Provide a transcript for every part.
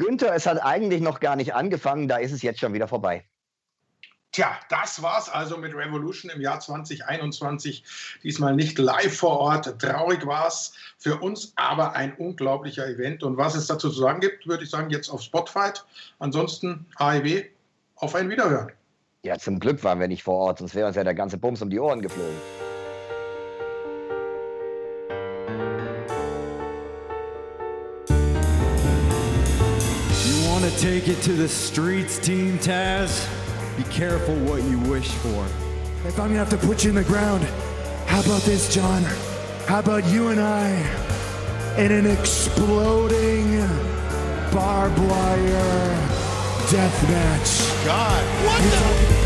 Günther, es hat eigentlich noch gar nicht angefangen, da ist es jetzt schon wieder vorbei. Tja, das war's also mit Revolution im Jahr 2021. Diesmal nicht live vor Ort. Traurig war's für uns, aber ein unglaublicher Event. Und was es dazu zu sagen gibt, würde ich sagen, jetzt auf Spotify. Ansonsten AEW, auf ein Wiederhören. Ja, zum Glück waren wir nicht vor Ort, sonst wäre uns ja der ganze Bums um die Ohren geflogen. Take it to the streets, Team Taz? Be careful what you wish for. If I'm gonna have to put you in the ground, how about this, John? How about you and I in an exploding barbed wire death match? God, what the?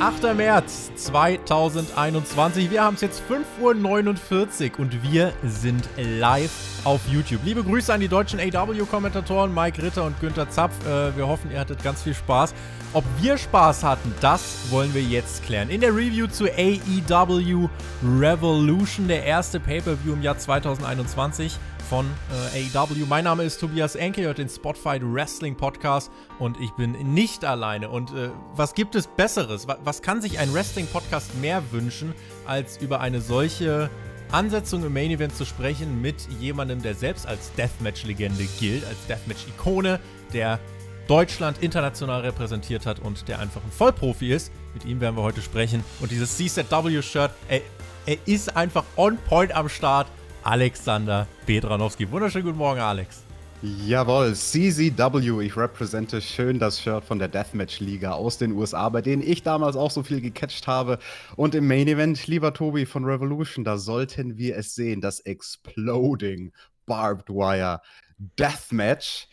Achter März 2021. Wir haben es jetzt 5.49 Uhr und wir sind live auf YouTube. Liebe Grüße an die deutschen AW-Kommentatoren Mike Ritter und Günther Zapf. Äh, wir hoffen, ihr hattet ganz viel Spaß. Ob wir Spaß hatten, das wollen wir jetzt klären. In der Review zu AEW Revolution, der erste Pay-Per-View im Jahr 2021 von äh, AEW. Mein Name ist Tobias Enke, ihr hört den Spotfight Wrestling Podcast und ich bin nicht alleine. Und äh, was gibt es Besseres? Was, was kann sich ein Wrestling Podcast mehr wünschen, als über eine solche Ansetzung im Main Event zu sprechen mit jemandem, der selbst als Deathmatch-Legende gilt, als Deathmatch-Ikone, der Deutschland international repräsentiert hat und der einfach ein Vollprofi ist. Mit ihm werden wir heute sprechen. Und dieses CZW-Shirt, er, er ist einfach on point am Start. Alexander Bedranowski. Wunderschönen guten Morgen, Alex. Jawohl, CZW, ich repräsente schön das Shirt von der Deathmatch-Liga aus den USA, bei denen ich damals auch so viel gecatcht habe. Und im Main Event, lieber Tobi von Revolution, da sollten wir es sehen, das Exploding Barbed Wire Deathmatch.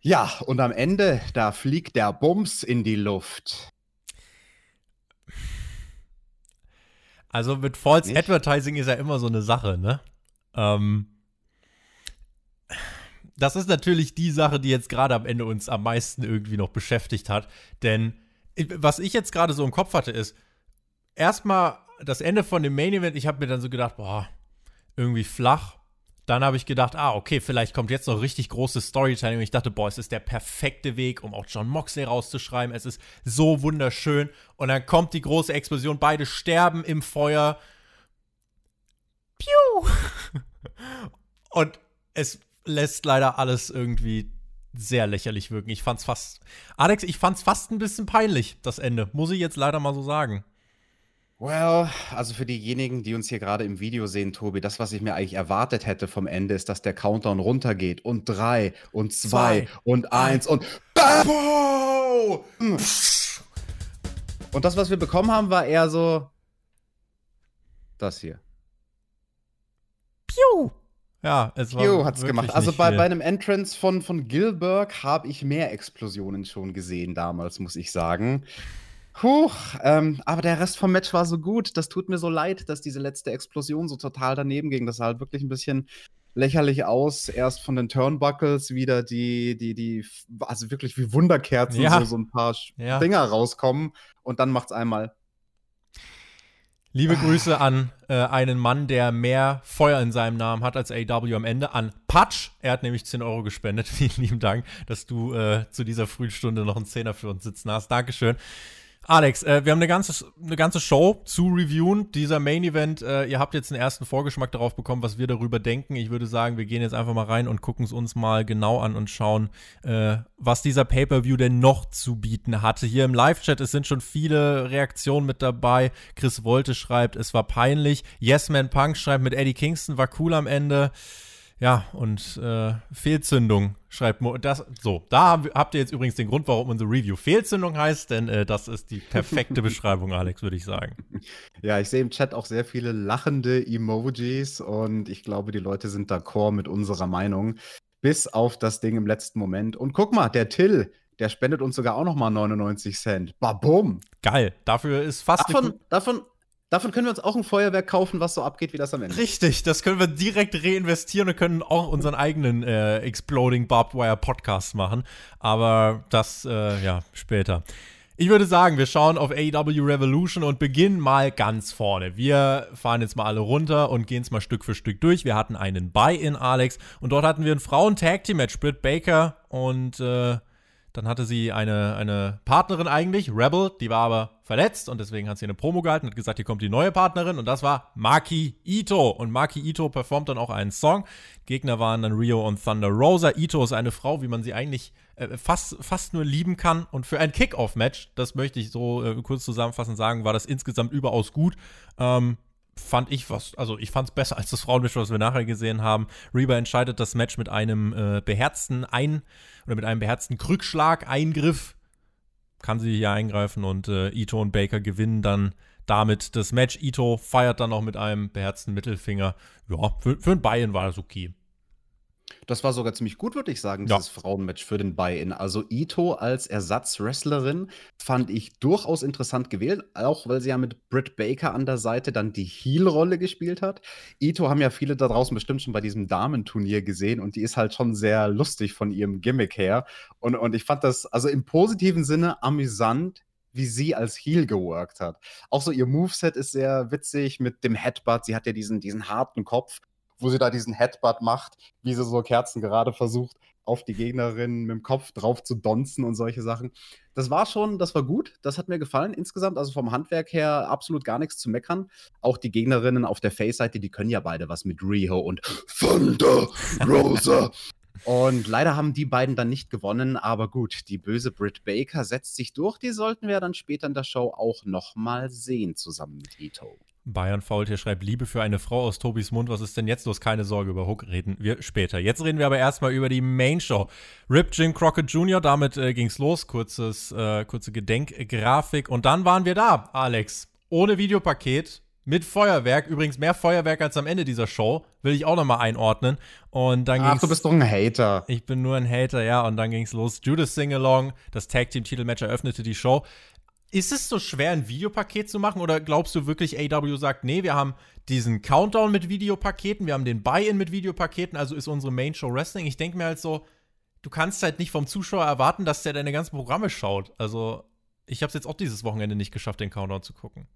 Ja, und am Ende, da fliegt der Bums in die Luft. Also mit False Nicht? Advertising ist ja immer so eine Sache, ne? Ähm, das ist natürlich die Sache, die jetzt gerade am Ende uns am meisten irgendwie noch beschäftigt hat. Denn was ich jetzt gerade so im Kopf hatte, ist erstmal das Ende von dem Main Event. Ich habe mir dann so gedacht, boah, irgendwie flach. Dann habe ich gedacht, ah, okay, vielleicht kommt jetzt noch richtig großes Storytelling. Und ich dachte, boah, es ist der perfekte Weg, um auch John Moxley rauszuschreiben. Es ist so wunderschön. Und dann kommt die große Explosion. Beide sterben im Feuer. Piu! Und es lässt leider alles irgendwie sehr lächerlich wirken. Ich fand's fast. Alex, ich fand's fast ein bisschen peinlich, das Ende. Muss ich jetzt leider mal so sagen. Well, also für diejenigen, die uns hier gerade im Video sehen, Tobi, das, was ich mir eigentlich erwartet hätte vom Ende, ist, dass der Countdown runtergeht und drei und zwei, zwei und eins und BAM! Und das, was wir bekommen haben, war eher so das hier. Ja, es war. Piu hat's gemacht. Also bei, bei einem Entrance von, von Gilbert habe ich mehr Explosionen schon gesehen damals, muss ich sagen. Puh, ähm, aber der Rest vom Match war so gut. Das tut mir so leid, dass diese letzte Explosion so total daneben ging. Das sah halt wirklich ein bisschen lächerlich aus. Erst von den Turnbuckles wieder die, die, die, also wirklich wie Wunderkerzen, ja. so, so ein paar ja. Dinger rauskommen. Und dann macht's einmal Liebe Grüße an äh, einen Mann, der mehr Feuer in seinem Namen hat als AW am Ende, an Patsch. Er hat nämlich 10 Euro gespendet. Vielen lieben Dank, dass du äh, zu dieser frühen Stunde noch einen Zehner für uns sitzen hast. Dankeschön. Alex, äh, wir haben eine ganze, eine ganze Show zu reviewen. Dieser Main Event, äh, ihr habt jetzt einen ersten Vorgeschmack darauf bekommen, was wir darüber denken. Ich würde sagen, wir gehen jetzt einfach mal rein und gucken es uns mal genau an und schauen, äh, was dieser Pay-Per-View denn noch zu bieten hatte. Hier im Live-Chat, es sind schon viele Reaktionen mit dabei. Chris Wolte schreibt, es war peinlich. Yes Man Punk schreibt, mit Eddie Kingston war cool am Ende. Ja, und äh, Fehlzündung schreibt Mo. Das, so, da habt ihr jetzt übrigens den Grund, warum unsere Review Fehlzündung heißt, denn äh, das ist die perfekte Beschreibung, Alex, würde ich sagen. Ja, ich sehe im Chat auch sehr viele lachende Emojis und ich glaube, die Leute sind d'accord mit unserer Meinung. Bis auf das Ding im letzten Moment. Und guck mal, der Till, der spendet uns sogar auch noch mal 99 Cent. Babum! Geil, dafür ist fast. Davon, davon Davon können wir uns auch ein Feuerwerk kaufen, was so abgeht wie das am Ende. Richtig, das können wir direkt reinvestieren und können auch unseren eigenen äh, Exploding Barbed Wire Podcast machen. Aber das, äh, ja, später. Ich würde sagen, wir schauen auf AEW Revolution und beginnen mal ganz vorne. Wir fahren jetzt mal alle runter und gehen es mal Stück für Stück durch. Wir hatten einen Buy-in, Alex, und dort hatten wir ein Frauen-Tag-Team-Match. Britt Baker und äh, dann hatte sie eine, eine Partnerin eigentlich, Rebel, die war aber verletzt und deswegen hat sie eine Promo gehalten und gesagt, hier kommt die neue Partnerin und das war Maki Ito. Und Maki Ito performt dann auch einen Song. Gegner waren dann Rio und Thunder Rosa. Ito ist eine Frau, wie man sie eigentlich äh, fast, fast nur lieben kann. Und für ein Kickoff-Match, das möchte ich so äh, kurz zusammenfassend sagen, war das insgesamt überaus gut. Ähm, fand ich was, also ich fand es besser als das Frauenmatch, was wir nachher gesehen haben. Reba entscheidet das Match mit einem äh, beherzten Ein- oder mit einem beherzten Krückschlag, Eingriff. Kann sie hier eingreifen und äh, Ito und Baker gewinnen dann damit das Match. Ito feiert dann noch mit einem beherzten Mittelfinger. Ja, für, für ein Bayern war das okay. Das war sogar ziemlich gut, würde ich sagen, Ja. dieses Frauenmatch für den Buy-In. Also Ito als Ersatzwrestlerin fand ich durchaus interessant gewählt, auch weil sie ja mit Britt Baker an der Seite dann die Heel-Rolle gespielt hat. Ito haben ja viele da draußen bestimmt schon bei diesem Damenturnier gesehen und die ist halt schon sehr lustig von ihrem Gimmick her. Und, und ich fand das also im positiven Sinne amüsant, wie sie als Heel geworkt hat. Auch so ihr Moveset ist sehr witzig mit dem Headbutt. Sie hat ja diesen, diesen harten Kopf wo sie da diesen Headbutt macht, wie sie so Kerzen gerade versucht, auf die Gegnerin mit dem Kopf drauf zu donzen und solche Sachen. Das war schon, das war gut, das hat mir gefallen insgesamt. Also vom Handwerk her absolut gar nichts zu meckern. Auch die Gegnerinnen auf der Face-Seite, die können ja beide was mit Riho und Thunder Rosa. Und leider haben die beiden dann nicht gewonnen, aber gut, die böse Britt Baker setzt sich durch. Die sollten wir dann später in der Show auch nochmal sehen, zusammen mit Ito. Bayern Faultier schreibt Liebe für eine Frau aus Tobis Mund. Was ist denn jetzt los? Keine Sorge, über Hook reden wir später. Jetzt reden wir aber erstmal über die Main Show. Rip Jim Crockett Jr., damit äh, ging's los. Kurzes, äh, kurze Gedenkgrafik. Und dann waren wir da, Alex. Ohne Videopaket, mit Feuerwerk. Übrigens mehr Feuerwerk als am Ende dieser Show. Will ich auch nochmal einordnen. Und dann Ach, du bist doch ein Hater. Ich bin nur ein Hater, ja. Und dann ging's los. Judas Singalong, das Tag Team Titelmatch eröffnete die Show. Ist es so schwer, ein Videopaket zu machen? Oder glaubst du wirklich, AW sagt, nee, wir haben diesen Countdown mit Videopaketen, wir haben den Buy-In mit Videopaketen, also ist unsere Main Show Wrestling? Ich denke mir halt so, du kannst halt nicht vom Zuschauer erwarten, dass der deine ganzen Programme schaut. Also, ich habe es jetzt auch dieses Wochenende nicht geschafft, den Countdown zu gucken.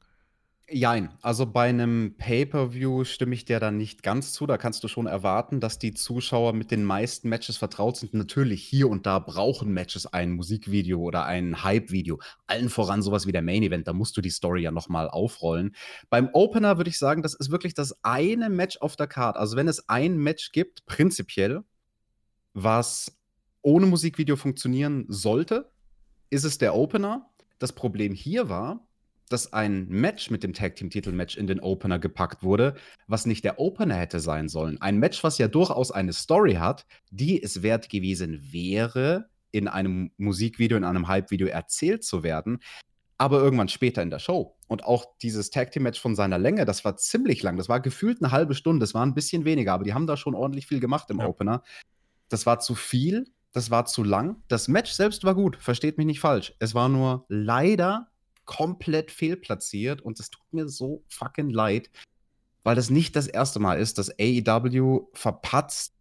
Jein, also bei einem Pay-per-View stimme ich dir da nicht ganz zu. Da kannst du schon erwarten, dass die Zuschauer mit den meisten Matches vertraut sind. Natürlich hier und da brauchen Matches ein Musikvideo oder ein Hype-Video. Allen voran sowas wie der Main-Event, da musst du die Story ja nochmal aufrollen. Beim Opener würde ich sagen, das ist wirklich das eine Match auf der Card. Also wenn es ein Match gibt, prinzipiell, was ohne Musikvideo funktionieren sollte, ist es der Opener. Das Problem hier war, dass ein Match mit dem Tag Team Titelmatch in den Opener gepackt wurde, was nicht der Opener hätte sein sollen. Ein Match, was ja durchaus eine Story hat, die es wert gewesen wäre, in einem Musikvideo, in einem Hype-Video erzählt zu werden, aber irgendwann später in der Show. Und auch dieses Tag Team Match von seiner Länge, das war ziemlich lang. Das war gefühlt eine halbe Stunde. Das war ein bisschen weniger, aber die haben da schon ordentlich viel gemacht im Ja. Opener. Das war zu viel. Das war zu lang. Das Match selbst war gut, versteht mich nicht falsch. Es war nur leider komplett fehlplatziert und es tut mir so fucking leid, weil das nicht das erste Mal ist, dass AEW verpatzt,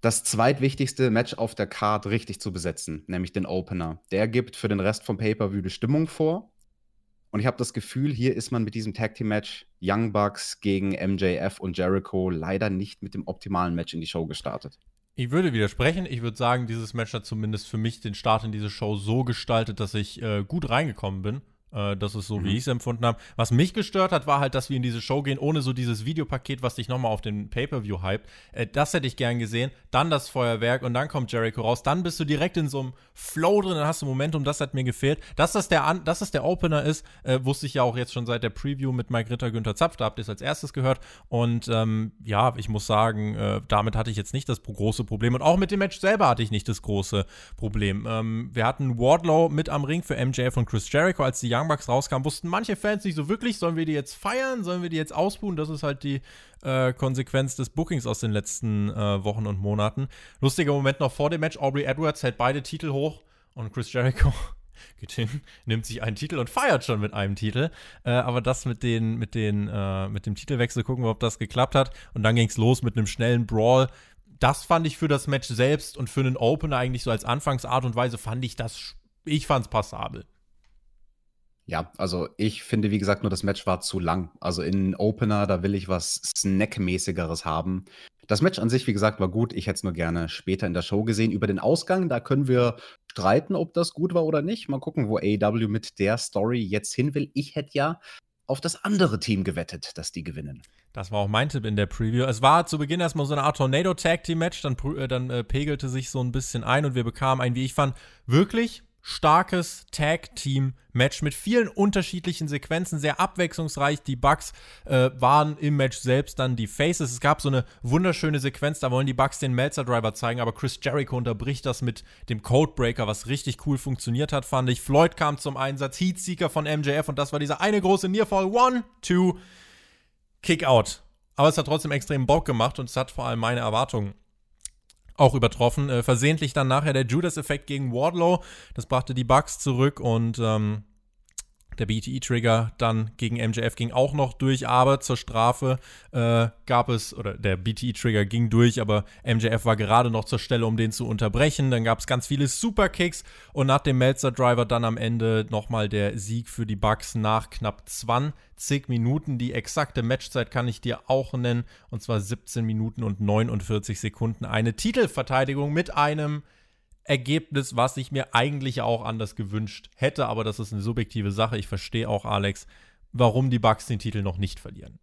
das zweitwichtigste Match auf der Card richtig zu besetzen, nämlich den Opener. Der gibt für den Rest vom Pay-Per-View die Stimmung vor. Und ich habe das Gefühl, hier ist man mit diesem Tag Team Match Young Bucks gegen MJF und Jericho leider nicht mit dem optimalen Match in die Show gestartet. Ich würde widersprechen. Ich würde sagen, dieses Match hat zumindest für mich den Start in diese Show so gestaltet, dass ich äh, gut reingekommen bin. Äh, das ist so, wie ich es empfunden habe. Was mich gestört hat, war halt, dass wir in diese Show gehen, ohne so dieses Videopaket, was dich nochmal auf den Pay-Per-View hypt. Äh, das hätte ich gern gesehen. Dann das Feuerwerk und dann kommt Jericho raus. Dann bist du direkt in so einem Flow drin, dann hast du Momentum. Das hat mir gefehlt. Dass das der, An dass das der Opener ist, äh, wusste ich ja auch jetzt schon seit der Preview mit Mike Ritter, Günther Zapf. Da habt ihr es als erstes gehört. Und ähm, ja, ich muss sagen, äh, damit hatte ich jetzt nicht das große Problem. Und auch mit dem Match selber hatte ich nicht das große Problem. Ähm, wir hatten Wardlow mit am Ring für MJF und Chris Jericho. Als die Young Bucks rauskamen, wussten manche Fans nicht so wirklich, sollen wir die jetzt feiern, sollen wir die jetzt ausbuhen? Das ist halt die äh, Konsequenz des Bookings aus den letzten äh, Wochen und Monaten. Lustiger Moment noch vor dem Match, Aubrey Edwards hält beide Titel hoch und Chris Jericho geht hin, nimmt sich einen Titel und feiert schon mit einem Titel. Äh, aber das mit, den, mit, den, äh, mit dem Titelwechsel, gucken wir, ob das geklappt hat. Und dann ging es los mit einem schnellen Brawl. Das fand ich für das Match selbst und für einen Opener eigentlich so als Anfangsart und Weise fand ich das, ich fand es passabel. Ja, also ich finde, wie gesagt, nur das Match war zu lang. Also in Opener, da will ich was Snack-mäßigeres haben. Das Match an sich, wie gesagt, war gut. Ich hätte es nur gerne später in der Show gesehen. Über den Ausgang, da können wir streiten, ob das gut war oder nicht. Mal gucken, wo AEW mit der Story jetzt hin will. Ich hätte ja auf das andere Team gewettet, dass die gewinnen. Das war auch mein Tipp in der Preview. Es war zu Beginn erstmal so eine Art Tornado-Tag-Team-Match, dann, äh, dann äh, pegelte sich so ein bisschen ein und wir bekamen ein, wie ich fand, wirklich starkes Tag-Team-Match mit vielen unterschiedlichen Sequenzen, sehr abwechslungsreich. Die Bugs äh, waren im Match selbst dann die Faces. Es gab so eine wunderschöne Sequenz, da wollen die Bugs den Melzer-Driver zeigen, aber Chris Jericho unterbricht das mit dem Codebreaker, was richtig cool funktioniert hat, fand ich. Floyd kam zum Einsatz, Heatseeker von MJF und das war dieser eine große Nearfall. One, two, Kick-Out. Aber es hat trotzdem extrem Bock gemacht und es hat vor allem meine Erwartungen auch übertroffen. Äh, versehentlich dann nachher der Judas-Effekt gegen Wardlow. Das brachte die Bugs zurück und ähm, der BTE-Trigger dann gegen MJF ging auch noch durch, aber zur Strafe äh, gab es, oder der BTE-Trigger ging durch, aber MJF war gerade noch zur Stelle, um den zu unterbrechen. Dann gab es ganz viele Superkicks und nach dem Melzer-Driver dann am Ende nochmal der Sieg für die Bucks nach knapp 20 Minuten. Die exakte Matchzeit kann ich dir auch nennen, und zwar 17 Minuten und 49 Sekunden. Eine Titelverteidigung mit einem Ergebnis, was ich mir eigentlich auch anders gewünscht hätte, aber das ist eine subjektive Sache. Ich verstehe auch, Alex, warum die Bucks den Titel noch nicht verlieren.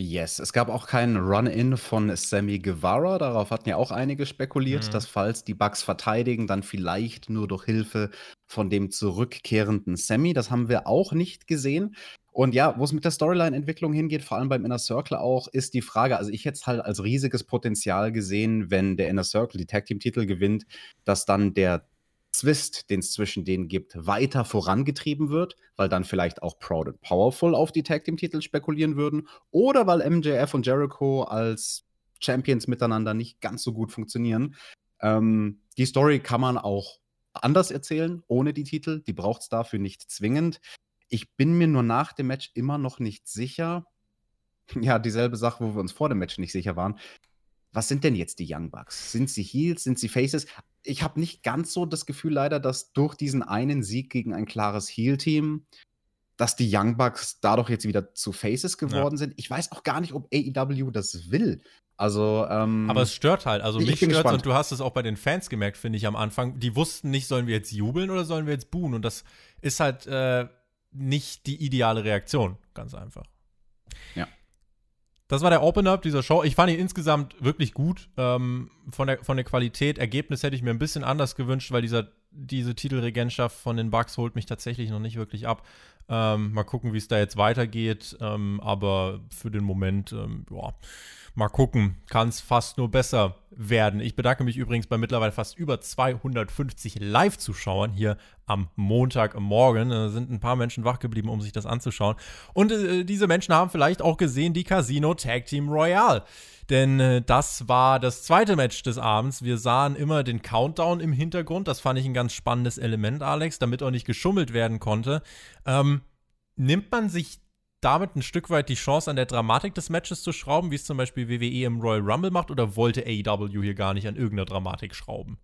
Yes, es gab auch keinen Run-In von Sammy Guevara. Darauf hatten ja auch einige spekuliert, mhm. dass falls die Bucks verteidigen, dann vielleicht nur durch Hilfe von dem zurückkehrenden Sammy. Das haben wir auch nicht gesehen. Und ja, wo es mit der Storyline-Entwicklung hingeht, vor allem beim Inner Circle auch, ist die Frage, also ich hätte es halt als riesiges Potenzial gesehen, wenn der Inner Circle die Tag-Team-Titel gewinnt, dass dann der Zwist, den es zwischen denen gibt, weiter vorangetrieben wird, weil dann vielleicht auch Proud and Powerful auf die Tag Team Titel spekulieren würden oder weil MJF und Jericho als Champions miteinander nicht ganz so gut funktionieren. Ähm, die Story kann man auch anders erzählen, ohne die Titel. Die braucht es dafür nicht zwingend. Ich bin mir nur nach dem Match immer noch nicht sicher. Ja, dieselbe Sache, wo wir uns vor dem Match nicht sicher waren. Was sind denn jetzt die Young Bucks? Sind sie Heels? Sind sie Faces? Ich habe nicht ganz so das Gefühl leider, dass durch diesen einen Sieg gegen ein klares Heel-Team, dass die Young Bucks dadurch jetzt wieder zu Faces geworden ja. sind. Ich weiß auch gar nicht, ob AEW das will. Also, ähm, aber es stört halt. Also mich stört und du hast es auch bei den Fans gemerkt, finde ich am Anfang. Die wussten nicht, sollen wir jetzt jubeln oder sollen wir jetzt buhen? Und das ist halt äh, nicht die ideale Reaktion, ganz einfach. Ja. Das war der Opener dieser Show. Ich fand ihn insgesamt wirklich gut. Ähm, von, der, von der Qualität, Ergebnis hätte ich mir ein bisschen anders gewünscht, weil dieser, diese Titelregentschaft von den Bucks holt mich tatsächlich noch nicht wirklich ab. Ähm, mal gucken, wie es da jetzt weitergeht. Ähm, aber für den Moment, ähm, ja Mal gucken, kann es fast nur besser werden. Ich bedanke mich übrigens bei mittlerweile fast über 250 Live-Zuschauern hier am Montagmorgen. Da sind ein paar Menschen wach geblieben, um sich das anzuschauen. Und äh, diese Menschen haben vielleicht auch gesehen die Casino Tag Team Royale. Denn äh, das war das zweite Match des Abends. Wir sahen immer den Countdown im Hintergrund. Das fand ich ein ganz spannendes Element, Alex, damit auch nicht geschummelt werden konnte. Ähm, nimmt man sich damit ein Stück weit die Chance an der Dramatik des Matches zu schrauben, wie es zum Beispiel WWE im Royal Rumble macht, oder wollte AEW hier gar nicht an irgendeiner Dramatik schrauben?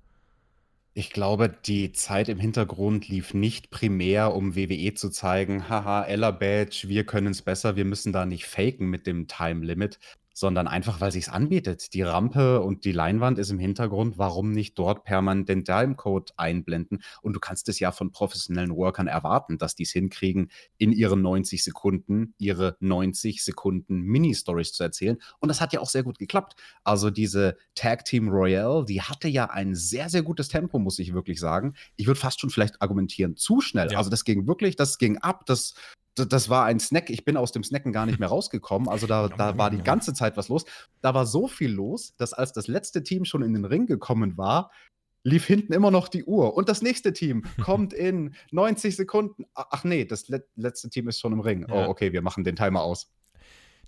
Ich glaube, die Zeit im Hintergrund lief nicht primär, um WWE zu zeigen, haha, Ella Badge, wir können es besser, wir müssen da nicht faken mit dem Time Limit, sondern einfach, weil sich's anbietet. Die Rampe und die Leinwand ist im Hintergrund. Warum nicht dort permanent den Timecode einblenden? Und du kannst es ja von professionellen Workern erwarten, dass die es hinkriegen, in ihren 90 Sekunden ihre 90 Sekunden Mini-Stories zu erzählen. Und das hat ja auch sehr gut geklappt. Also diese Tag Team Royale, die hatte ja ein sehr, sehr gutes Tempo, muss ich wirklich sagen. Ich würde fast schon vielleicht argumentieren, zu schnell. Ja. Also das ging wirklich, das ging ab, das das war ein Snack. Ich bin aus dem Snacken gar nicht mehr rausgekommen. Also da, da war die ganze Zeit was los. Da war so viel los, dass als das letzte Team schon in den Ring gekommen war, lief hinten immer noch die Uhr. Und das nächste Team kommt in 90 Sekunden. Ach nee, das letzte Team ist schon im Ring. Ja. Oh, okay, wir machen den Timer aus.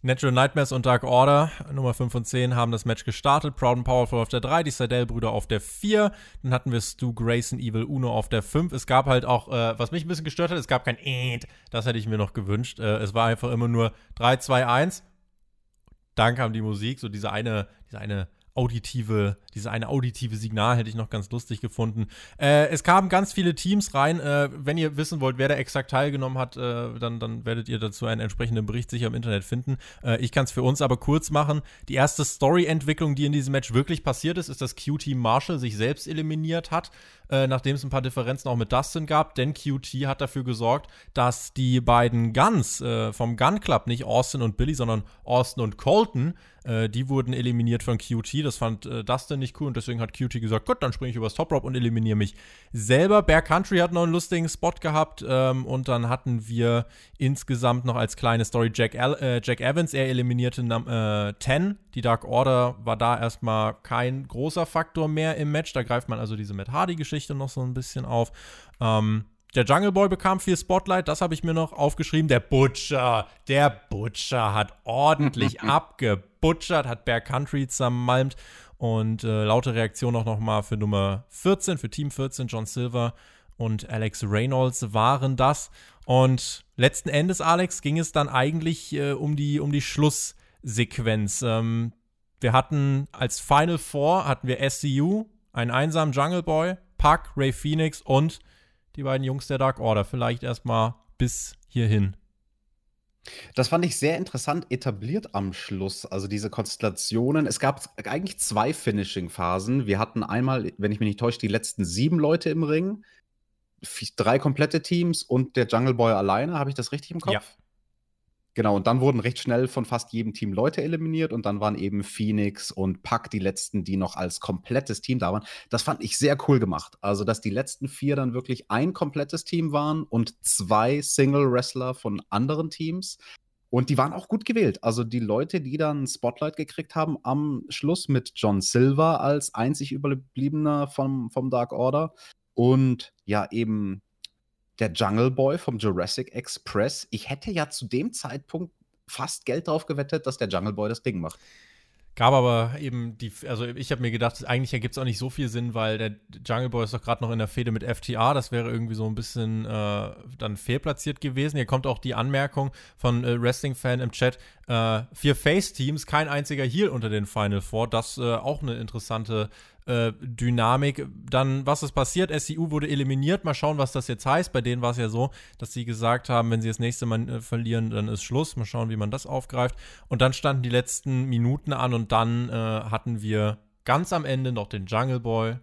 Natural Nightmares und Dark Order, Nummer 5 und 10, haben das Match gestartet. Proud and Powerful auf der 3, die Seidel-Brüder auf der 4. Dann hatten wir Stu Grayson, Evil Uno auf der 5. Es gab halt auch, äh, was mich ein bisschen gestört hat, es gab kein Eed. Das hätte ich mir noch gewünscht. Äh, es war einfach immer nur 3, 2, 1. Dann kam die Musik, so diese eine, diese eine auditive, diese eine auditive Signal hätte ich noch ganz lustig gefunden. Äh, es kamen ganz viele Teams rein. Äh, wenn ihr wissen wollt, wer da exakt teilgenommen hat, äh, dann, dann werdet ihr dazu einen entsprechenden Bericht sicher im Internet finden. Äh, ich kann es für uns aber kurz machen. Die erste Story-Entwicklung, die in diesem Match wirklich passiert ist, ist, dass Q-Team Marshall sich selbst eliminiert hat, äh, nachdem es ein paar Differenzen auch mit Dustin gab. Denn QT hat dafür gesorgt, dass die beiden Guns äh, vom Gun Club, nicht Austin und Billy, sondern Austin und Colton, äh, die wurden eliminiert von QT. Das fand äh, Dustin nicht cool und deswegen hat QT gesagt, gut, dann springe ich übers Top Rope und eliminiere mich selber. Bear Country hat noch einen lustigen Spot gehabt ähm, und dann hatten wir insgesamt noch als kleine Story Jack, äh, Jack Evans, er eliminierte 10. Die Dark Order war da erstmal kein großer Faktor mehr im Match. Da greift man also diese Matt Hardy-Geschichte noch so ein bisschen auf. Ähm, der Jungle Boy bekam viel Spotlight, das habe ich mir noch aufgeschrieben. Der Butcher, der Butcher hat ordentlich abgebutschert, hat Bear Country zermalmt und äh, laute Reaktion auch nochmal für Nummer 14, für Team 14, John Silver und Alex Reynolds waren das. Und letzten Endes, Alex, ging es dann eigentlich äh, um, die, um die Schlusssequenz. Ähm, wir hatten als Final Four hatten wir SCU, einen einsamen Jungle Boy, Puck, Ray Phoenix und die beiden Jungs der Dark Order. Vielleicht erstmal bis hierhin. Das fand ich sehr interessant etabliert am Schluss. Also diese Konstellationen. Es gab eigentlich zwei Finishing-Phasen. Wir hatten einmal, wenn ich mich nicht täusche, die letzten sieben Leute im Ring. Drei komplette Teams und der Jungle Boy alleine. Habe ich das richtig im Kopf? Ja. Genau, und dann wurden recht schnell von fast jedem Team Leute eliminiert und dann waren eben Phoenix und Puck die letzten, die noch als komplettes Team da waren. Das fand ich sehr cool gemacht. Also, dass die letzten vier dann wirklich ein komplettes Team waren und zwei Single-Wrestler von anderen Teams. Und die waren auch gut gewählt. Also die Leute, die dann Spotlight gekriegt haben am Schluss mit John Silver als einzig Überbliebener vom, vom Dark Order und ja eben der Jungle Boy vom Jurassic Express. Ich hätte ja zu dem Zeitpunkt fast Geld drauf gewettet, dass der Jungle Boy das Ding macht. Gab aber eben die, also ich habe mir gedacht, eigentlich ergibt es auch nicht so viel Sinn, weil der Jungle Boy ist doch gerade noch in der Fehde mit FTA. Das wäre irgendwie so ein bisschen äh, dann fehlplatziert gewesen. Hier kommt auch die Anmerkung von äh, Wrestling-Fan im Chat: äh, vier Face-Teams, kein einziger Heal unter den Final Four. Das äh, auch eine interessante äh, Dynamik. Dann, was ist passiert? SCU wurde eliminiert. Mal schauen, was das jetzt heißt. Bei denen war es ja so, dass sie gesagt haben, wenn sie das nächste Mal äh, verlieren, dann ist Schluss. Mal schauen, wie man das aufgreift. Und dann standen die letzten Minuten an und dann äh, hatten wir ganz am Ende noch den Jungle Boy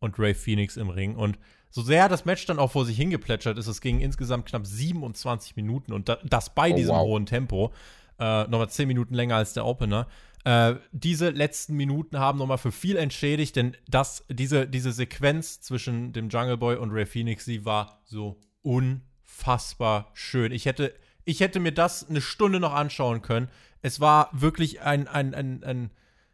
und Ray Phoenix im Ring. Und so sehr das Match dann auch vor sich hingeplätschert ist, es ging insgesamt knapp 27 Minuten und das bei oh, diesem wow. hohen Tempo. Äh, nochmal 10 Minuten länger als der Opener. Äh, diese letzten Minuten haben nochmal für viel entschädigt, denn das, diese, diese Sequenz zwischen dem Jungle Boy und Ray Phoenix, sie war so unfassbar schön. Ich hätte, ich hätte mir das eine Stunde noch anschauen können. Es war wirklich ein, ein, ein, ein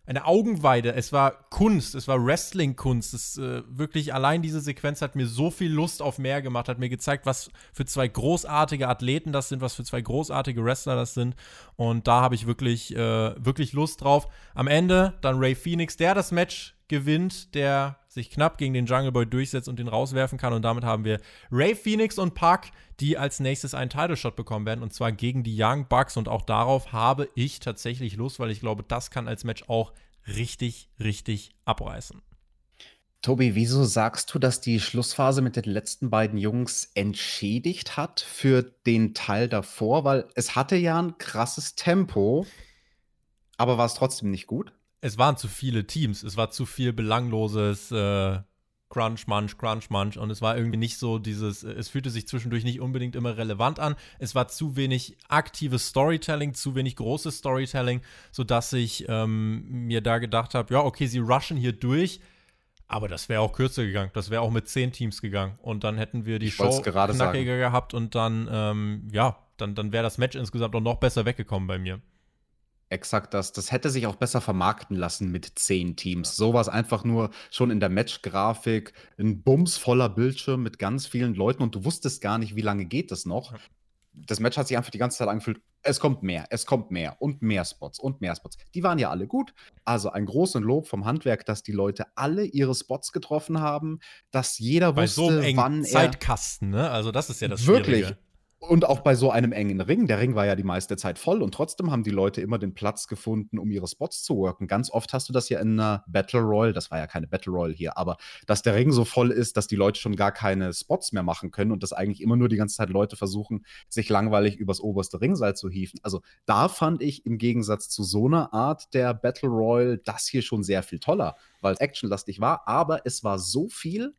eine Augenweide. Es war Kunst, es war Wrestling-Kunst. Es äh, wirklich allein diese Sequenz hat mir so viel Lust auf mehr gemacht, hat mir gezeigt, was für zwei großartige Athleten das sind, was für zwei großartige Wrestler das sind. Und da habe ich wirklich, äh, wirklich Lust drauf. Am Ende dann Ray Phoenix, der das Match gewinnt, der sich knapp gegen den Jungle Boy durchsetzt und den rauswerfen kann. Und damit haben wir Ray Phoenix und Park, die als nächstes einen Title Shot bekommen werden. Und zwar gegen die Young Bucks. Und auch darauf habe ich tatsächlich Lust, weil ich glaube, das kann als Match auch richtig, richtig abreißen. Tobi, wieso sagst du, dass die Schlussphase mit den letzten beiden Jungs entschädigt hat für den Teil davor? Weil es hatte ja ein krasses Tempo, aber war es trotzdem nicht gut? Es waren zu viele Teams, es war zu viel belangloses äh, Crunch, Munch, Crunch, Munch und es war irgendwie nicht so dieses, es fühlte sich zwischendurch nicht unbedingt immer relevant an. Es war zu wenig aktives Storytelling, zu wenig großes Storytelling, sodass ich ähm, mir da gedacht habe, ja, okay, sie rushen hier durch, aber das wäre auch kürzer gegangen. Das wäre auch mit zehn Teams gegangen. Und dann hätten wir die ich Show knackiger sagen. gehabt und dann, ähm, ja, dann, dann wäre das Match insgesamt auch noch besser weggekommen bei mir. Exakt das. Das hätte sich auch besser vermarkten lassen mit zehn Teams. Sowas einfach nur schon in der Match-Grafik, ein Bums voller Bildschirm mit ganz vielen Leuten und du wusstest gar nicht, wie lange geht das noch. das Match hat sich einfach die ganze Zeit angefühlt, es kommt mehr, es kommt mehr und mehr Spots und mehr Spots. Die waren ja alle gut. Also ein großes Lob vom Handwerk, dass die Leute alle ihre Spots getroffen haben, dass jeder Bei wusste, so einem wann er Zeitkasten, ne? Also das ist ja das Wirklich. Schwierige. Und auch bei so einem engen Ring, der Ring war ja die meiste Zeit voll und trotzdem haben die Leute immer den Platz gefunden, um ihre Spots zu worken. Ganz oft hast du das ja in einer Battle Royale, das war ja keine Battle Royale hier, aber dass der Ring so voll ist, dass die Leute schon gar keine Spots mehr machen können und dass eigentlich immer nur die ganze Zeit Leute versuchen, sich langweilig übers oberste Ringseil zu hieven. Also da fand ich im Gegensatz zu so einer Art der Battle Royale das hier schon sehr viel toller, weil es actionlastig war, aber es war so viel,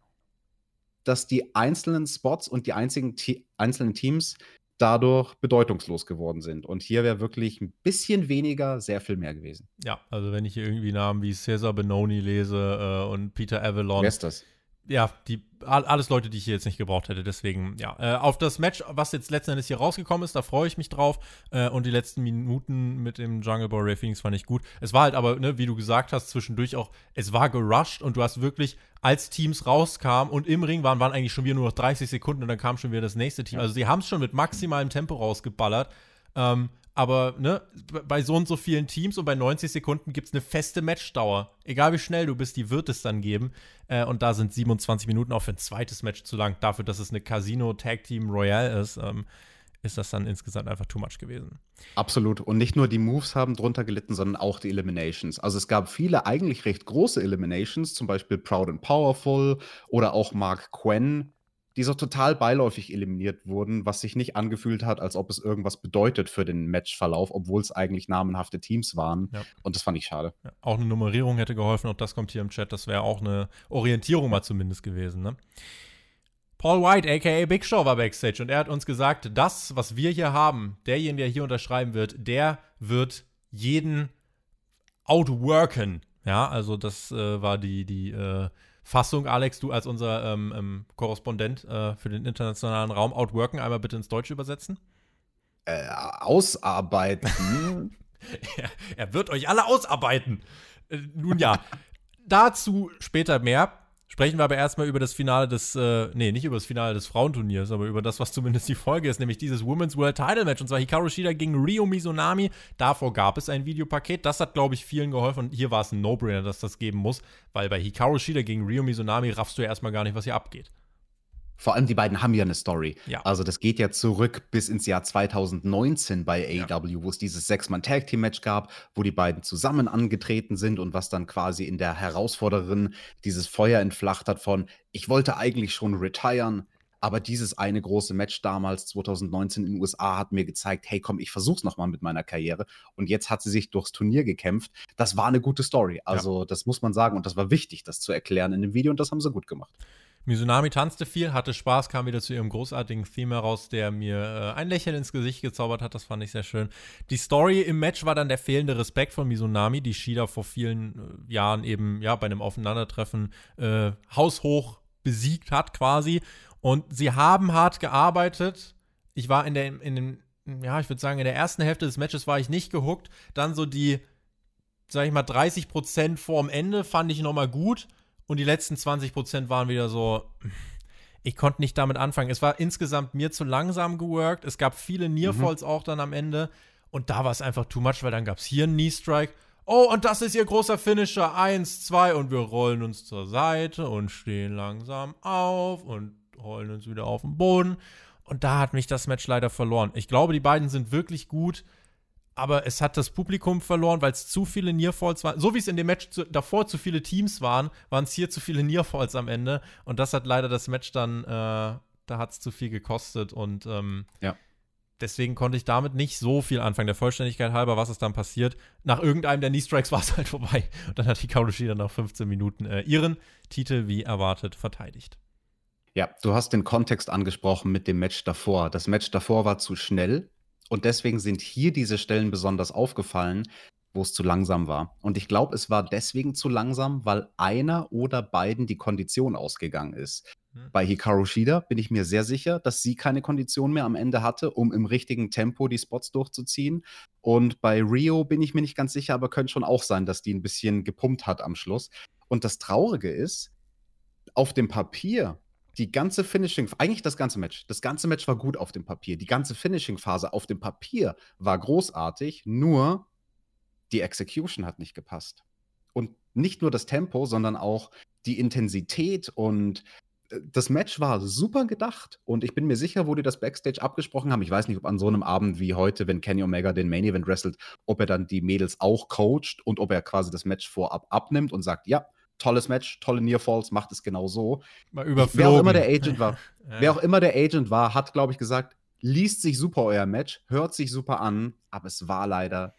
dass die einzelnen Spots und die einzigen Te einzelnen Teams dadurch bedeutungslos geworden sind. Und hier wäre wirklich ein bisschen weniger sehr viel mehr gewesen. Ja, also wenn ich hier irgendwie Namen wie Cesar Benoni lese äh, und Peter Avalon. Wer ist das? ja, die, all- alles Leute, die ich hier jetzt nicht gebraucht hätte. Deswegen, ja. Äh, auf das Match, was jetzt letzten Endes hier rausgekommen ist, da freue ich mich drauf. Äh, und die letzten Minuten mit dem Jungle Boy Ray Phoenix fand ich gut. Es war halt aber, ne, wie du gesagt hast, zwischendurch auch, es war gerusht und du hast wirklich, als Teams rauskamen und im Ring waren, waren eigentlich schon wieder nur noch 30 Sekunden und dann kam schon wieder das nächste Team. Also sie haben es schon mit maximalem Tempo rausgeballert. Ähm, aber ne, bei so und so vielen Teams und bei 90 Sekunden gibt es eine feste Matchdauer. Egal wie schnell du bist, die wird es dann geben. Äh, und da sind 27 Minuten auch für ein zweites Match zu lang. Dafür, dass es eine Casino Tag Team Royale ist, ähm, ist das dann insgesamt einfach too much gewesen. Absolut. Und nicht nur die Moves haben drunter gelitten, sondern auch die Eliminations. Also es gab viele eigentlich recht große Eliminations, zum Beispiel Proud and Powerful oder auch Mark Quinn, die so total beiläufig eliminiert wurden, was sich nicht angefühlt hat, als ob es irgendwas bedeutet für den Matchverlauf, obwohl es eigentlich namenhafte Teams waren. Ja. Und das fand ich schade. Ja, auch eine Nummerierung hätte geholfen, auch das kommt hier im Chat. Das wäre auch eine Orientierung mal zumindest gewesen. Ne? Paul White, aka Big Show, war backstage und er hat uns gesagt, das, was wir hier haben, derjenige, der hier unterschreiben wird, der wird jeden outworken. Ja, also das äh, war die, die äh, Fassung, Alex, du als unser ähm, ähm, Korrespondent äh, für den internationalen Raum, outworken, einmal bitte ins Deutsche übersetzen. Äh, ausarbeiten. er, er wird euch alle ausarbeiten. Äh, nun ja, dazu später mehr. Sprechen wir aber erstmal über das Finale des, äh, nee, nicht über das Finale des Frauenturniers, aber über das, was zumindest die Folge ist, nämlich dieses Women's World Title Match. Und zwar Hikaru Shida gegen Ryo Mizunami. Davor gab es ein Videopaket. Das hat, glaube ich, vielen geholfen. Und hier war es ein No-Brainer, dass das geben muss, weil bei Hikaru Shida gegen Ryo Mizunami raffst du ja erstmal gar nicht, was hier abgeht. Vor allem die beiden haben ja eine Story. Ja. Also das geht ja zurück bis ins Jahr 2019 bei Ja. AEW, wo es dieses Sechs-Mann-Tag-Team-Match gab, wo die beiden zusammen angetreten sind und was dann quasi in der Herausforderin dieses Feuer entflacht hat von, ich wollte eigentlich schon retiren, aber dieses eine große Match damals, 2019 in den USA, hat mir gezeigt, hey komm, ich versuch's nochmal mit meiner Karriere. Und jetzt hat sie sich durchs Turnier gekämpft. Das war eine gute Story. Also das muss man sagen und das war wichtig, das zu erklären in dem Video und das haben sie gut gemacht. Mizunami tanzte viel, hatte Spaß, kam wieder zu ihrem großartigen Theme heraus, der mir äh, ein Lächeln ins Gesicht gezaubert hat. Das fand ich sehr schön. Die Story im Match war dann der fehlende Respekt von Mizunami, die Shida vor vielen äh, Jahren eben ja bei einem Aufeinandertreffen äh, haushoch besiegt hat quasi. Und sie haben hart gearbeitet. Ich war in der, in dem, ja, ich würde sagen, in der ersten Hälfte des Matches war ich nicht gehuckt. Dann so die, sag ich mal, 30 Prozent vorm Ende fand ich nochmal gut. Und die letzten 20% waren wieder so, ich konnte nicht damit anfangen. Es war insgesamt mir zu langsam geworkt. Es gab viele Nearfalls auch dann am Ende. Und da war es einfach too much, weil dann gab es hier einen Knee-Strike. Oh, und das ist ihr großer Finisher. Eins, zwei. Und wir rollen uns zur Seite und stehen langsam auf und rollen uns wieder auf den Boden. Und da hat mich das Match leider verloren. Ich glaube, die beiden sind wirklich gut aber es hat das Publikum verloren, weil es zu viele Nearfalls waren. So wie es in dem Match zu, davor zu viele Teams waren, waren es hier zu viele Nearfalls am Ende. Und das hat leider das Match dann, äh, da hat es zu viel gekostet. Und ähm, Ja. deswegen konnte ich damit nicht so viel anfangen. Der Vollständigkeit halber, was ist dann passiert? Nach irgendeinem der Knee-Strikes war es halt vorbei. Und dann hat die Shida nach 15 Minuten äh, ihren Titel wie erwartet verteidigt. Ja, du hast den Kontext angesprochen mit dem Match davor. Das Match davor war zu schnell und deswegen sind hier diese Stellen besonders aufgefallen, wo es zu langsam war. Und ich glaube, es war deswegen zu langsam, weil einer oder beiden die Kondition ausgegangen ist. Hm. Bei Hikaru Shida bin ich mir sehr sicher, dass sie keine Kondition mehr am Ende hatte, um im richtigen Tempo die Spots durchzuziehen. Und bei Rio bin ich mir nicht ganz sicher, aber könnte schon auch sein, dass die ein bisschen gepumpt hat am Schluss. Und das Traurige ist, auf dem Papier die ganze Finishing, eigentlich das ganze Match. Das ganze Match war gut auf dem Papier. Die ganze Finishing-Phase auf dem Papier war großartig, nur die Execution hat nicht gepasst. Und nicht nur das Tempo, sondern auch die Intensität und äh, das Match war super gedacht und ich bin mir sicher, wo die das Backstage abgesprochen haben. Ich weiß nicht, ob an so einem Abend wie heute, wenn Kenny Omega den Main Event wrestelt, ob er dann die Mädels auch coacht und ob er quasi das Match vorab abnimmt und sagt, ja, tolles Match, tolle Near Falls, macht es genau so. Wer auch immer der Agent war, ja. wer auch immer der Agent war, hat, glaube ich, gesagt, liest sich super euer Match, hört sich super an, aber es war leider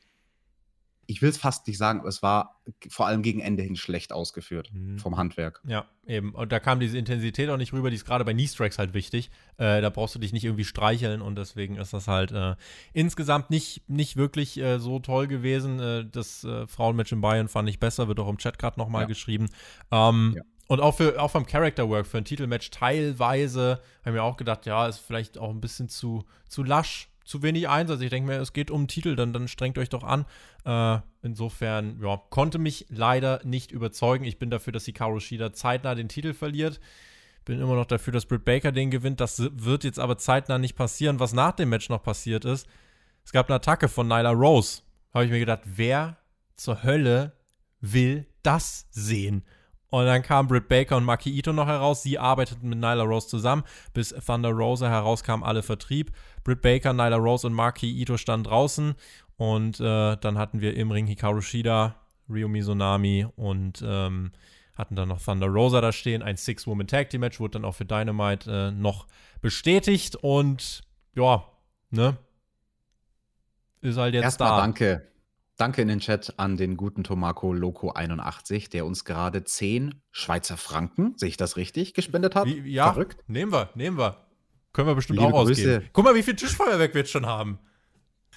ich will es fast nicht sagen, aber es war vor allem gegen Ende hin schlecht ausgeführt mhm. vom Handwerk. Ja, eben. Und da kam diese Intensität auch nicht rüber, die ist gerade bei Knee-Strikes halt wichtig. Äh, da brauchst du dich nicht irgendwie streicheln und deswegen ist das halt äh, insgesamt nicht, nicht wirklich äh, so toll gewesen. Äh, das äh, Frauenmatch in Bayern fand ich besser, wird auch im Chat gerade nochmal ja. geschrieben. Ähm, ja. Und auch, für, auch vom Character Work für ein Titelmatch teilweise haben wir auch gedacht, ja, ist vielleicht auch ein bisschen zu, zu lasch zu wenig Einsatz. Ich denke mir, es geht um Titel, dann, dann strengt euch doch an. Äh, insofern, ja, konnte mich leider nicht überzeugen. Ich bin dafür, dass Hikaru Shida zeitnah den Titel verliert. Bin immer noch dafür, dass Britt Baker den gewinnt. Das wird jetzt aber zeitnah nicht passieren. Was nach dem Match noch passiert ist, es gab eine Attacke von Nyla Rose. Habe ich mir gedacht, wer zur Hölle will das sehen? Und dann kamen Britt Baker und Maki Ito noch heraus. Sie arbeiteten mit Nyla Rose zusammen, bis Thunder Rosa herauskam, alle Vertrieb. Britt Baker, Nyla Rose und Maki Ito standen draußen. Und äh, dann hatten wir im Ring Hikaru Shida, Ryo Mizunami und ähm, hatten dann noch Thunder Rosa da stehen. Ein Six-Woman Tag Team Match wurde dann auch für Dynamite äh, noch bestätigt. Und ja, ne? Ist halt jetzt Erstmal da. danke Danke in den Chat an den guten Tomako Loco 81, der uns gerade 10 Schweizer Franken, sehe ich das richtig, gespendet hat. Wie, ja, Verrückt. Nehmen wir, nehmen wir. Können wir bestimmt Liebe auch Grüße. ausgeben. Guck mal, wie viel Tischfeuerwerk wir jetzt schon haben.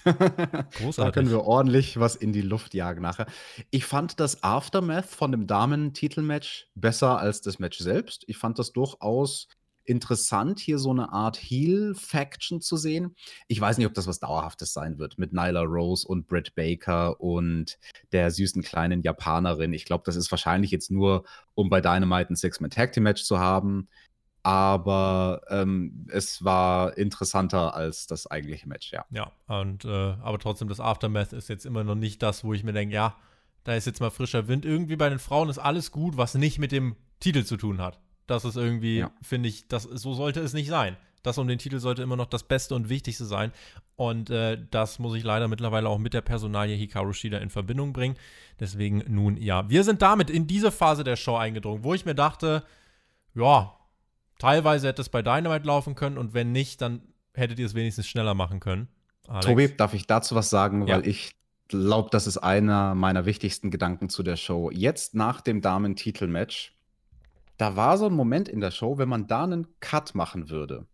Großartig. Da können wir ordentlich was in die Luft jagen nachher. Ich fand das Aftermath von dem Damen-Titelmatch besser als das Match selbst. Ich fand das durchaus interessant, hier so eine Art Heel-Faction zu sehen. Ich weiß nicht, ob das was Dauerhaftes sein wird mit Nyla Rose und Britt Baker und der süßen kleinen Japanerin. Ich glaube, das ist wahrscheinlich jetzt nur, um bei Dynamite ein Six-Man-Tag-Team-Match zu haben. Aber ähm, es war interessanter als das eigentliche Match, ja. Ja, und äh, aber trotzdem, das Aftermath ist jetzt immer noch nicht das, wo ich mir denke, ja, da ist jetzt mal frischer Wind. Irgendwie bei den Frauen ist alles gut, was nicht mit dem Titel zu tun hat. Das ist irgendwie, ja. finde ich, das, so sollte es nicht sein. Das um den Titel sollte immer noch das Beste und Wichtigste sein. Und äh, das muss ich leider mittlerweile auch mit der Personalie Hikaru Shida in Verbindung bringen. Deswegen nun ja. Wir sind damit in diese Phase der Show eingedrungen, wo ich mir dachte, ja, teilweise hätte es bei Dynamite laufen können und wenn nicht, dann hättet ihr es wenigstens schneller machen können. Alex. Tobi, darf ich dazu was sagen? Ja. Weil ich glaube, das ist einer meiner wichtigsten Gedanken zu der Show. Jetzt nach dem Damen-Titelmatch da war so ein Moment in der Show, wenn man da einen Cut machen würde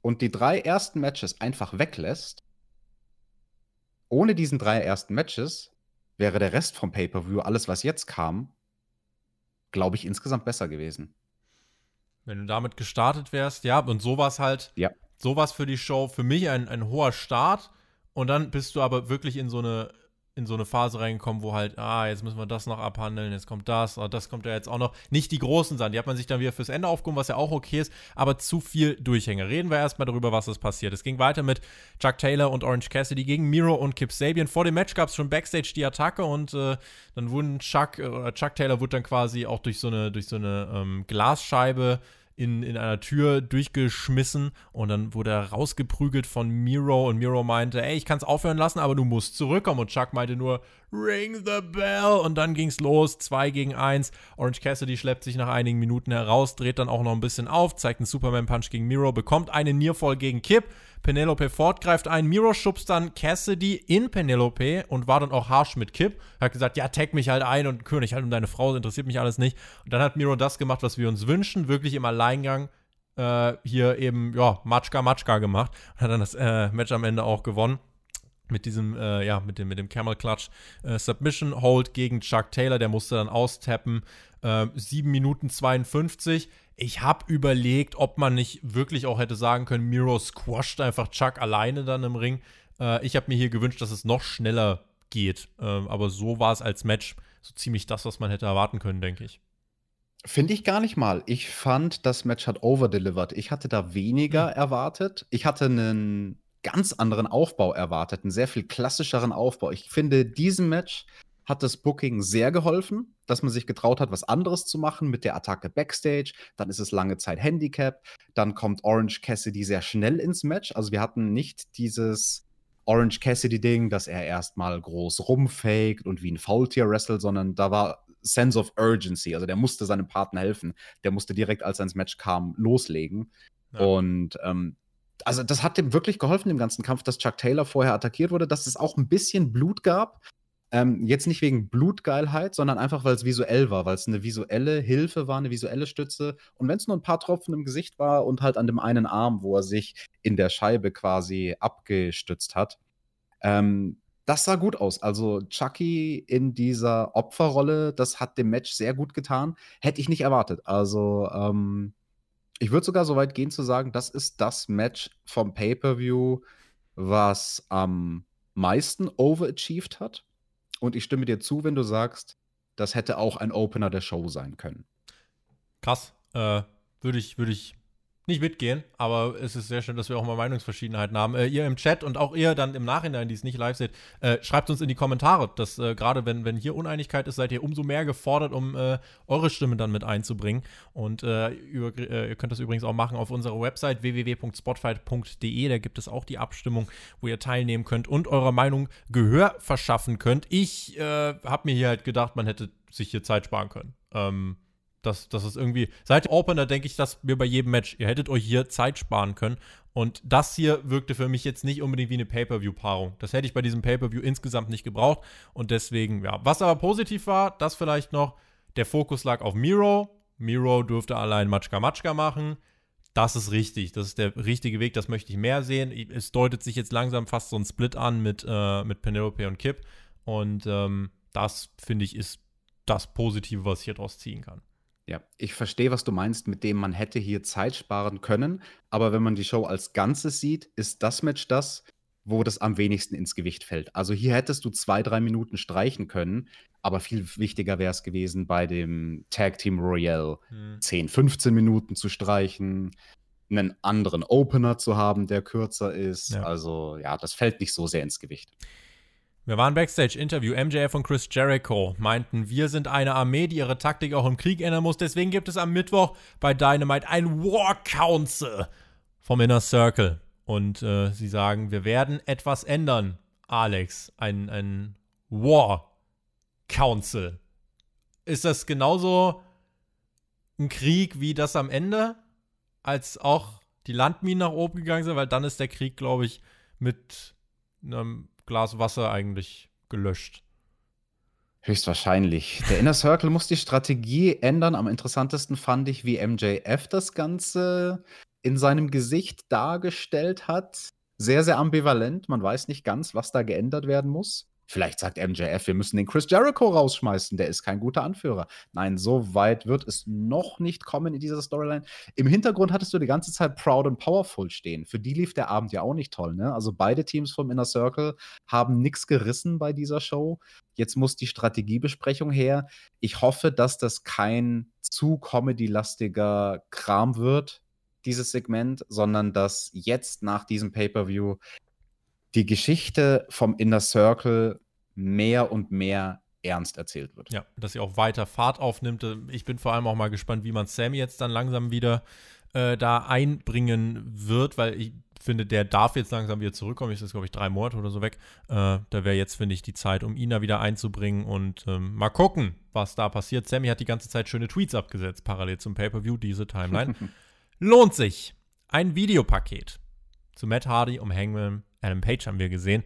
und die drei ersten Matches einfach weglässt, ohne diesen drei ersten Matches wäre der Rest vom Pay-Per-View, alles was jetzt kam, glaube ich, insgesamt besser gewesen. Wenn du damit gestartet wärst, ja, und so war es halt, ja. so war für die Show für mich ein, ein hoher Start und dann bist du aber wirklich in so eine in so eine Phase reingekommen, wo halt, ah, jetzt müssen wir das noch abhandeln, jetzt kommt das, oh, das kommt ja jetzt auch noch. Nicht die großen Sachen, die hat man sich dann wieder fürs Ende aufgehoben, was ja auch okay ist, aber zu viel Durchhänge. Reden wir erstmal darüber, was ist passiert. Es ging weiter mit Chuck Taylor und Orange Cassidy gegen Miro und Kip Sabian. Vor dem Match gab es schon Backstage die Attacke und äh, dann wurden Chuck, äh, Chuck Taylor wurde dann quasi auch durch so eine, durch so eine ähm, Glasscheibe in, in einer Tür durchgeschmissen und dann wurde er rausgeprügelt von Miro und Miro meinte, ey, ich kann es aufhören lassen, aber du musst zurückkommen. Und Chuck meinte nur, ring the bell und dann ging's los, 2 gegen 1. Orange Cassidy schleppt sich nach einigen Minuten heraus, dreht dann auch noch ein bisschen auf, zeigt einen Superman Punch gegen Miro, bekommt einen Nearfall gegen Kip Penelope Ford greift ein, Miro schubst dann Cassidy in Penelope und war dann auch harsh mit Kip. Hat gesagt, ja, tag mich halt ein und König halt um deine Frau, interessiert mich alles nicht. Und dann hat Miro das gemacht, was wir uns wünschen, wirklich im Alleingang äh, hier eben, ja, Matschka Matschka gemacht. Und hat dann das äh, Match am Ende auch gewonnen mit diesem, äh, ja, mit dem, mit dem Camel Clutch äh, Submission Hold gegen Chuck Taylor, der musste dann austappen. Äh, 7 Minuten 52. Ich habe überlegt, ob man nicht wirklich auch hätte sagen können, Miro squasht einfach Chuck alleine dann im Ring. Äh, ich habe mir hier gewünscht, dass es noch schneller geht. Äh, aber so war es als Match so ziemlich das, was man hätte erwarten können, denke ich. Finde ich gar nicht mal. Ich fand, das Match hat overdelivered. Ich hatte da weniger Hm. erwartet. Ich hatte einen ganz anderen Aufbau erwartet, einen sehr viel klassischeren Aufbau. Ich finde, diesem Match hat das Booking sehr geholfen, dass man sich getraut hat, was anderes zu machen mit der Attacke Backstage. Dann ist es lange Zeit Handicap. Dann kommt Orange Cassidy sehr schnell ins Match. Also wir hatten nicht dieses Orange Cassidy-Ding, dass er erstmal groß rumfaked und wie ein Faultier wrestelt, sondern da war Sense of Urgency. Also der musste seinem Partner helfen. Der musste direkt, als er ins Match kam, loslegen. Ja. Und ähm, also das hat dem wirklich geholfen, dem ganzen Kampf, dass Chuck Taylor vorher attackiert wurde, dass es auch ein bisschen Blut gab. Ähm, jetzt nicht wegen Blutgeilheit, sondern einfach, weil es visuell war, weil es eine visuelle Hilfe war, eine visuelle Stütze. Und wenn es nur ein paar Tropfen im Gesicht war und halt an dem einen Arm, wo er sich in der Scheibe quasi abgestützt hat, ähm, das sah gut aus. Also Chucky in dieser Opferrolle, das hat dem Match sehr gut getan. Hätte ich nicht erwartet. Also ähm, ich würde sogar so weit gehen zu sagen, das ist das Match vom Pay-per-View, was am meisten overachieved hat. Und ich stimme dir zu, wenn du sagst, das hätte auch ein Opener der Show sein können. Krass. Äh, würde ich, würde ich nicht mitgehen, aber es ist sehr schön, dass wir auch mal Meinungsverschiedenheiten haben. Äh, ihr im Chat und auch ihr dann im Nachhinein, die es nicht live seht, äh, schreibt uns in die Kommentare, dass äh, gerade wenn, wenn hier Uneinigkeit ist, seid ihr umso mehr gefordert, um äh, eure Stimmen dann mit einzubringen. Und äh, über, äh, ihr könnt das übrigens auch machen auf unserer Website www.spotfight.de. Da gibt es auch die Abstimmung, wo ihr teilnehmen könnt und eurer Meinung Gehör verschaffen könnt. Ich habe mir hier halt gedacht, man hätte sich hier Zeit sparen können. Ähm, das, das ist irgendwie. Seit Opener denke ich, dass wir bei jedem Match, ihr hättet euch hier Zeit sparen können. Und das hier wirkte für mich jetzt nicht unbedingt wie eine Pay-Per-View-Paarung. Das hätte ich bei diesem Pay-Per-View insgesamt nicht gebraucht. Und deswegen, ja. Was aber positiv war, das vielleicht noch, der Fokus lag auf Miro. Miro durfte allein Matschka Matschka machen. Das ist richtig. Das ist der richtige Weg. Das möchte ich mehr sehen. Es deutet sich jetzt langsam fast so ein Split an mit, äh, mit Penelope und Kip. Und ähm, das, finde ich, ist das Positive, was ich hier draus ziehen kann. Ja, ich verstehe, was du meinst, mit dem man hätte hier Zeit sparen können. Aber wenn man die Show als Ganzes sieht, ist das Match das, wo das am wenigsten ins Gewicht fällt. Also hier hättest du zwei, drei Minuten streichen können, aber viel wichtiger wäre es gewesen, bei dem Tag Team Royale Hm. 10, 15 Minuten zu streichen, einen anderen Opener zu haben, der kürzer ist. Ja. Also ja, das fällt nicht so sehr ins Gewicht. Wir waren Backstage-Interview. MJF und Chris Jericho meinten, wir sind eine Armee, die ihre Taktik auch im Krieg ändern muss. Deswegen gibt es am Mittwoch bei Dynamite ein War Council vom Inner Circle. Und äh, sie sagen, wir werden etwas ändern, Alex. Ein, ein War Council. Ist das genauso ein Krieg wie das am Ende, als auch die Landminen nach oben gegangen sind? Weil dann ist der Krieg, glaube ich, mit einem Glas Wasser eigentlich gelöscht. Höchstwahrscheinlich. Der Inner Circle muss die Strategie ändern. Am interessantesten fand ich, wie MJF das Ganze in seinem Gesicht dargestellt hat. Sehr, sehr ambivalent. Man weiß nicht ganz, was da geändert werden muss. Vielleicht sagt MJF, wir müssen den Chris Jericho rausschmeißen, der ist kein guter Anführer. Nein, so weit wird es noch nicht kommen in dieser Storyline. Im Hintergrund hattest du die ganze Zeit Proud and Powerful stehen. Für die lief der Abend ja auch nicht toll, ne? Also beide Teams vom Inner Circle haben nichts gerissen bei dieser Show. Jetzt muss die Strategiebesprechung her. Ich hoffe, dass das kein zu comedy-lastiger Kram wird, dieses Segment, sondern dass jetzt nach diesem Pay-Per-View die Geschichte vom Inner Circle mehr und mehr ernst erzählt wird. Ja, dass sie auch weiter Fahrt aufnimmt. Ich bin vor allem auch mal gespannt, wie man Sammy jetzt dann langsam wieder äh, da einbringen wird, weil ich finde, der darf jetzt langsam wieder zurückkommen. Ist jetzt, glaube ich, drei Monate oder so weg. Äh, da wäre jetzt, finde ich, die Zeit, um ihn da wieder einzubringen und ähm, mal gucken, was da passiert. Sammy hat die ganze Zeit schöne Tweets abgesetzt, parallel zum Pay-Per-View, diese Timeline. Lohnt sich. Ein Videopaket zu Matt Hardy um Hangman Adam Page haben wir gesehen.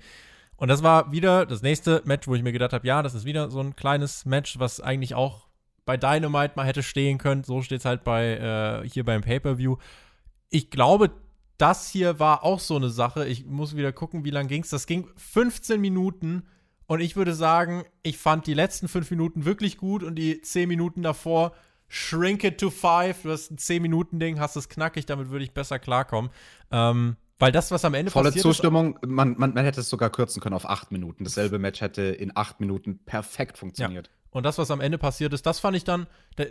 Und das war wieder das nächste Match, wo ich mir gedacht habe, ja, das ist wieder so ein kleines Match, was eigentlich auch bei Dynamite mal hätte stehen können. So steht es halt bei äh, hier beim Pay-Per-View. Ich glaube, das hier war auch so eine Sache. Ich muss wieder gucken, wie lang ging es. Das ging 15 Minuten. Und ich würde sagen, ich fand die letzten 5 Minuten wirklich gut und die 10 Minuten davor shrink it to 5. Du hast ein 10-Minuten-Ding, hast es knackig, damit würde ich besser klarkommen. Ähm, weil das, was am Ende Volle passiert Zustimmung, man, man, man hätte es sogar kürzen können auf acht Minuten. Dasselbe Match hätte in acht Minuten perfekt funktioniert. ist, und das, was am Ende passiert ist, das fand ich dann, da,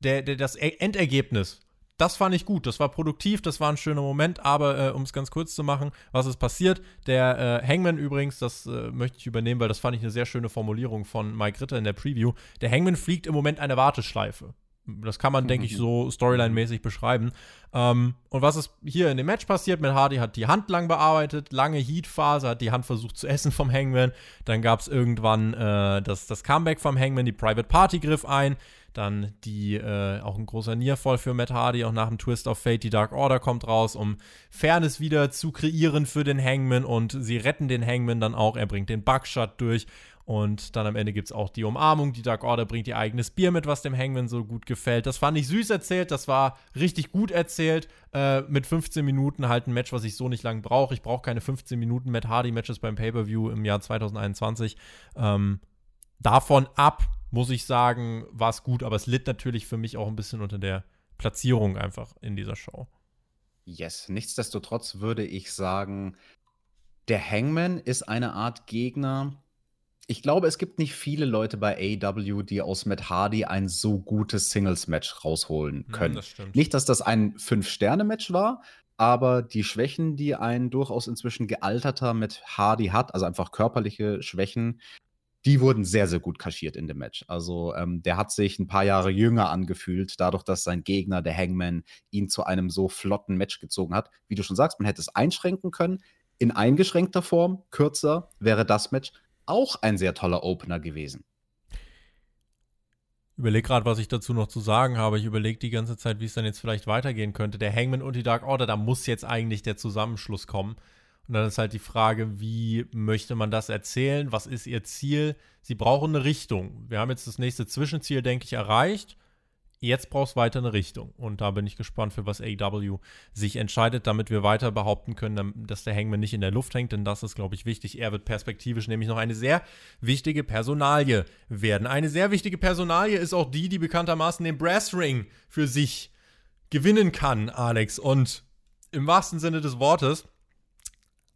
der, der, das E- Endergebnis, das fand ich gut. Das war produktiv, das war ein schöner Moment. Aber äh, um es ganz kurz zu machen, was ist passiert? Der äh, Hangman übrigens, das äh, möchte ich übernehmen, weil das fand ich eine sehr schöne Formulierung von Mike Ritter in der Preview. Der Hangman fliegt im Moment eine Warteschleife. Das kann man, denke ich, so Storyline-mäßig beschreiben. Ähm, und was ist hier in dem Match passiert? Mit Hardy hat die Hand lang bearbeitet, lange Heat-Phase, hat die Hand versucht zu essen vom Hangman. Dann gab es irgendwann äh, das, das Comeback vom Hangman, die Private Party griff ein. Dann die, äh, auch ein großer Nearfall für Matt Hardy, auch nach dem Twist of Fate. Die Dark Order kommt raus, um Fairness wieder zu kreieren für den Hangman. Und sie retten den Hangman dann auch. Er bringt den Buckshot durch. Und dann am Ende gibt es auch die Umarmung. Die Dark Order bringt ihr eigenes Bier mit, was dem Hangman so gut gefällt. Das fand ich süß erzählt, das war richtig gut erzählt. Äh, mit 15 Minuten halt ein Match, was ich so nicht lang brauche. Ich brauche keine 15 Minuten Matt Hardy-Matches beim Pay-Per-View im Jahr 2021. Ähm, davon ab, muss ich sagen, war es gut, aber es litt natürlich für mich auch ein bisschen unter der Platzierung einfach in dieser Show. Yes, nichtsdestotrotz würde ich sagen, der Hangman ist eine Art Gegner. Ich glaube, es gibt nicht viele Leute bei AEW, die aus Matt Hardy ein so gutes Singles-Match rausholen können. das stimmt. Nicht, dass das ein Fünf-Sterne-Match war, aber die Schwächen, die ein durchaus inzwischen gealterter Matt Hardy hat, also einfach körperliche Schwächen, die wurden sehr, sehr gut kaschiert in dem Match. Also ähm, der hat sich ein paar Jahre jünger angefühlt, dadurch, dass sein Gegner, der Hangman, ihn zu einem so flotten Match gezogen hat. Wie du schon sagst, man hätte es einschränken können. In eingeschränkter Form, kürzer, wäre das Match auch ein sehr toller Opener gewesen. überlege gerade, was ich dazu noch zu sagen habe. Ich überlege die ganze Zeit, wie es dann jetzt vielleicht weitergehen könnte. Der Hangman und die Dark Order, da muss jetzt eigentlich der Zusammenschluss kommen. Und dann ist halt die Frage, wie möchte man das erzählen? Was ist ihr Ziel? Sie brauchen eine Richtung. Wir haben jetzt das nächste Zwischenziel, denke ich, erreicht. Jetzt braucht es weiter eine Richtung. Und da bin ich gespannt, für was AEW sich entscheidet, damit wir weiter behaupten können, dass der Hangman nicht in der Luft hängt. Denn das ist, glaube ich, wichtig. Er wird perspektivisch nämlich noch eine sehr wichtige Personalie werden. Eine sehr wichtige Personalie ist auch die, die bekanntermaßen den Brass Ring für sich gewinnen kann, Alex. Und im wahrsten Sinne des Wortes,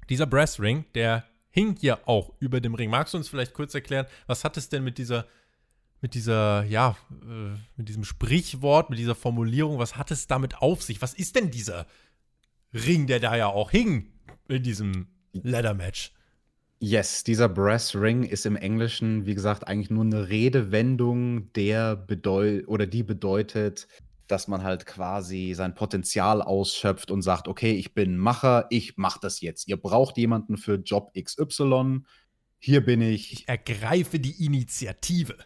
dieser Brass Ring, der hing hier auch über dem Ring. Magst du uns vielleicht kurz erklären, was hat es denn mit dieser mit dieser, ja, äh, mit diesem Sprichwort, mit dieser Formulierung, was hat es damit auf sich? Was ist denn dieser Ring, der da ja auch hing in diesem Leather-Match? Yes, dieser Brass Ring ist im Englischen, wie gesagt, eigentlich nur eine Redewendung, der bedeutet oder die bedeutet, dass man halt quasi sein Potenzial ausschöpft und sagt, okay, ich bin Macher, ich mach das jetzt. Ihr braucht jemanden für Job XY. Hier bin ich. Ich ergreife die Initiative.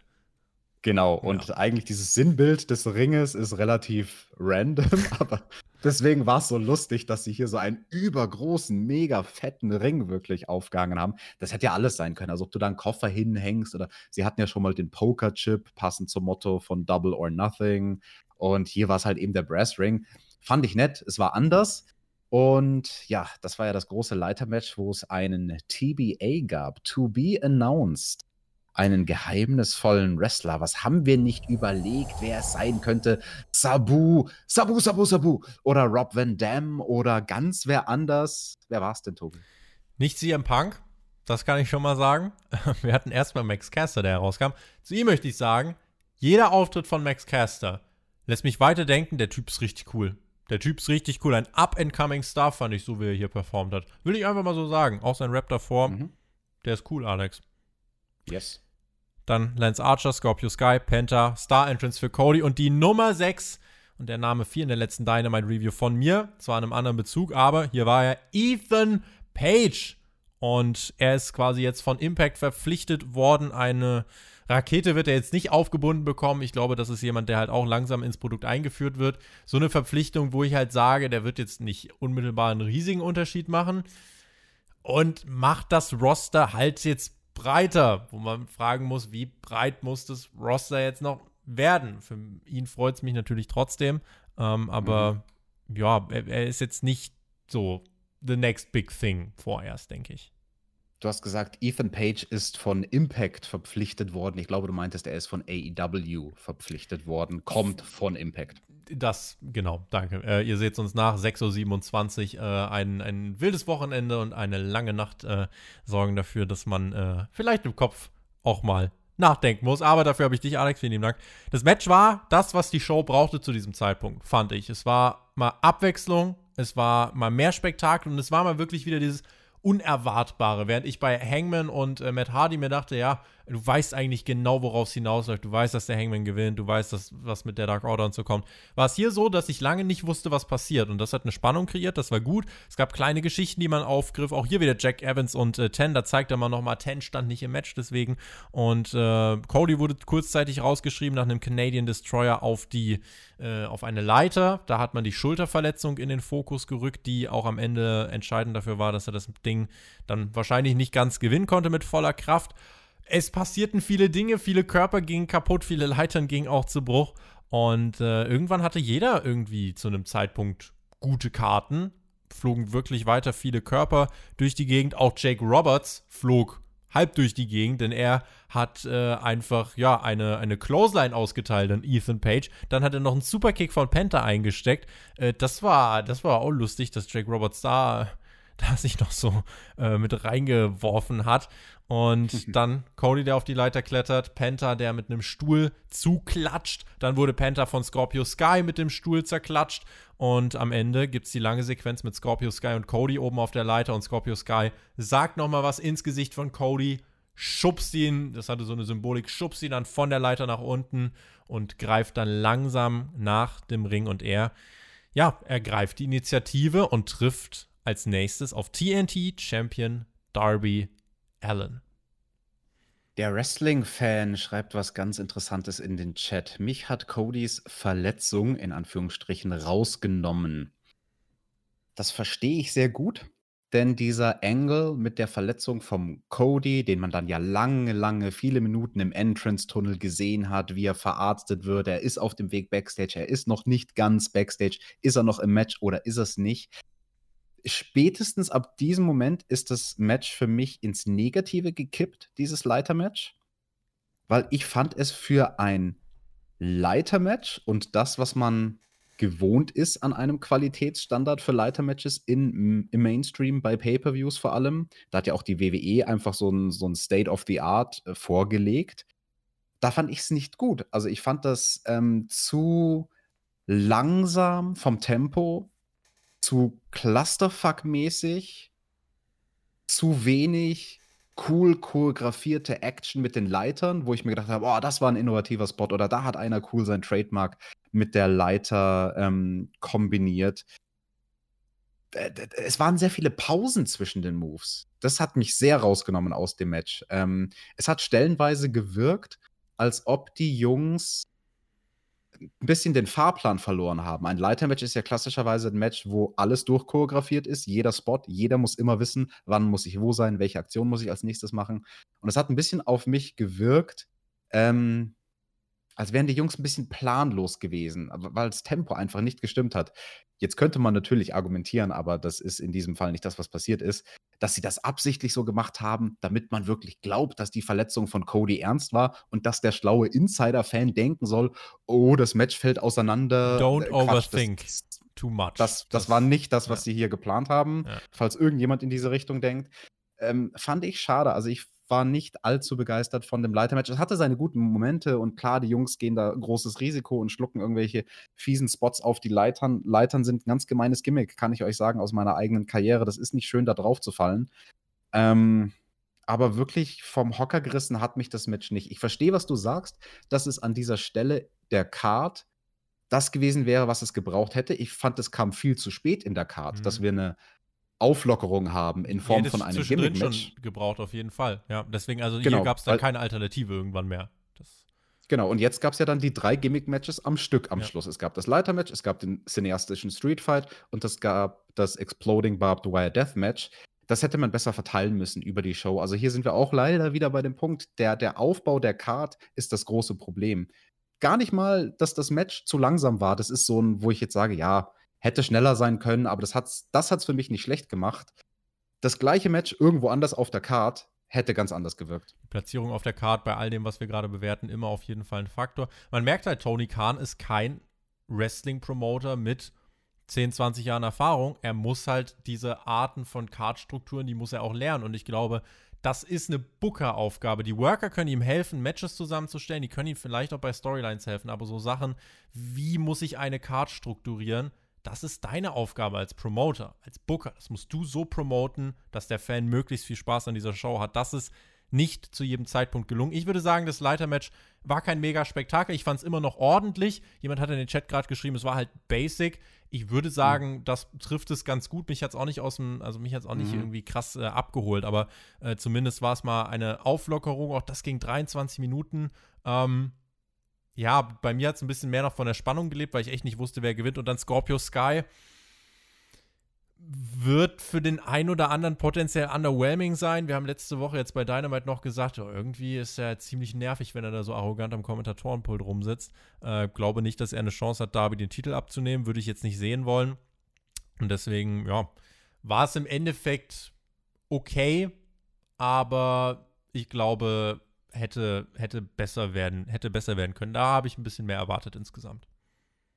Genau, und eigentlich dieses Sinnbild des Ringes ist relativ random, aber deswegen war es so lustig, dass sie hier so einen übergroßen, mega fetten Ring wirklich aufgehangen haben. Das hätte ja alles sein können, also ob du da einen Koffer hinhängst oder sie hatten ja schon mal den Poker-Chip, passend zum Motto von Double or Nothing. Und hier war es halt eben der Brass Ring. Fand ich nett, es war anders. Und ja, das war ja das große Leitermatch, wo es einen TBA gab, To Be Announced einen geheimnisvollen Wrestler. Was haben wir nicht überlegt, wer es sein könnte? Sabu, Sabu, Sabu, Sabu. Oder Rob Van Dam oder ganz wer anders. Wer war es denn, Tobi? Nicht CM Punk, das kann ich schon mal sagen. Wir hatten erstmal Max Caster, der herauskam. Zu ihm möchte ich sagen, jeder Auftritt von Max Caster lässt mich weiter denken, der Typ ist richtig cool. Der Typ ist richtig cool. Ein up-and-coming Star fand ich, so wie er hier performt hat. Will ich einfach mal so sagen. Auch sein Rap davor, Mhm. der ist cool, Alex. Yes. Dann Lance Archer, Scorpio Sky, Penta, Star Entrance für Cody und die Nummer 6 und der Name 4 in der letzten Dynamite Review von mir, zwar in einem anderen Bezug, aber hier war er Ethan Page und er ist quasi jetzt von Impact verpflichtet worden. Eine Rakete wird er jetzt nicht aufgebunden bekommen. Ich glaube, das ist jemand, der halt auch langsam ins Produkt eingeführt wird. So eine Verpflichtung, wo ich halt sage, der wird jetzt nicht unmittelbar einen riesigen Unterschied machen und macht das Roster halt jetzt breiter, wo man fragen muss, wie breit muss das Roster jetzt noch werden. Für ihn freut es mich natürlich trotzdem, ähm, aber ja, er, er ist jetzt nicht so the next big thing vorerst, denke ich. Du hast gesagt, Ethan Page ist von Impact verpflichtet worden. Ich glaube, du meintest, er ist von AEW verpflichtet worden, kommt von Impact. Das, genau, danke. Äh, ihr seht uns nach, 6.27 Uhr, äh, ein, ein wildes Wochenende und eine lange Nacht äh, sorgen dafür, dass man äh, vielleicht im Kopf auch mal nachdenken muss. Aber dafür habe ich dich, Alex, vielen lieben Dank. Das Match war das, was die Show brauchte zu diesem Zeitpunkt, fand ich. Es war mal Abwechslung, es war mal mehr Spektakel und es war mal wirklich wieder dieses Unerwartbare. Während ich bei Hangman und äh, Matt Hardy mir dachte, ja, du weißt eigentlich genau, worauf es hinausläuft. Du weißt, dass der Hangman gewinnt, du weißt, dass, was mit der Dark Order und so kommt. War es hier so, dass ich lange nicht wusste, was passiert. Und das hat eine Spannung kreiert, das war gut. Es gab kleine Geschichten, die man aufgriff. Auch hier wieder Jack Evans und äh, Ten, da zeigt er mal nochmal, Ten stand nicht im Match deswegen. Und äh, Cody wurde kurzzeitig rausgeschrieben nach einem Canadian Destroyer auf die, äh, auf eine Leiter. Da hat man die Schulterverletzung in den Fokus gerückt, die auch am Ende entscheidend dafür war, dass er das Ding dann wahrscheinlich nicht ganz gewinnen konnte mit voller Kraft es passierten viele Dinge, viele Körper gingen kaputt, viele Leitern gingen auch zu Bruch. Und äh, irgendwann hatte jeder irgendwie zu einem Zeitpunkt gute Karten, flogen wirklich weiter viele Körper durch die Gegend. Auch Jake Roberts flog halb durch die Gegend, denn er hat äh, einfach ja eine, eine Clothesline ausgeteilt an Ethan Page. Dann hat er noch einen Superkick von Panther eingesteckt. Äh, das war das war auch lustig, dass Jake Roberts da da sich noch so äh, mit reingeworfen hat. Und dann Cody, der auf die Leiter klettert, Penta, der mit einem Stuhl zuklatscht. Dann wurde Penta von Scorpio Sky mit dem Stuhl zerklatscht. Und am Ende gibt es die lange Sequenz mit Scorpio Sky und Cody oben auf der Leiter. Und Scorpio Sky sagt nochmal was ins Gesicht von Cody, schubst ihn, das hatte so eine Symbolik, schubst ihn dann von der Leiter nach unten und greift dann langsam nach dem Ring. Und er, ja, er greift die Initiative und trifft als nächstes auf TNT Champion Darby Allen. Der Wrestling-Fan schreibt was ganz Interessantes in den Chat. Mich hat Codys Verletzung in Anführungsstrichen rausgenommen. Das verstehe ich sehr gut, denn dieser Angle mit der Verletzung vom Cody, den man dann ja lange, lange, viele Minuten im Entrance-Tunnel gesehen hat, wie er verarztet wird, er ist auf dem Weg Backstage, er ist noch nicht ganz Backstage, ist er noch im Match oder ist es nicht? Spätestens ab diesem Moment ist das Match für mich ins Negative gekippt, dieses Leitermatch. Weil ich fand es für ein Leitermatch und das, was man gewohnt ist an einem Qualitätsstandard für Leitermatches in, im Mainstream bei Pay-Per-Views vor allem. Da hat ja auch die WWE einfach so ein, so ein State of the Art äh, vorgelegt. Da fand ich es nicht gut. Also ich fand das ähm, zu langsam vom Tempo, zu Clusterfuck-mäßig, zu wenig cool choreografierte Action mit den Leitern, wo ich mir gedacht habe, oh, das war ein innovativer Spot oder da hat einer cool sein Trademark mit der Leiter ähm, kombiniert. Es waren sehr viele Pausen zwischen den Moves. Das hat mich sehr rausgenommen aus dem Match. Ähm, es hat stellenweise gewirkt, als ob die Jungs ein bisschen den Fahrplan verloren haben. Ein Leitermatch ist ja klassischerweise ein Match, wo alles durchchoreografiert ist, jeder Spot, jeder muss immer wissen, wann muss ich wo sein, welche Aktion muss ich als nächstes machen. Und es hat ein bisschen auf mich gewirkt, ähm, als wären die Jungs ein bisschen planlos gewesen, weil das Tempo einfach nicht gestimmt hat. Jetzt könnte man natürlich argumentieren, aber das ist in diesem Fall nicht das, was passiert ist, dass sie das absichtlich so gemacht haben, damit man wirklich glaubt, dass die Verletzung von Cody ernst war und dass der schlaue Insider-Fan denken soll, oh, das Match fällt auseinander. Don't äh, Quatsch, overthink das, too much. Das, das, das, war nicht das, was ja. sie hier geplant haben, ja. falls irgendjemand in diese Richtung denkt. Ähm, fand ich schade. Also ich war nicht allzu begeistert von dem Leitermatch. Es hatte seine guten Momente und klar, die Jungs gehen da großes Risiko und schlucken irgendwelche fiesen Spots auf die Leitern. Leitern sind ein ganz gemeines Gimmick, kann ich euch sagen, aus meiner eigenen Karriere. Das ist nicht schön, da drauf zu fallen. Ähm, aber wirklich vom Hocker gerissen hat mich das Match nicht. Ich verstehe, was du sagst, dass es an dieser Stelle der Card das gewesen wäre, was es gebraucht hätte. Ich fand, es kam viel zu spät in der Card, mhm. dass wir eine Auflockerung haben in Form von einem Gimmick-Match. schon gebraucht, auf jeden Fall. Ja, deswegen, also genau, hier gab es dann keine Alternative irgendwann mehr. Das genau, und jetzt gab es ja dann die drei Gimmick-Matches am Stück am ja. Schluss. Es gab das Leiter-Match, es gab den cineastischen Street-Fight und es gab das Exploding Barbed Wire Death-Match. Das hätte man besser verteilen müssen über die Show. Also hier sind wir auch leider wieder bei dem Punkt, der, der Aufbau der Card ist das große Problem. Gar nicht mal, dass das Match zu langsam war. Das ist so ein, wo ich jetzt sage, ja, hätte schneller sein können, aber das hat's, das hat's für mich nicht schlecht gemacht. Das gleiche Match irgendwo anders auf der Card hätte ganz anders gewirkt. Die Platzierung auf der Card bei all dem, was wir gerade bewerten, immer auf jeden Fall ein Faktor. Man merkt halt, Tony Khan ist kein Wrestling-Promoter mit 10, 20 Jahren Erfahrung. Er muss halt diese Arten von Card-Strukturen, die muss er auch lernen. Und ich glaube, das ist eine Booker-Aufgabe. Die Worker können ihm helfen, Matches zusammenzustellen, die können ihm vielleicht auch bei Storylines helfen, aber so Sachen, wie muss ich eine Card strukturieren, das ist deine Aufgabe als Promoter, als Booker. Das musst du so promoten, dass der Fan möglichst viel Spaß an dieser Show hat. Das ist nicht zu jedem Zeitpunkt gelungen. Ich würde sagen, das Leitermatch war kein mega Spektakel. Ich fand es immer noch ordentlich. Jemand hat in den Chat gerade geschrieben, es war halt basic. Ich würde sagen, mhm. das trifft es ganz gut. Mich hat es auch nicht aus dem, also mich hat es auch nicht mhm. irgendwie krass äh, abgeholt, aber äh, zumindest war es mal eine Auflockerung. Auch das ging 23 Minuten. Ähm, ja, bei mir hat es ein bisschen mehr noch von der Spannung gelebt, weil ich echt nicht wusste, wer gewinnt. Und dann Scorpio Sky wird für den einen oder anderen potenziell underwhelming sein. Wir haben letzte Woche jetzt bei Dynamite noch gesagt, oh, irgendwie ist er ziemlich nervig, wenn er da so arrogant am Kommentatorenpult rumsitzt. Äh, glaube nicht, dass er eine Chance hat, Darby den Titel abzunehmen. Würde ich jetzt nicht sehen wollen. Und deswegen, ja, war es im Endeffekt okay, aber ich glaube, hätte, hätte besser werden, hätte besser werden können. Da habe ich ein bisschen mehr erwartet insgesamt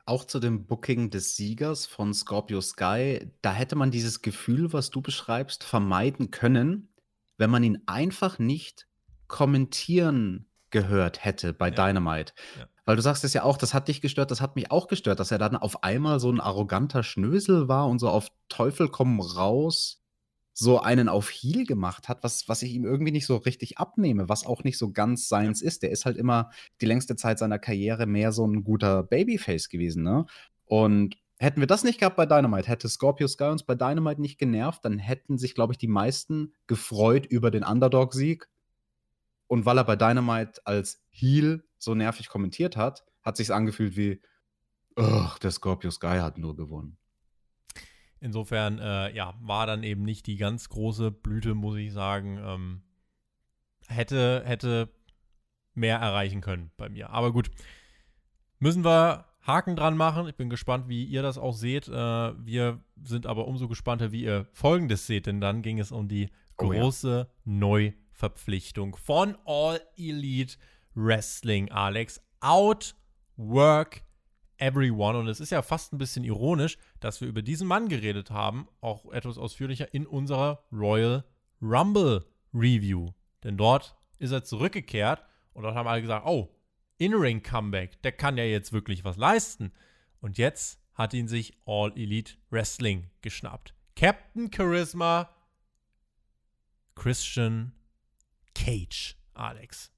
auch zu dem Booking des Siegers von Scorpio Sky, da hätte man dieses Gefühl, was du beschreibst, vermeiden können, wenn man ihn einfach nicht kommentieren gehört hätte bei ja. Dynamite. Ja. Weil du sagst es ja auch, das hat dich gestört, das hat mich auch gestört, dass er dann auf einmal so ein arroganter Schnösel war und so auf Teufel komm raus so einen auf Heel gemacht hat, was, was ich ihm irgendwie nicht so richtig abnehme, was auch nicht so ganz seins ist. Der ist halt immer die längste Zeit seiner Karriere mehr so ein guter Babyface gewesen, ne? Und hätten wir das nicht gehabt bei Dynamite, hätte Scorpio Sky uns bei Dynamite nicht genervt, dann hätten sich, glaube ich, die meisten gefreut über den Underdog-Sieg. Und weil er bei Dynamite als Heel so nervig kommentiert hat, hat sich angefühlt wie, ach, der Scorpio Sky hat nur gewonnen. Insofern, äh, ja, war dann eben nicht die ganz große Blüte, muss ich sagen. Ähm, hätte, hätte mehr erreichen können bei mir. Aber gut, müssen wir Haken dran machen. Ich bin gespannt, wie ihr das auch seht. Äh, wir sind aber umso gespannter, wie ihr Folgendes seht, denn dann ging es um die große oh, ja. Neuverpflichtung von All Elite Wrestling, Alex. Outwork everyone. Und es ist ja fast ein bisschen ironisch, dass wir über diesen Mann geredet haben, auch etwas ausführlicher in unserer Royal Rumble Review. Denn dort ist er zurückgekehrt und dort haben alle gesagt, oh, In-Ring Comeback, der kann ja jetzt wirklich was leisten. Und jetzt hat ihn sich All Elite Wrestling geschnappt. Captain Charisma, Christian Cage, Alex.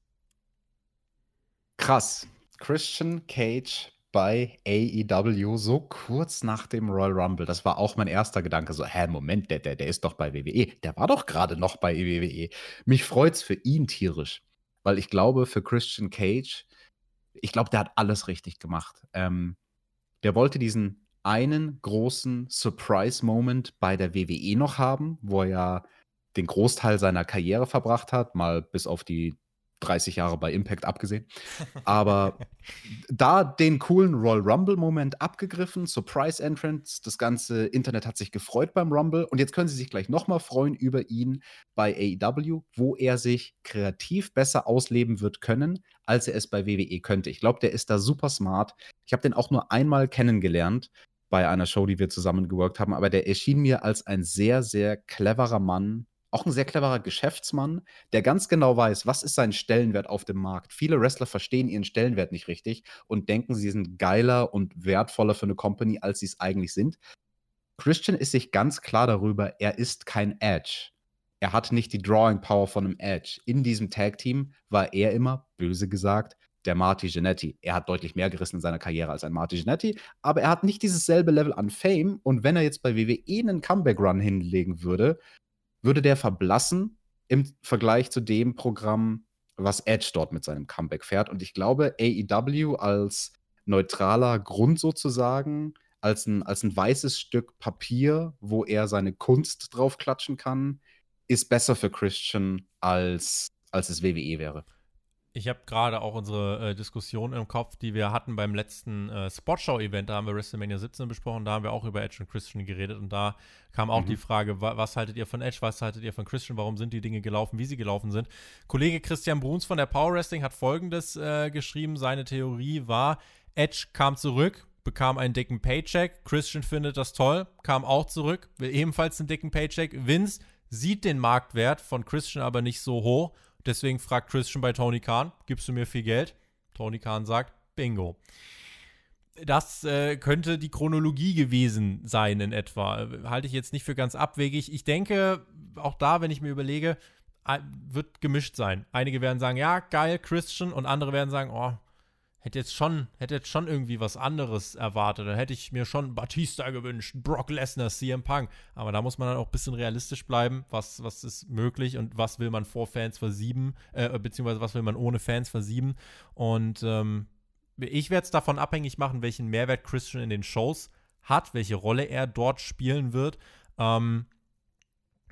Krass. Christian Cage bei AEW so kurz nach dem Royal Rumble. Das war auch mein erster Gedanke. So, hä, Moment, der, der, der ist doch bei WWE. Der war doch gerade noch bei WWE. Mich freut's für ihn tierisch, weil ich glaube, für Christian Cage, ich glaube, der hat alles richtig gemacht. Ähm, der wollte diesen einen großen Surprise-Moment bei der WWE noch haben, wo er ja den Großteil seiner Karriere verbracht hat, mal bis auf die 30 Jahre bei Impact abgesehen. Aber da den coolen Royal Rumble-Moment abgegriffen, Surprise Entrance, das ganze Internet hat sich gefreut beim Rumble und jetzt können sie sich gleich nochmal freuen über ihn bei AEW, wo er sich kreativ besser ausleben wird können, als er es bei WWE könnte. Ich glaube, der ist da super smart. Ich habe den auch nur einmal kennengelernt bei einer Show, die wir zusammen geworkt haben, aber der erschien mir als ein sehr, sehr cleverer Mann, auch ein sehr cleverer Geschäftsmann, der ganz genau weiß, was ist sein Stellenwert auf dem Markt. Viele Wrestler verstehen ihren Stellenwert nicht richtig und denken, sie sind geiler und wertvoller für eine Company, als sie es eigentlich sind. Christian ist sich ganz klar darüber, er ist kein Edge. Er hat nicht die Drawing Power von einem Edge. In diesem Tag Team war er immer, böse gesagt, der Marty Genetti. Er hat deutlich mehr gerissen in seiner Karriere als ein Marty Genetti, aber er hat nicht dieses selbe Level an Fame. Und wenn er jetzt bei WWE einen Comeback-Run hinlegen würde, würde der verblassen im Vergleich zu dem Programm, was Edge dort mit seinem Comeback fährt. Und ich glaube, AEW als neutraler Grund sozusagen, als ein, als ein weißes Stück Papier, wo er seine Kunst draufklatschen kann, ist besser für Christian als, als es WWE wäre. Ich habe gerade auch unsere äh, Diskussion im Kopf, die wir hatten beim letzten äh, Sportshow-Event. Da haben wir WrestleMania 17 besprochen. Da haben wir auch über Edge und Christian geredet. Und da kam auch mhm. die Frage: wa Was haltet ihr von Edge? Was haltet ihr von Christian? Warum sind die Dinge gelaufen, wie sie gelaufen sind? Kollege Christian Bruns von der Power Wrestling hat folgendes äh, geschrieben: Seine Theorie war, Edge kam zurück, bekam einen dicken Paycheck. Christian findet das toll, kam auch zurück, will ebenfalls einen dicken Paycheck. Vince sieht den Marktwert von Christian aber nicht so hoch. Deswegen fragt Christian bei Tony Khan, gibst du mir viel Geld? Tony Khan sagt, bingo. Das äh, könnte die Chronologie gewesen sein in etwa. Halte ich jetzt nicht für ganz abwegig. Ich denke, auch da, wenn ich mir überlege, wird gemischt sein. Einige werden sagen, ja, geil, Christian, und andere werden sagen, oh, hätte jetzt schon, hätte jetzt schon irgendwie was anderes erwartet. Dann hätte ich mir schon Batista gewünscht, Brock Lesnar, CM Punk. Aber da muss man dann auch ein bisschen realistisch bleiben. Was, was ist möglich und was will man vor Fans versieben, äh, beziehungsweise was will man ohne Fans versieben. Und ähm, ich werde es davon abhängig machen, welchen Mehrwert Christian in den Shows hat, welche Rolle er dort spielen wird. Ähm,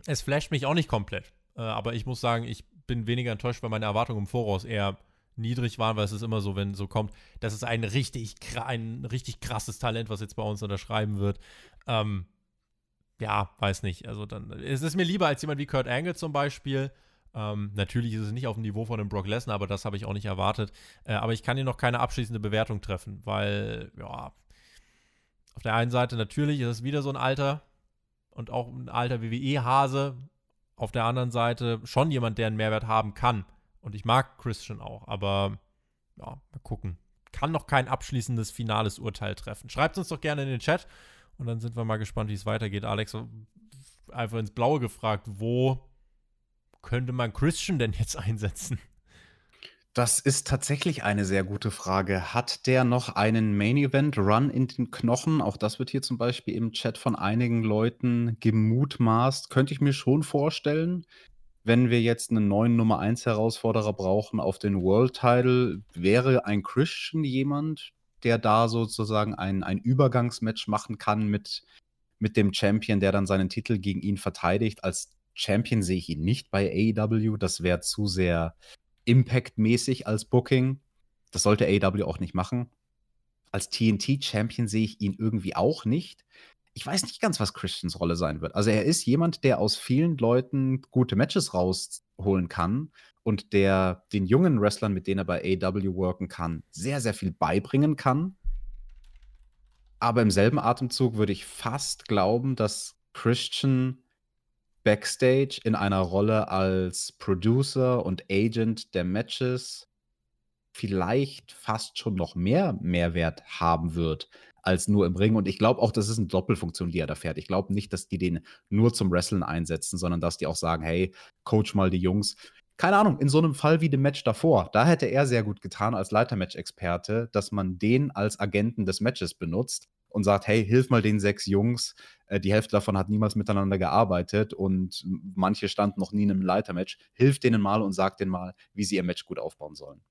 es flasht mich auch nicht komplett. Äh, aber ich muss sagen, ich bin weniger enttäuscht, weil meine Erwartungen im Voraus eher niedrig waren, weil es ist immer so, wenn so kommt, das ist ein richtig, ein richtig krasses Talent, was jetzt bei uns unterschreiben wird. Ähm, ja, weiß nicht. Also dann, es ist mir lieber als jemand wie Kurt Angle zum Beispiel. Ähm, natürlich ist es nicht auf dem Niveau von einem Brock Lesnar, aber das habe ich auch nicht erwartet. Äh, aber ich kann hier noch keine abschließende Bewertung treffen, weil, ja, auf der einen Seite natürlich ist es wieder so ein alter und auch ein alter WWE-Hase. Auf der anderen Seite schon jemand, der einen Mehrwert haben kann. Und ich mag Christian auch, aber ja, mal gucken. Kann noch kein abschließendes finales Urteil treffen. Schreibt uns doch gerne in den Chat und dann sind wir mal gespannt, wie es weitergeht. Alex, einfach ins Blaue gefragt, wo könnte man Christian denn jetzt einsetzen? Das ist tatsächlich eine sehr gute Frage. Hat der noch einen Main Event Run in den Knochen? Auch das wird hier zum Beispiel im Chat von einigen Leuten gemutmaßt. Könnte ich mir schon vorstellen wenn wir jetzt einen neuen Nummer 1 Herausforderer brauchen auf den World Title, wäre ein Christian jemand, der da sozusagen ein, ein Übergangsmatch machen kann mit, mit dem Champion, der dann seinen Titel gegen ihn verteidigt. Als Champion sehe ich ihn nicht bei AEW. Das wäre zu sehr Impact-mäßig als Booking. Das sollte AEW auch nicht machen. Als TNT-Champion sehe ich ihn irgendwie auch nicht ich weiß nicht ganz, was Christians Rolle sein wird. Also er ist jemand, der aus vielen Leuten gute Matches rausholen kann und der den jungen Wrestlern, mit denen er bei AW worken kann, sehr, sehr viel beibringen kann. Aber im selben Atemzug würde ich fast glauben, dass Christian backstage in einer Rolle als Producer und Agent der Matches vielleicht fast schon noch mehr Mehrwert haben wird als nur im Ring. Und ich glaube auch, das ist eine Doppelfunktion, die er da fährt. Ich glaube nicht, dass die den nur zum Wrestlen einsetzen, sondern dass die auch sagen, hey, coach mal die Jungs. Keine Ahnung, in so einem Fall wie dem Match davor, da hätte er sehr gut getan als Leitermatch-Experte, dass man den als Agenten des Matches benutzt und sagt, hey, hilf mal den sechs Jungs. Äh, die Hälfte davon hat niemals miteinander gearbeitet und manche standen noch nie in einem Leitermatch. Hilf denen mal und sag denen mal, wie sie ihr Match gut aufbauen sollen.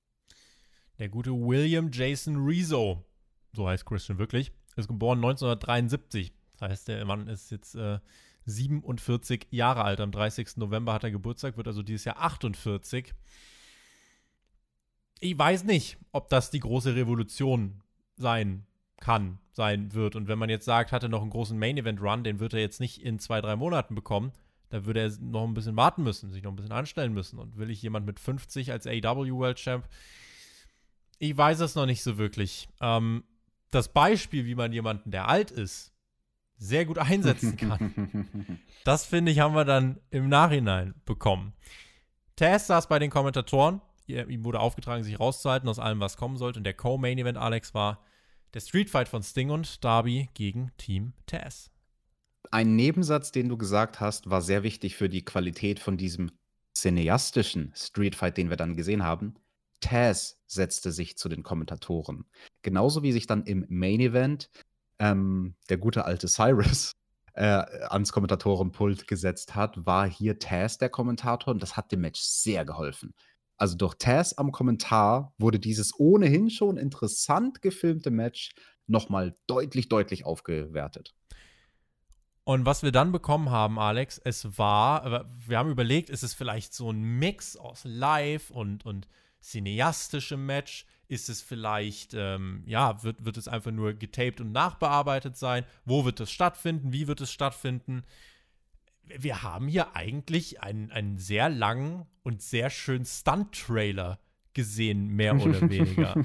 Der gute William Jason Rezo so heißt Christian wirklich, ist geboren 1973. Das heißt, der Mann ist jetzt äh, 47 Jahre alt. Am 30. November hat er Geburtstag, wird also dieses Jahr 48. Ich weiß nicht, ob das die große Revolution sein kann, sein wird. Und wenn man jetzt sagt, hat er noch einen großen Main-Event-Run, den wird er jetzt nicht in zwei, drei Monaten bekommen. Da würde er noch ein bisschen warten müssen, sich noch ein bisschen anstellen müssen. Und will ich jemand mit 50 als AW World Champ? Ich weiß es noch nicht so wirklich. Ähm, das Beispiel, wie man jemanden, der alt ist, sehr gut einsetzen kann. das finde ich, haben wir dann im Nachhinein bekommen. Taz saß bei den Kommentatoren. Ihm wurde aufgetragen, sich rauszuhalten aus allem, was kommen sollte. Und der Co-Main-Event, Alex, war der Streetfight von Sting und Darby gegen Team Taz. Ein Nebensatz, den du gesagt hast, war sehr wichtig für die Qualität von diesem cineastischen Streetfight, den wir dann gesehen haben. Taz setzte sich zu den Kommentatoren. Genauso wie sich dann im Main Event ähm, der gute alte Cyrus äh, ans Kommentatorenpult gesetzt hat, war hier Taz der Kommentator und das hat dem Match sehr geholfen. Also durch Taz am Kommentar wurde dieses ohnehin schon interessant gefilmte Match nochmal deutlich, deutlich aufgewertet. Und was wir dann bekommen haben, Alex, es war, wir haben überlegt, ist es vielleicht so ein Mix aus Live und, und cineastischem Match? Ist es vielleicht, ähm, ja, wird, wird es einfach nur getaped und nachbearbeitet sein? Wo wird es stattfinden? Wie wird es stattfinden? Wir haben hier eigentlich einen, einen sehr langen und sehr schönen Stunt-Trailer gesehen, mehr oder weniger.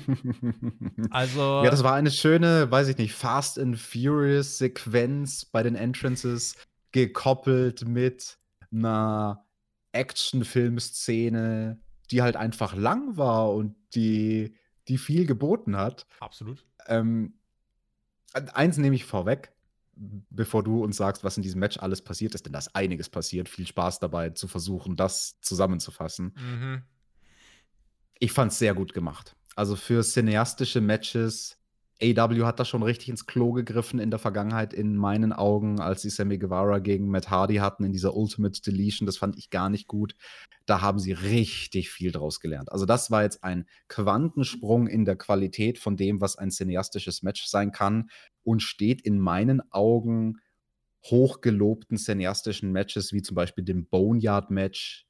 also. Ja, das war eine schöne, weiß ich nicht, Fast and Furious Sequenz bei den Entrances, gekoppelt mit einer Actionfilmszene, die halt einfach lang war und die, die viel geboten hat. Absolut. Ähm, eins nehme ich vorweg, bevor du uns sagst, was in diesem Match alles passiert ist, denn da ist einiges passiert. Viel Spaß dabei zu versuchen, das zusammenzufassen. Mhm. Ich fand es sehr gut gemacht. Also für cineastische Matches AW hat da schon richtig ins Klo gegriffen in der Vergangenheit, in meinen Augen, als sie Sammy Guevara gegen Matt Hardy hatten in dieser Ultimate Deletion. Das fand ich gar nicht gut. Da haben sie richtig viel draus gelernt. Also, das war jetzt ein Quantensprung in der Qualität von dem, was ein cineastisches Match sein kann und steht in meinen Augen hochgelobten cineastischen Matches, wie zum Beispiel dem Boneyard-Match,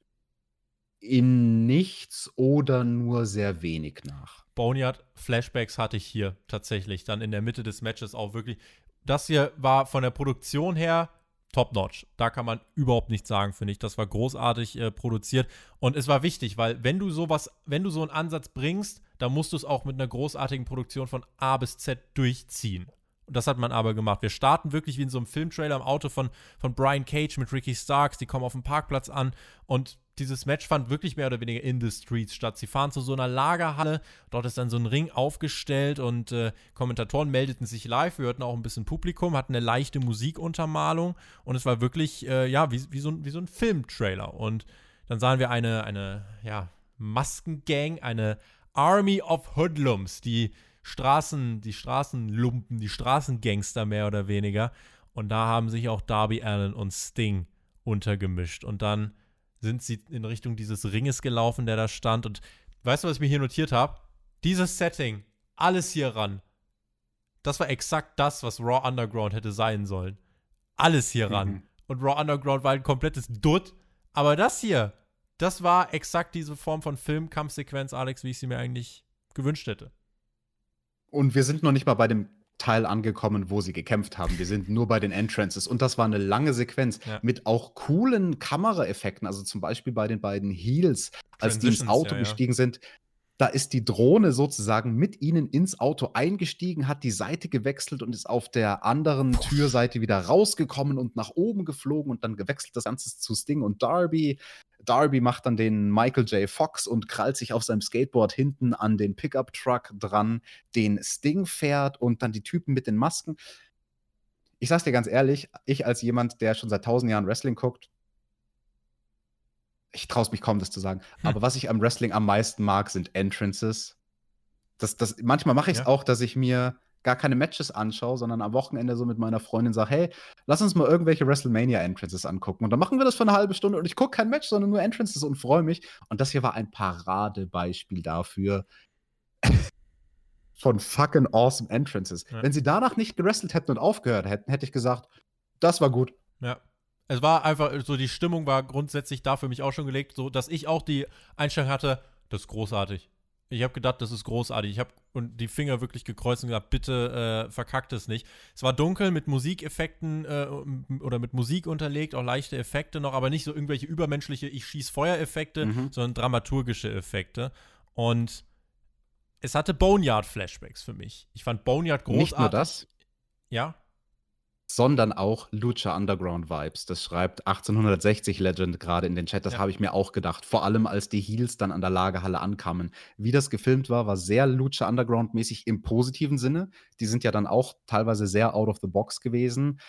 in nichts oder nur sehr wenig nach. Boneyard Flashbacks hatte ich hier tatsächlich dann in der Mitte des Matches auch wirklich. Das hier war von der Produktion her top-notch. Da kann man überhaupt nichts sagen, finde ich. Das war großartig äh, produziert und es war wichtig, weil wenn du sowas, wenn du so einen Ansatz bringst, dann musst du es auch mit einer großartigen Produktion von A bis Z durchziehen. Und das hat man aber gemacht. Wir starten wirklich wie in so einem Filmtrailer im Auto von, von Brian Cage mit Ricky Starks. Die kommen auf dem Parkplatz an und dieses Match fand wirklich mehr oder weniger in the streets statt. Sie fahren zu so einer Lagerhalle, dort ist dann so ein Ring aufgestellt und äh, Kommentatoren meldeten sich live. Wir hörten auch ein bisschen Publikum, hatten eine leichte Musikuntermalung und es war wirklich, äh, ja, wie, wie, so, wie so ein Filmtrailer. Und dann sahen wir eine, eine, ja, Maskengang, eine Army of Hoodlums, die Straßen, die Straßenlumpen, die Straßengangster mehr oder weniger. Und da haben sich auch Darby Allen und Sting untergemischt. Und dann sind sie in Richtung dieses Ringes gelaufen, der da stand. Und weißt du, was ich mir hier notiert habe? Dieses Setting, alles hier ran. Das war exakt das, was Raw Underground hätte sein sollen. Alles hier ran. Mhm. Und Raw Underground war ein komplettes Dutt. Aber das hier, das war exakt diese Form von Filmkampfsequenz, Alex, wie ich sie mir eigentlich gewünscht hätte. Und wir sind noch nicht mal bei dem Teil angekommen, wo sie gekämpft haben. Wir sind nur bei den Entrances. Und das war eine lange Sequenz ja. mit auch coolen Kameraeffekten. Also zum Beispiel bei den beiden Heels, als die ins Auto ja, gestiegen ja. sind. Da ist die Drohne sozusagen mit ihnen ins Auto eingestiegen, hat die Seite gewechselt und ist auf der anderen Türseite wieder rausgekommen und nach oben geflogen und dann gewechselt das Ganze zu Sting und Darby. Darby macht dann den Michael J. Fox und krallt sich auf seinem Skateboard hinten an den Pickup-Truck dran, den Sting fährt und dann die Typen mit den Masken. Ich sag's dir ganz ehrlich, ich als jemand, der schon seit tausend Jahren Wrestling guckt, ich traue mich kaum, das zu sagen, hm. aber was ich am Wrestling am meisten mag, sind Entrances. Das, das, manchmal mache ich es ja. auch, dass ich mir gar keine Matches anschaue, sondern am Wochenende so mit meiner Freundin sage, hey, lass uns mal irgendwelche WrestleMania-Entrances angucken. Und dann machen wir das für eine halbe Stunde und ich gucke kein Match, sondern nur Entrances und freue mich. Und das hier war ein Paradebeispiel dafür von fucking awesome Entrances. Ja. Wenn sie danach nicht gewrestelt hätten und aufgehört hätten, hätte ich gesagt, das war gut. Ja. Es war einfach so, die Stimmung war grundsätzlich da für mich auch schon gelegt, so dass ich auch die Einstellung hatte, das ist großartig. Ich habe gedacht, das ist großartig. Ich habe und die Finger wirklich gekreuzt und gesagt, bitte äh, verkackt es nicht. Es war dunkel mit Musikeffekten äh, oder mit Musik unterlegt, auch leichte Effekte noch, aber nicht so irgendwelche übermenschliche Ich schieß Feuereffekte, mhm. sondern dramaturgische Effekte. Und es hatte Boneyard-Flashbacks für mich. Ich fand Boneyard großartig. Nicht nur das. Ja sondern auch Lucha Underground Vibes. Das schreibt 1860 Legend gerade in den Chat. Das ja. habe ich mir auch gedacht. Vor allem, als die Heels dann an der Lagerhalle ankamen. Wie das gefilmt war, war sehr Lucha Underground mäßig im positiven Sinne. Die sind ja dann auch teilweise sehr out of the box gewesen.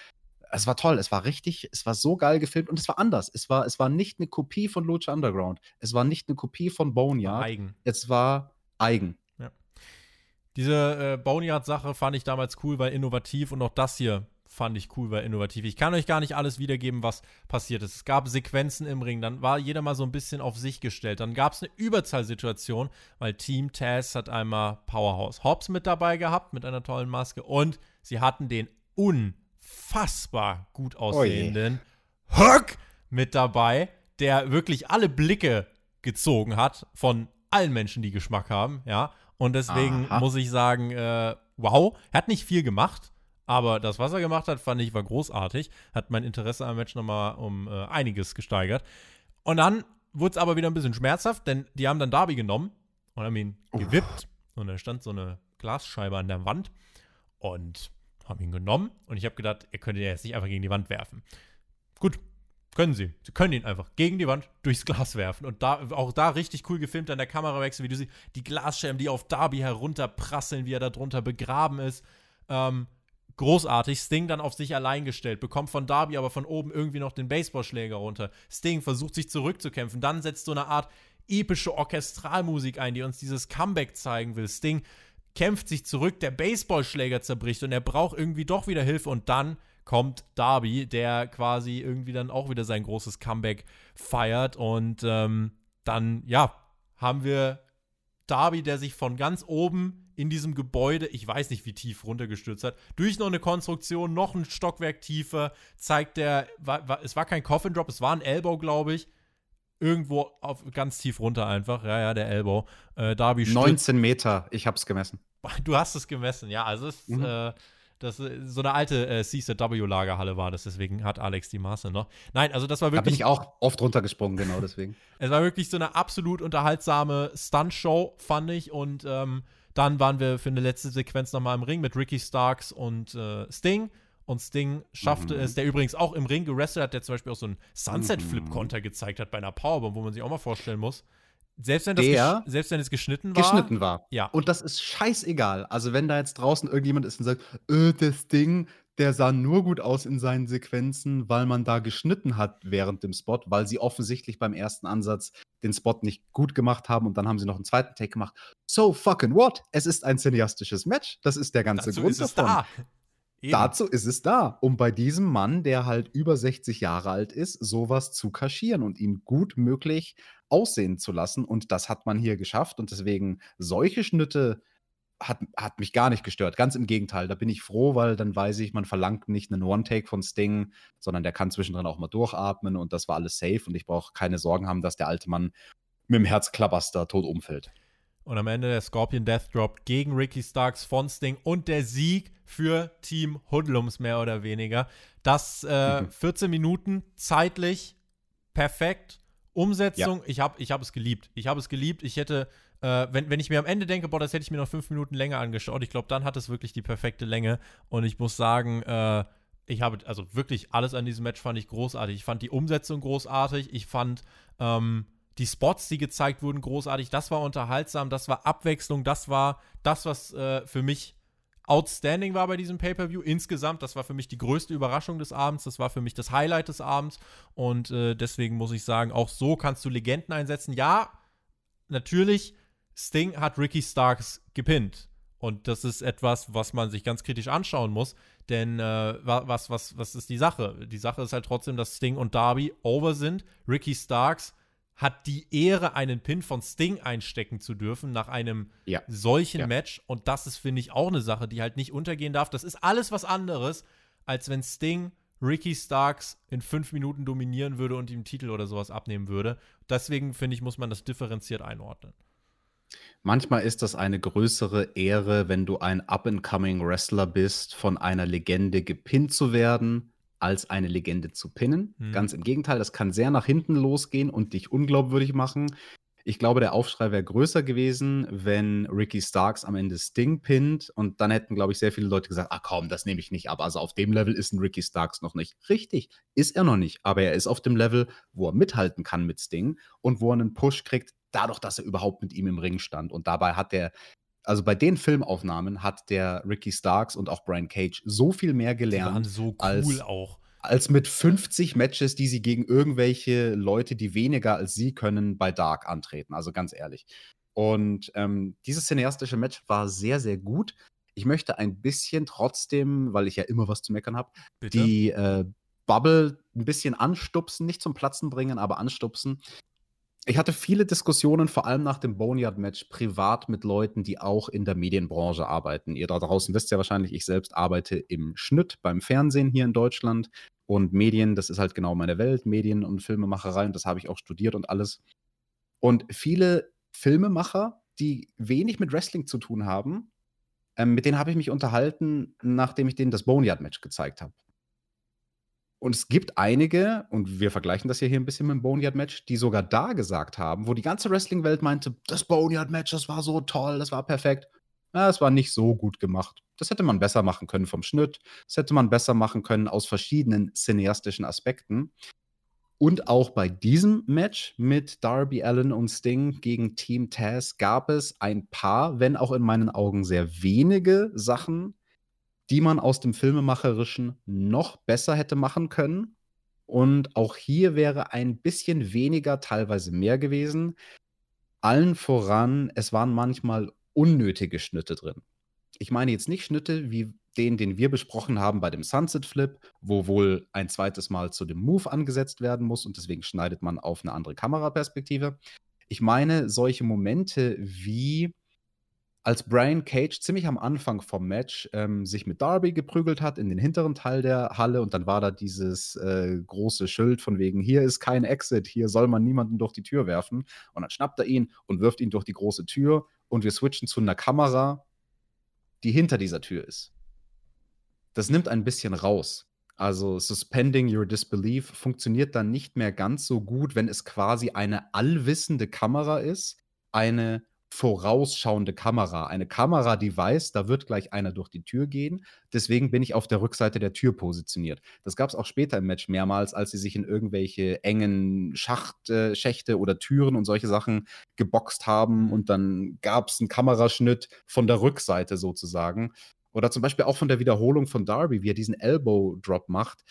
Es war toll, es war richtig, es war so geil gefilmt und es war anders. Es war, es war nicht eine Kopie von Lucha Underground. Es war nicht eine Kopie von Boneyard. Eigen. Es war eigen. Ja. Diese äh, Boneyard-Sache fand ich damals cool, weil innovativ und auch das hier fand ich cool, war innovativ. Ich kann euch gar nicht alles wiedergeben, was passiert ist. Es gab Sequenzen im Ring, dann war jeder mal so ein bisschen auf sich gestellt. Dann gab es eine Überzahlsituation, weil Team Taz hat einmal Powerhouse Hobbs mit dabei gehabt, mit einer tollen Maske. Und sie hatten den unfassbar gut aussehenden Huck mit dabei, der wirklich alle Blicke gezogen hat von allen Menschen, die Geschmack haben, ja. Und deswegen Aha. muss ich sagen, äh, wow, er hat nicht viel gemacht, aber das, was er gemacht hat, fand ich, war großartig. Hat mein Interesse am Match nochmal um äh, einiges gesteigert. Und dann wurde es aber wieder ein bisschen schmerzhaft, denn die haben dann Darby genommen und haben ihn Uff. gewippt. Und da stand so eine Glasscheibe an der Wand und haben ihn genommen. Und ich habe gedacht, ihr könnt ihn jetzt nicht einfach gegen die Wand werfen. Gut, Können sie. Sie können ihn einfach gegen die Wand durchs Glas werfen. Und da, auch da richtig cool gefilmt an der Kamerawechsel, wie du siehst, die Glasscherben, die auf Darby herunterprasseln, wie er da drunter begraben ist. Ähm, großartig. Sting dann auf sich allein gestellt, bekommt von Darby aber von oben irgendwie noch den Baseballschläger runter. Sting versucht sich zurückzukämpfen, dann setzt so eine Art epische Orchestralmusik ein, die uns dieses Comeback zeigen will. Sting kämpft sich zurück, der Baseballschläger zerbricht und er braucht irgendwie doch wieder Hilfe und dann kommt Darby, der quasi irgendwie dann auch wieder sein großes Comeback feiert. Und ähm, dann, ja, haben wir Darby, der sich von ganz oben in diesem Gebäude, ich weiß nicht wie tief runtergestürzt hat, durch noch eine Konstruktion, noch ein Stockwerk tiefer, zeigt der, war, war, es war kein Coffin Drop, es war ein Elbow, glaube ich. Irgendwo auf, ganz tief runter einfach, ja, ja, der Elbow. Äh, Darby 19 Meter, ich hab's gemessen. Du hast es gemessen, ja, also es ist, mhm. äh, das, äh, so eine alte äh, CZW-Lagerhalle war das, deswegen hat Alex die Maße noch. Nein, also das war wirklich. Da bin ich auch oft runtergesprungen, genau deswegen. es war wirklich so eine absolut unterhaltsame Stunt-Show, fand ich. Und ähm, dann waren wir für eine letzte Sequenz nochmal im Ring mit Ricky Starks und äh, Sting. Und Sting schaffte mhm. es, der übrigens auch im Ring gewrestelt hat, der zum Beispiel auch so einen Sunset-Flip-Konter mhm. gezeigt hat bei einer Powerbomb, wo man sich auch mal vorstellen muss. Selbst wenn, der selbst wenn es geschnitten war. Geschnitten war. Ja. Und das ist scheißegal. Also, wenn da jetzt draußen irgendjemand ist und sagt, äh, das Ding, der sah nur gut aus in seinen Sequenzen, weil man da geschnitten hat während dem Spot, weil sie offensichtlich beim ersten Ansatz den Spot nicht gut gemacht haben und dann haben sie noch einen zweiten Take gemacht. So fucking what? Es ist ein cineastisches Match. Das ist der ganze Dazu Grund ist davon. Da. Eben. Dazu ist es da, um bei diesem Mann, der halt über 60 Jahre alt ist, sowas zu kaschieren und ihn gut möglich aussehen zu lassen. Und das hat man hier geschafft. Und deswegen solche Schnitte hat, hat mich gar nicht gestört. Ganz im Gegenteil, da bin ich froh, weil dann weiß ich, man verlangt nicht einen One-Take von Sting, sondern der kann zwischendrin auch mal durchatmen und das war alles safe und ich brauche keine Sorgen haben, dass der alte Mann mit dem Herzklabaster tot umfällt. Und am Ende der Scorpion Death Drop gegen Ricky Starks von Sting und der Sieg für Team Hoodlums mehr oder weniger. Das äh, mhm. 14 Minuten zeitlich perfekt. Umsetzung, ja. ich habe ich hab es geliebt. Ich habe es geliebt. Ich hätte, äh, wenn, wenn ich mir am Ende denke, boah, das hätte ich mir noch fünf Minuten länger angeschaut, ich glaube, dann hat es wirklich die perfekte Länge. Und ich muss sagen, äh, ich habe, also wirklich alles an diesem Match fand ich großartig. Ich fand die Umsetzung großartig. Ich fand ähm, die Spots, die gezeigt wurden, großartig. Das war unterhaltsam, das war Abwechslung, das war das, was äh, für mich outstanding war bei diesem Pay-Per-View. Insgesamt, das war für mich die größte Überraschung des Abends, das war für mich das Highlight des Abends und äh, deswegen muss ich sagen, auch so kannst du Legenden einsetzen. Ja, natürlich, Sting hat Ricky Starks gepinnt. Und das ist etwas, was man sich ganz kritisch anschauen muss. Denn äh, was, was, was ist die Sache? Die Sache ist halt trotzdem, dass Sting und Darby over sind. Ricky Starks hat die Ehre, einen Pin von Sting einstecken zu dürfen nach einem ja. solchen ja. Match. Und das ist, finde ich, auch eine Sache, die halt nicht untergehen darf. Das ist alles was anderes, als wenn Sting Ricky Starks in fünf Minuten dominieren würde und ihm Titel oder sowas abnehmen würde. Deswegen, finde ich, muss man das differenziert einordnen. Manchmal ist das eine größere Ehre, wenn du ein Up-and-Coming Wrestler bist, von einer Legende gepinnt zu werden, als eine Legende zu pinnen. Mhm. Ganz im Gegenteil, das kann sehr nach hinten losgehen und dich unglaubwürdig machen. Ich glaube, der Aufschrei wäre größer gewesen, wenn Ricky Starks am Ende Sting pinnt und dann hätten, glaube ich, sehr viele Leute gesagt, ah komm, das nehme ich nicht ab. Also auf dem Level ist ein Ricky Starks noch nicht. Richtig, ist er noch nicht, aber er ist auf dem Level, wo er mithalten kann mit Sting und wo er einen Push kriegt, dadurch, dass er überhaupt mit ihm im Ring stand. Und dabei hat er also bei den Filmaufnahmen hat der Ricky Starks und auch Brian Cage so viel mehr gelernt. Die waren so cool als, auch. Als mit 50 Matches, die sie gegen irgendwelche Leute, die weniger als sie können, bei Dark antreten. Also ganz ehrlich. Und ähm, dieses cineastische Match war sehr, sehr gut. Ich möchte ein bisschen trotzdem, weil ich ja immer was zu meckern habe, die äh, Bubble ein bisschen anstupsen, nicht zum Platzen bringen, aber anstupsen ich hatte viele Diskussionen, vor allem nach dem Boneyard-Match, privat mit Leuten, die auch in der Medienbranche arbeiten. Ihr da draußen wisst ja wahrscheinlich, ich selbst arbeite im Schnitt beim Fernsehen hier in Deutschland. Und Medien, das ist halt genau meine Welt, Medien und Filmemacherei, und das habe ich auch studiert und alles. Und viele Filmemacher, die wenig mit Wrestling zu tun haben, ähm, mit denen habe ich mich unterhalten, nachdem ich denen das Boneyard-Match gezeigt habe. Und es gibt einige, und wir vergleichen das ja hier ein bisschen mit dem Boneyard-Match, die sogar da gesagt haben, wo die ganze Wrestling-Welt meinte, das Boneyard-Match, das war so toll, das war perfekt. Ja, es war nicht so gut gemacht. Das hätte man besser machen können vom Schnitt. Das hätte man besser machen können aus verschiedenen cineastischen Aspekten. Und auch bei diesem Match mit Darby Allen und Sting gegen Team Taz gab es ein paar, wenn auch in meinen Augen sehr wenige Sachen, die man aus dem Filmemacherischen noch besser hätte machen können. Und auch hier wäre ein bisschen weniger, teilweise mehr gewesen. Allen voran, es waren manchmal unnötige Schnitte drin. Ich meine jetzt nicht Schnitte wie den, den wir besprochen haben bei dem Sunset Flip, wo wohl ein zweites Mal zu dem Move angesetzt werden muss und deswegen schneidet man auf eine andere Kameraperspektive. Ich meine solche Momente wie als Brian Cage ziemlich am Anfang vom Match ähm, sich mit Darby geprügelt hat in den hinteren Teil der Halle und dann war da dieses äh, große Schild von wegen, hier ist kein Exit, hier soll man niemanden durch die Tür werfen. Und dann schnappt er ihn und wirft ihn durch die große Tür und wir switchen zu einer Kamera, die hinter dieser Tür ist das nimmt ein bisschen raus. Also Suspending Your Disbelief funktioniert dann nicht mehr ganz so gut, wenn es quasi eine allwissende Kamera ist, eine vorausschauende Kamera, eine Kamera, die weiß, da wird gleich einer durch die Tür gehen. Deswegen bin ich auf der Rückseite der Tür positioniert. Das gab es auch später im Match mehrmals, als sie sich in irgendwelche engen Schacht, äh, oder Türen und solche Sachen geboxt haben und dann gab es einen Kameraschnitt von der Rückseite sozusagen. Oder zum Beispiel auch von der Wiederholung von Darby, wie er diesen Elbow Drop macht,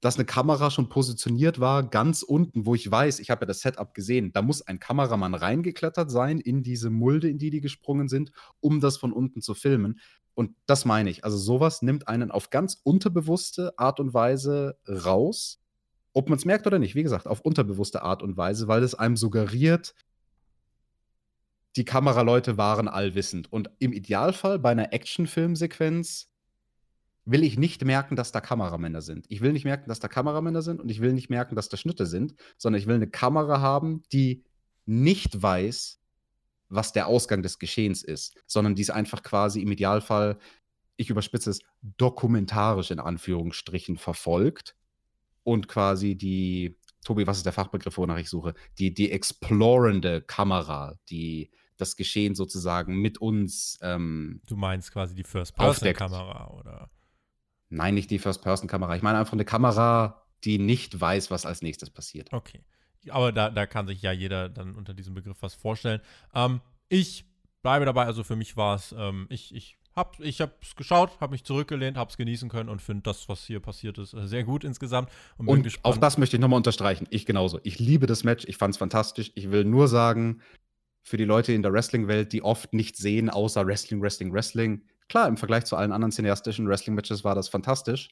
dass eine Kamera schon positioniert war, ganz unten, wo ich weiß, ich habe ja das Setup gesehen, da muss ein Kameramann reingeklettert sein in diese Mulde, in die die gesprungen sind, um das von unten zu filmen. Und das meine ich. Also sowas nimmt einen auf ganz unterbewusste Art und Weise raus. Ob man es merkt oder nicht, wie gesagt, auf unterbewusste Art und Weise, weil es einem suggeriert, die Kameraleute waren allwissend. Und im Idealfall bei einer Actionfilmsequenz will ich nicht merken, dass da Kameramänner sind. Ich will nicht merken, dass da Kameramänner sind und ich will nicht merken, dass da Schnitte sind, sondern ich will eine Kamera haben, die nicht weiß, was der Ausgang des Geschehens ist, sondern die es einfach quasi im Idealfall, ich überspitze es, dokumentarisch in Anführungsstrichen verfolgt und quasi die, Tobi, was ist der Fachbegriff, wonach ich suche? Die, die explorende Kamera, die das Geschehen sozusagen mit uns. Ähm, du meinst quasi die First-Person-Kamera, oder? Nein, nicht die First-Person-Kamera. Ich meine einfach eine Kamera, die nicht weiß, was als nächstes passiert. Okay. Aber da, da kann sich ja jeder dann unter diesem Begriff was vorstellen. Ähm, ich bleibe dabei, also für mich war es, ähm, ich, ich hab, ich hab's geschaut, habe mich zurückgelehnt, hab's genießen können und finde das, was hier passiert ist, äh, sehr gut insgesamt. Und, und auch das möchte ich nochmal unterstreichen. Ich genauso. Ich liebe das Match, ich fand's fantastisch. Ich will nur sagen, für die Leute in der Wrestling-Welt, die oft nicht sehen, außer Wrestling, Wrestling, Wrestling. Klar, im Vergleich zu allen anderen cineastischen Wrestling-Matches war das fantastisch.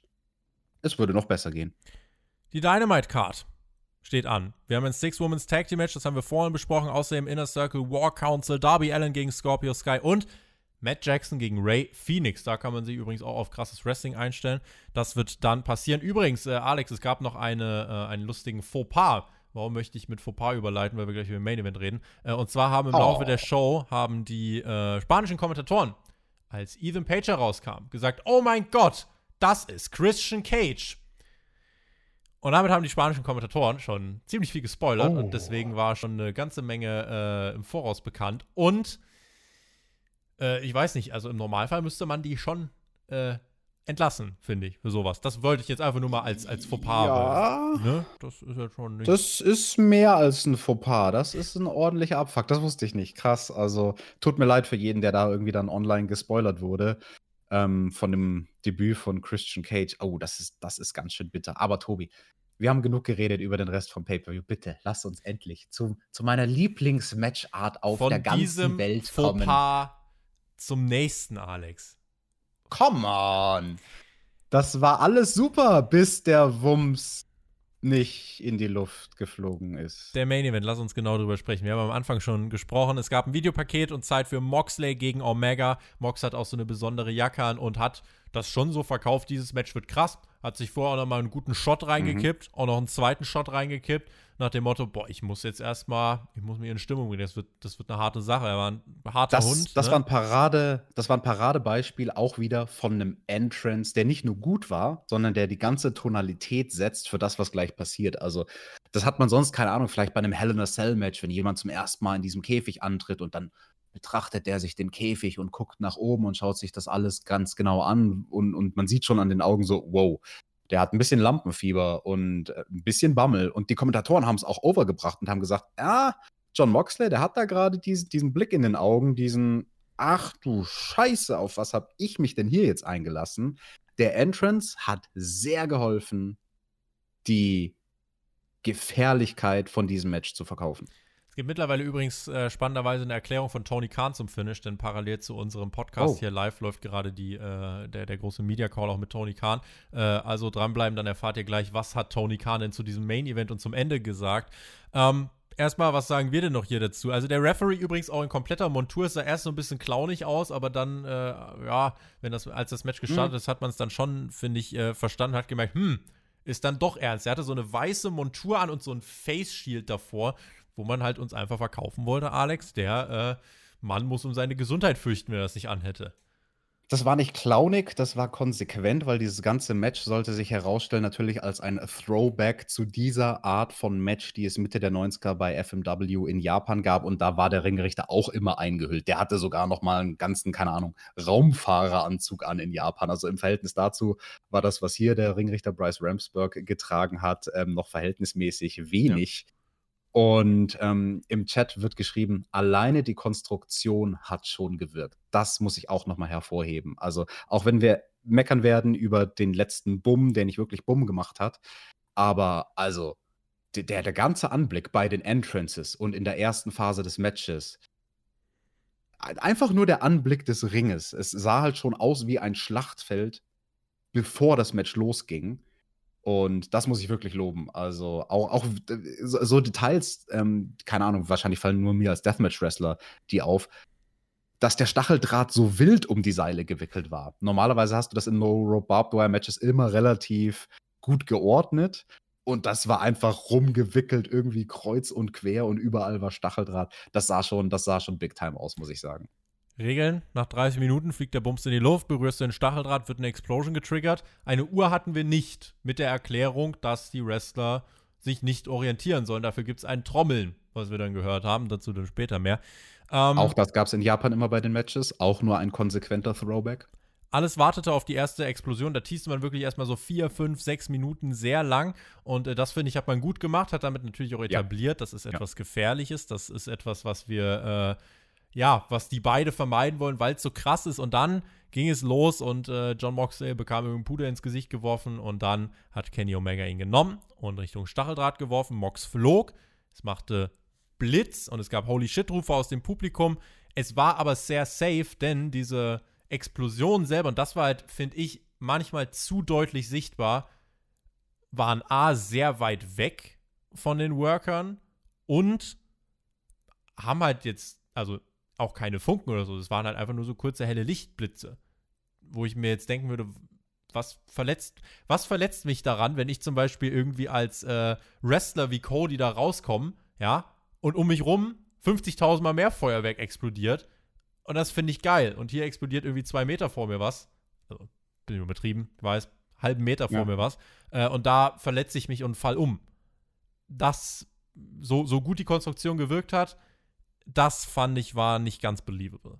Es würde noch besser gehen. Die Dynamite Card steht an. Wir haben ein Six-Women's Tag Team Match, das haben wir vorhin besprochen. Außerdem Inner Circle War Council, Darby Allen gegen Scorpio Sky und Matt Jackson gegen Ray Phoenix. Da kann man sich übrigens auch auf krasses Wrestling einstellen. Das wird dann passieren. Übrigens, äh, Alex, es gab noch eine, äh, einen lustigen Fauxpas Warum möchte ich mit Fauxpas überleiten, weil wir gleich über den Main Event reden? Äh, und zwar haben im oh. Laufe der Show haben die äh, spanischen Kommentatoren, als Ethan Page herauskam, gesagt: Oh mein Gott, das ist Christian Cage. Und damit haben die spanischen Kommentatoren schon ziemlich viel gespoilert oh. und deswegen war schon eine ganze Menge äh, im Voraus bekannt. Und äh, ich weiß nicht, also im Normalfall müsste man die schon äh, entlassen, finde ich, für sowas. Das wollte ich jetzt einfach nur mal als, als Fauxpas. Ja, ne? Das ist ja schon nicht. Das ist mehr als ein Fauxpas. Das ist ein ordentlicher Abfuck. Das wusste ich nicht. Krass. Also, tut mir leid für jeden, der da irgendwie dann online gespoilert wurde. Ähm, von dem Debüt von Christian Cage. Oh, das ist, das ist ganz schön bitter. Aber Tobi, wir haben genug geredet über den Rest vom Pay-Per-View. Bitte, lass uns endlich zu, zu meiner Lieblings-Matchart auf von der ganzen Welt kommen. Fauxpas zum nächsten, Alex. Come on. Das war alles super, bis der Wumms nicht in die Luft geflogen ist. Der Main Event, lass uns genau drüber sprechen. Wir haben am Anfang schon gesprochen. Es gab ein Videopaket und Zeit für Moxley gegen Omega. Mox hat auch so eine besondere Jacke an und hat das schon so verkauft. Dieses Match wird krass. Hat sich vorher auch noch mal einen guten Shot reingekippt, mhm. auch noch einen zweiten Shot reingekippt nach dem Motto, boah, ich muss jetzt erstmal, ich muss mich in Stimmung bringen, das wird, das wird eine harte Sache. Er war ein harter das, Hund. Das, ne? war ein Parade, das war ein Paradebeispiel auch wieder von einem Entrance, der nicht nur gut war, sondern der die ganze Tonalität setzt für das, was gleich passiert. Also, das hat man sonst, keine Ahnung, vielleicht bei einem Hell in a Cell Match, wenn jemand zum ersten Mal in diesem Käfig antritt und dann betrachtet er sich den Käfig und guckt nach oben und schaut sich das alles ganz genau an und, und man sieht schon an den Augen so, wow, der hat ein bisschen Lampenfieber und äh, ein bisschen Bammel. Und die Kommentatoren haben es auch overgebracht und haben gesagt, ja, John Moxley, der hat da gerade diesen, diesen Blick in den Augen, diesen, ach du Scheiße, auf was habe ich mich denn hier jetzt eingelassen? Der Entrance hat sehr geholfen, die Gefährlichkeit von diesem Match zu verkaufen. Es gibt mittlerweile übrigens äh, spannenderweise eine Erklärung von Tony Khan zum Finish, denn parallel zu unserem Podcast oh. hier live läuft gerade die, äh, der, der große Media Call auch mit Tony Khan. Äh, also dranbleiben, dann erfahrt ihr gleich, was hat Tony Khan denn zu diesem Main Event und zum Ende gesagt. Ähm, erstmal, was sagen wir denn noch hier dazu? Also der Referee übrigens auch in kompletter Montur, sah erst so ein bisschen clownig aus, aber dann, äh, ja, wenn das, als das Match gestartet mhm. ist, hat man es dann schon, finde ich, äh, verstanden, hat gemerkt, hm, ist dann doch ernst. Er hatte so eine weiße Montur an und so ein Face Shield davor wo man halt uns einfach verkaufen wollte, Alex, der äh, Mann muss um seine Gesundheit fürchten, wenn er das nicht anhätte. Das war nicht clownig, das war konsequent, weil dieses ganze Match sollte sich herausstellen, natürlich als ein Throwback zu dieser Art von Match, die es Mitte der 90er bei FMW in Japan gab. Und da war der Ringrichter auch immer eingehüllt. Der hatte sogar noch mal einen ganzen, keine Ahnung, Raumfahreranzug an in Japan. Also im Verhältnis dazu war das, was hier der Ringrichter Bryce Ramsburg getragen hat, ähm, noch verhältnismäßig wenig. Ja. Und ähm, im Chat wird geschrieben, alleine die Konstruktion hat schon gewirkt. Das muss ich auch nochmal hervorheben. Also auch wenn wir meckern werden über den letzten Bumm, der nicht wirklich Bumm gemacht hat, aber also der, der ganze Anblick bei den Entrances und in der ersten Phase des Matches, einfach nur der Anblick des Ringes. Es sah halt schon aus wie ein Schlachtfeld, bevor das Match losging. Und das muss ich wirklich loben. Also auch, auch so Details, ähm, keine Ahnung, wahrscheinlich fallen nur mir als Deathmatch-Wrestler die auf, dass der Stacheldraht so wild um die Seile gewickelt war. Normalerweise hast du das in No-Rope Barbed Wire Matches immer relativ gut geordnet. Und das war einfach rumgewickelt, irgendwie kreuz und quer und überall war Stacheldraht. Das sah schon, das sah schon big time aus, muss ich sagen. Regeln: Nach 30 Minuten fliegt der Bums in die Luft, berührst du den Stacheldraht, wird eine Explosion getriggert. Eine Uhr hatten wir nicht mit der Erklärung, dass die Wrestler sich nicht orientieren sollen. Dafür gibt es ein Trommeln, was wir dann gehört haben. Dazu dann später mehr. Ähm, auch das gab es in Japan immer bei den Matches. Auch nur ein konsequenter Throwback. Alles wartete auf die erste Explosion. Da teaste man wirklich erstmal so vier, fünf, sechs Minuten sehr lang. Und äh, das finde ich, hat man gut gemacht, hat damit natürlich auch etabliert. Ja. Das ist etwas ja. Gefährliches. Das ist etwas, was wir. Äh, ja, was die beide vermeiden wollen, weil es so krass ist. Und dann ging es los und äh, John Moxley bekam ihm Puder ins Gesicht geworfen und dann hat Kenny Omega ihn genommen und Richtung Stacheldraht geworfen. Mox flog, es machte Blitz und es gab Holy Shit-Rufe aus dem Publikum. Es war aber sehr safe, denn diese Explosion selber, und das war halt, finde ich, manchmal zu deutlich sichtbar, waren A, sehr weit weg von den Workern und haben halt jetzt, also auch keine Funken oder so. Es waren halt einfach nur so kurze helle Lichtblitze. Wo ich mir jetzt denken würde, was verletzt, was verletzt mich daran, wenn ich zum Beispiel irgendwie als äh, Wrestler wie Cody da rauskomme, ja, und um mich rum 50.000 Mal mehr Feuerwerk explodiert. Und das finde ich geil. Und hier explodiert irgendwie zwei Meter vor mir was. Also, bin ich übertrieben, weiß, halben Meter vor ja. mir was. Äh, und da verletze ich mich und fall um. Das, so, so gut die Konstruktion gewirkt hat, das fand ich war nicht ganz believable.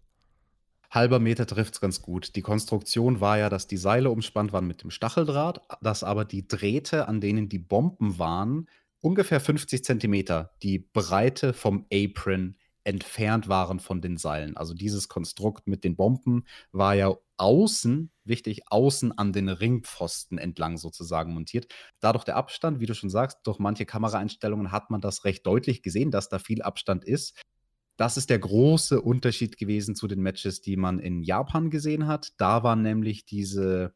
Halber Meter trifft es ganz gut. Die Konstruktion war ja, dass die Seile umspannt waren mit dem Stacheldraht, dass aber die Drähte, an denen die Bomben waren, ungefähr 50 Zentimeter die Breite vom Apron entfernt waren von den Seilen. Also dieses Konstrukt mit den Bomben war ja außen, wichtig, außen an den Ringpfosten entlang sozusagen montiert. Dadurch der Abstand, wie du schon sagst, durch manche Kameraeinstellungen hat man das recht deutlich gesehen, dass da viel Abstand ist. Das ist der große Unterschied gewesen zu den Matches, die man in Japan gesehen hat. Da waren nämlich diese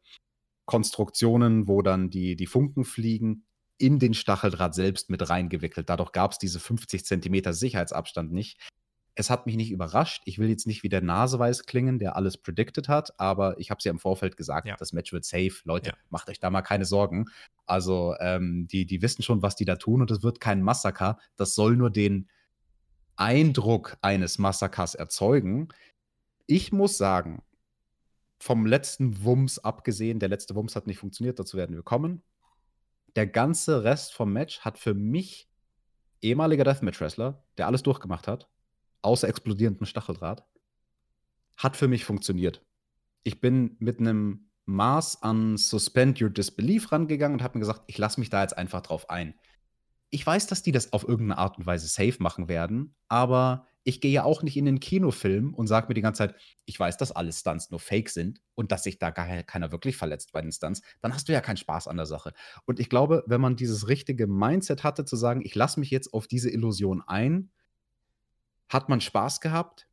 Konstruktionen, wo dann die, die Funken fliegen, in den Stacheldraht selbst mit reingewickelt. Dadurch gab es diese 50 Zentimeter Sicherheitsabstand nicht. Es hat mich nicht überrascht. Ich will jetzt nicht wie der Naseweiß klingen, der alles predicted hat, aber ich habe es ja im Vorfeld gesagt, ja. das Match wird safe. Leute, ja. macht euch da mal keine Sorgen. Also, ähm, die, die wissen schon, was die da tun und es wird kein Massaker. Das soll nur den, Eindruck eines Massakers erzeugen. Ich muss sagen, vom letzten Wumms abgesehen, der letzte Wumms hat nicht funktioniert, dazu werden wir kommen. Der ganze Rest vom Match hat für mich ehemaliger Deathmatch-Wrestler, der alles durchgemacht hat, außer explodierendem Stacheldraht, hat für mich funktioniert. Ich bin mit einem Maß an Suspend Your Disbelief rangegangen und habe mir gesagt, ich lasse mich da jetzt einfach drauf ein. Ich weiß, dass die das auf irgendeine Art und Weise safe machen werden, aber ich gehe ja auch nicht in den Kinofilm und sage mir die ganze Zeit, ich weiß, dass alle Stunts nur fake sind und dass sich da gar keiner wirklich verletzt bei den Stunts, dann hast du ja keinen Spaß an der Sache. Und ich glaube, wenn man dieses richtige Mindset hatte, zu sagen, ich lasse mich jetzt auf diese Illusion ein, hat man Spaß gehabt.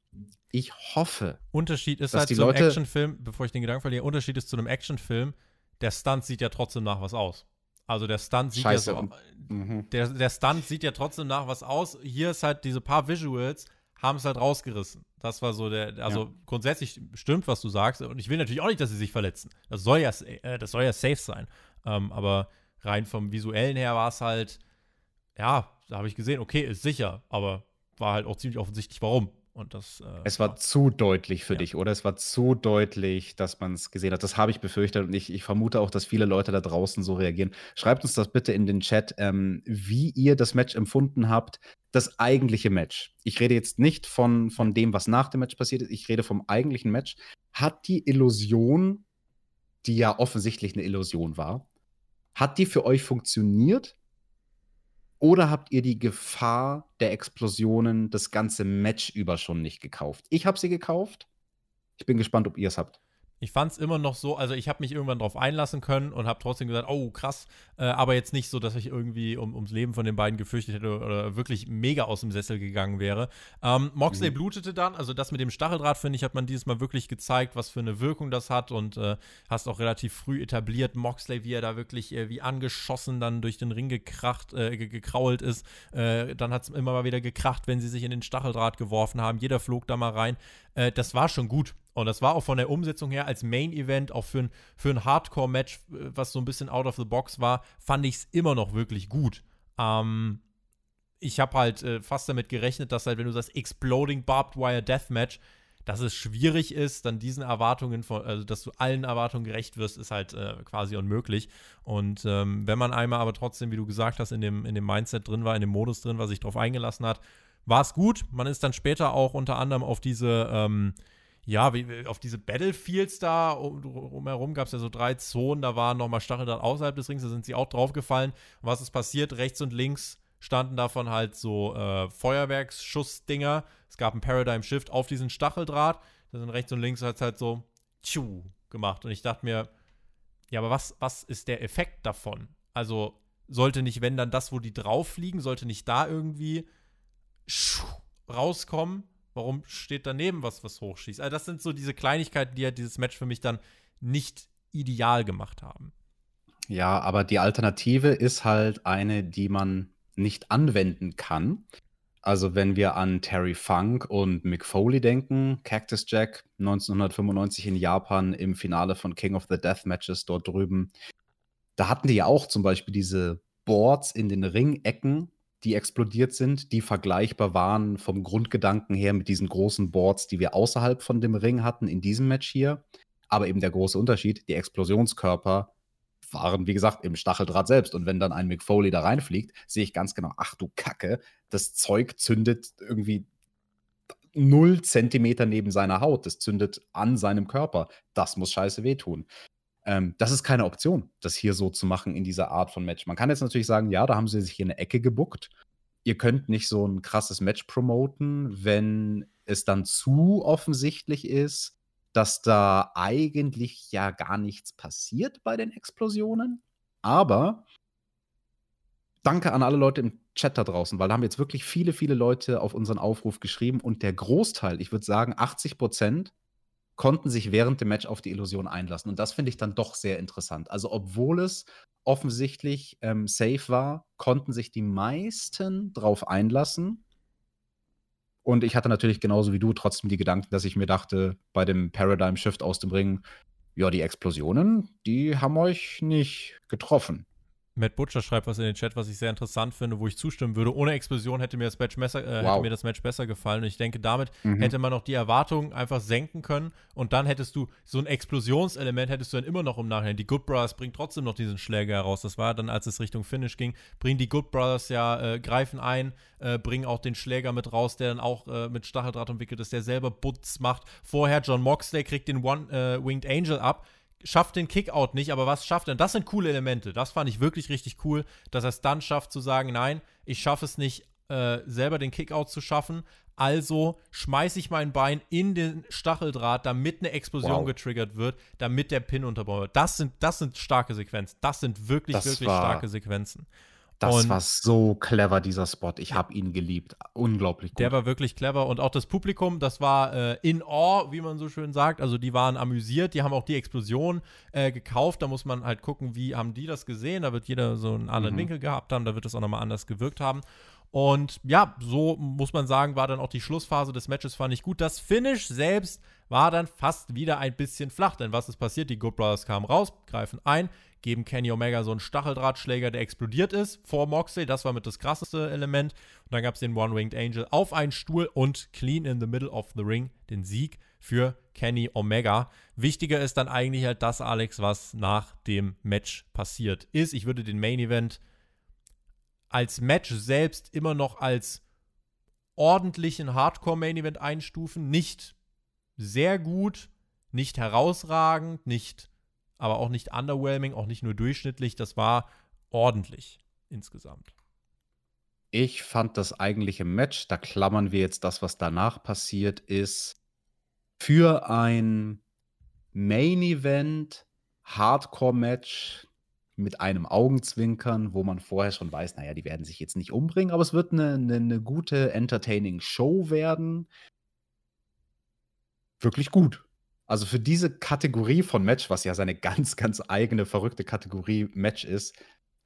Ich hoffe. Unterschied ist dass halt die zu einem Leute- Actionfilm, bevor ich den Gedanken verliere, Unterschied ist zu einem Actionfilm, der Stunt sieht ja trotzdem nach was aus. Also der Stunt sieht Scheiße, ja so. Mhm. Der, der Stunt sieht ja trotzdem nach was aus. Hier ist halt diese paar Visuals, haben es halt rausgerissen. Das war so der, also Ja. grundsätzlich stimmt, was du sagst. Und ich will natürlich auch nicht, dass sie sich verletzen. Das soll ja, äh, das soll ja safe sein. Ähm, aber rein vom Visuellen her war es halt, ja, da habe ich gesehen, okay, ist sicher, aber war halt auch ziemlich offensichtlich, warum. Und das. Äh, Es war zu deutlich für Ja. dich, oder? Es war zu deutlich, dass man es gesehen hat. Das habe ich befürchtet und ich, ich vermute auch, dass viele Leute da draußen so reagieren. Schreibt uns das bitte in den Chat, ähm, wie ihr das Match empfunden habt. Das eigentliche Match. Ich rede jetzt nicht von, von dem, was nach dem Match passiert ist. Ich rede vom eigentlichen Match. Hat die Illusion, die ja offensichtlich eine Illusion war, hat die für euch funktioniert? Oder habt ihr die Gefahr der Explosionen das ganze Match über schon nicht gekauft? Ich habe sie gekauft. Ich bin gespannt, ob ihr es habt. Ich fand es immer noch so, also ich habe mich irgendwann drauf einlassen können und habe trotzdem gesagt, oh krass, äh, aber jetzt nicht so, dass ich irgendwie um, ums Leben von den beiden gefürchtet hätte oder wirklich mega aus dem Sessel gegangen wäre. Ähm, Moxley Mhm. blutete dann, also das mit dem Stacheldraht, finde ich, hat man dieses Mal wirklich gezeigt, was für eine Wirkung das hat und äh, hast auch relativ früh etabliert, Moxley, wie er da wirklich äh, wie angeschossen dann durch den Ring gekracht, äh, ge- gekrault ist. Äh, dann hat es immer mal wieder gekracht, wenn sie sich in den Stacheldraht geworfen haben. Jeder flog da mal rein. Äh, das war schon gut. Und das war auch von der Umsetzung her als Main-Event, auch für ein, für ein Hardcore-Match, äh, was so ein bisschen out of the box war, fand ich es immer noch wirklich gut. Ähm, ich habe halt äh, fast damit gerechnet, dass halt, wenn du sagst Exploding Barbed Wire Deathmatch, dass es schwierig ist, dann diesen Erwartungen von, also dass du allen Erwartungen gerecht wirst, ist halt äh, quasi unmöglich. Und ähm, wenn man einmal aber trotzdem, wie du gesagt hast, in dem, in dem Mindset drin war, in dem Modus drin war, sich drauf eingelassen hat, war es gut. Man ist dann später auch unter anderem auf diese, ähm, ja, wie, auf diese Battlefields da um, drumherum gab es ja so drei Zonen, da waren nochmal Stacheldraht außerhalb des Rings, da sind sie auch draufgefallen. Und was ist passiert? Rechts und links standen davon halt so äh, Feuerwerksschussdinger. Es gab einen Paradigm Shift auf diesen Stacheldraht. Da sind rechts und links hat es halt so tschu gemacht. Und ich dachte mir, ja, aber was, was ist der Effekt davon? Also sollte nicht, wenn dann das, wo die drauf fliegen, sollte nicht da irgendwie rauskommen? Warum steht daneben was, was hochschießt? Also das sind so diese Kleinigkeiten, die halt dieses Match für mich dann nicht ideal gemacht haben. Ja, aber die Alternative ist halt eine, die man nicht anwenden kann. Also wenn wir an Terry Funk und Mick Foley denken, Cactus Jack 1995 in Japan im Finale von King of the Death Matches dort drüben, da hatten die ja auch zum Beispiel diese Boards in den Ringecken, die explodiert sind, die vergleichbar waren vom Grundgedanken her mit diesen großen Boards, die wir außerhalb von dem Ring hatten in diesem Match hier. Aber eben der große Unterschied, die Explosionskörper waren, wie gesagt, im Stacheldraht selbst. Und wenn dann ein Mick Foley da reinfliegt, sehe ich ganz genau, ach du Kacke, das Zeug zündet irgendwie null Zentimeter neben seiner Haut. Das zündet an seinem Körper. Das muss scheiße wehtun. Ähm, das ist keine Option, das hier so zu machen in dieser Art von Match. Man kann jetzt natürlich sagen, ja, da haben sie sich hier eine Ecke gebuckt. Ihr könnt nicht so ein krasses Match promoten, wenn es dann zu offensichtlich ist, dass da eigentlich ja gar nichts passiert bei den Explosionen. Aber danke an alle Leute im Chat da draußen, weil da haben jetzt wirklich viele, viele Leute auf unseren Aufruf geschrieben und der Großteil, ich würde sagen 80 Prozent, konnten sich während dem Match auf die Illusion einlassen. Und das finde ich dann doch sehr interessant. Also, obwohl es offensichtlich ähm, safe war, konnten sich die meisten drauf einlassen. Und ich hatte natürlich genauso wie du trotzdem die Gedanken, dass ich mir dachte, bei dem Paradigm Shift aus dem Ring, ja, die Explosionen, die haben euch nicht getroffen. Matt Butcher schreibt was in den Chat, was ich sehr interessant finde, wo ich zustimmen würde. Ohne Explosion hätte mir das Match besser, äh, Wow. hätte mir das Match besser gefallen. Und ich denke, damit Mhm. hätte man auch die Erwartungen einfach senken können. Und dann hättest du so ein Explosionselement, hättest du dann immer noch im Nachhinein. Die Good Brothers bringen trotzdem noch diesen Schläger heraus. Das war dann, als es Richtung Finish ging, bringen die Good Brothers ja, äh, greifen ein, äh, bringen auch den Schläger mit raus, der dann auch äh, mit Stacheldraht umwickelt ist, der selber Butz macht. Vorher John Moxley kriegt den One-Winged Angel ab schafft den Kickout nicht, aber was schafft er? Das sind coole Elemente. Das fand ich wirklich richtig cool, dass er es dann schafft zu sagen, nein, ich schaffe es nicht, äh, selber den Kickout zu schaffen. Also schmeiße ich mein Bein in den Stacheldraht, damit eine Explosion Wow. getriggert wird, damit der Pin unterbaut wird. Das sind, das sind starke Sequenzen. Das sind wirklich, Das wirklich starke Sequenzen. Das Und- war so clever, dieser Spot. Ich habe ihn geliebt. Unglaublich gut. Der war wirklich clever und auch das Publikum, das war äh, in awe, wie man so schön sagt. Also die waren amüsiert, die haben auch die Explosion äh, gekauft. Da muss man halt gucken, wie haben die das gesehen. Da wird jeder so einen anderen Mhm. Winkel gehabt haben, da wird es auch nochmal anders gewirkt haben. Und ja, so muss man sagen, war dann auch die Schlussphase des Matches, fand ich gut. Das Finish selbst war dann fast wieder ein bisschen flach, denn was ist passiert? Die Good Brothers kamen raus, greifen ein, geben Kenny Omega so einen Stacheldrahtschläger, der explodiert ist vor Moxley. Das war mit das krasseste Element. Und dann gab es den One-Winged Angel auf einen Stuhl und clean in the middle of the ring den Sieg für Kenny Omega. Wichtiger ist dann eigentlich halt das, Alex, was nach dem Match passiert ist. Ich würde den Main Event als Match selbst immer noch als ordentlichen Hardcore-Main-Event einstufen. Nicht sehr gut, nicht herausragend, nicht, aber auch nicht underwhelming, auch nicht nur durchschnittlich. Das war ordentlich insgesamt. Ich fand das eigentliche Match, da klammern wir jetzt das, was danach passiert ist, für ein Main Event Hardcore-Match mit einem Augenzwinkern, wo man vorher schon weiß, naja, die werden sich jetzt nicht umbringen, aber es wird eine, eine, eine gute, entertaining Show werden. Wirklich gut. Also für diese Kategorie von Match, was ja seine ganz, ganz eigene, verrückte Kategorie Match ist,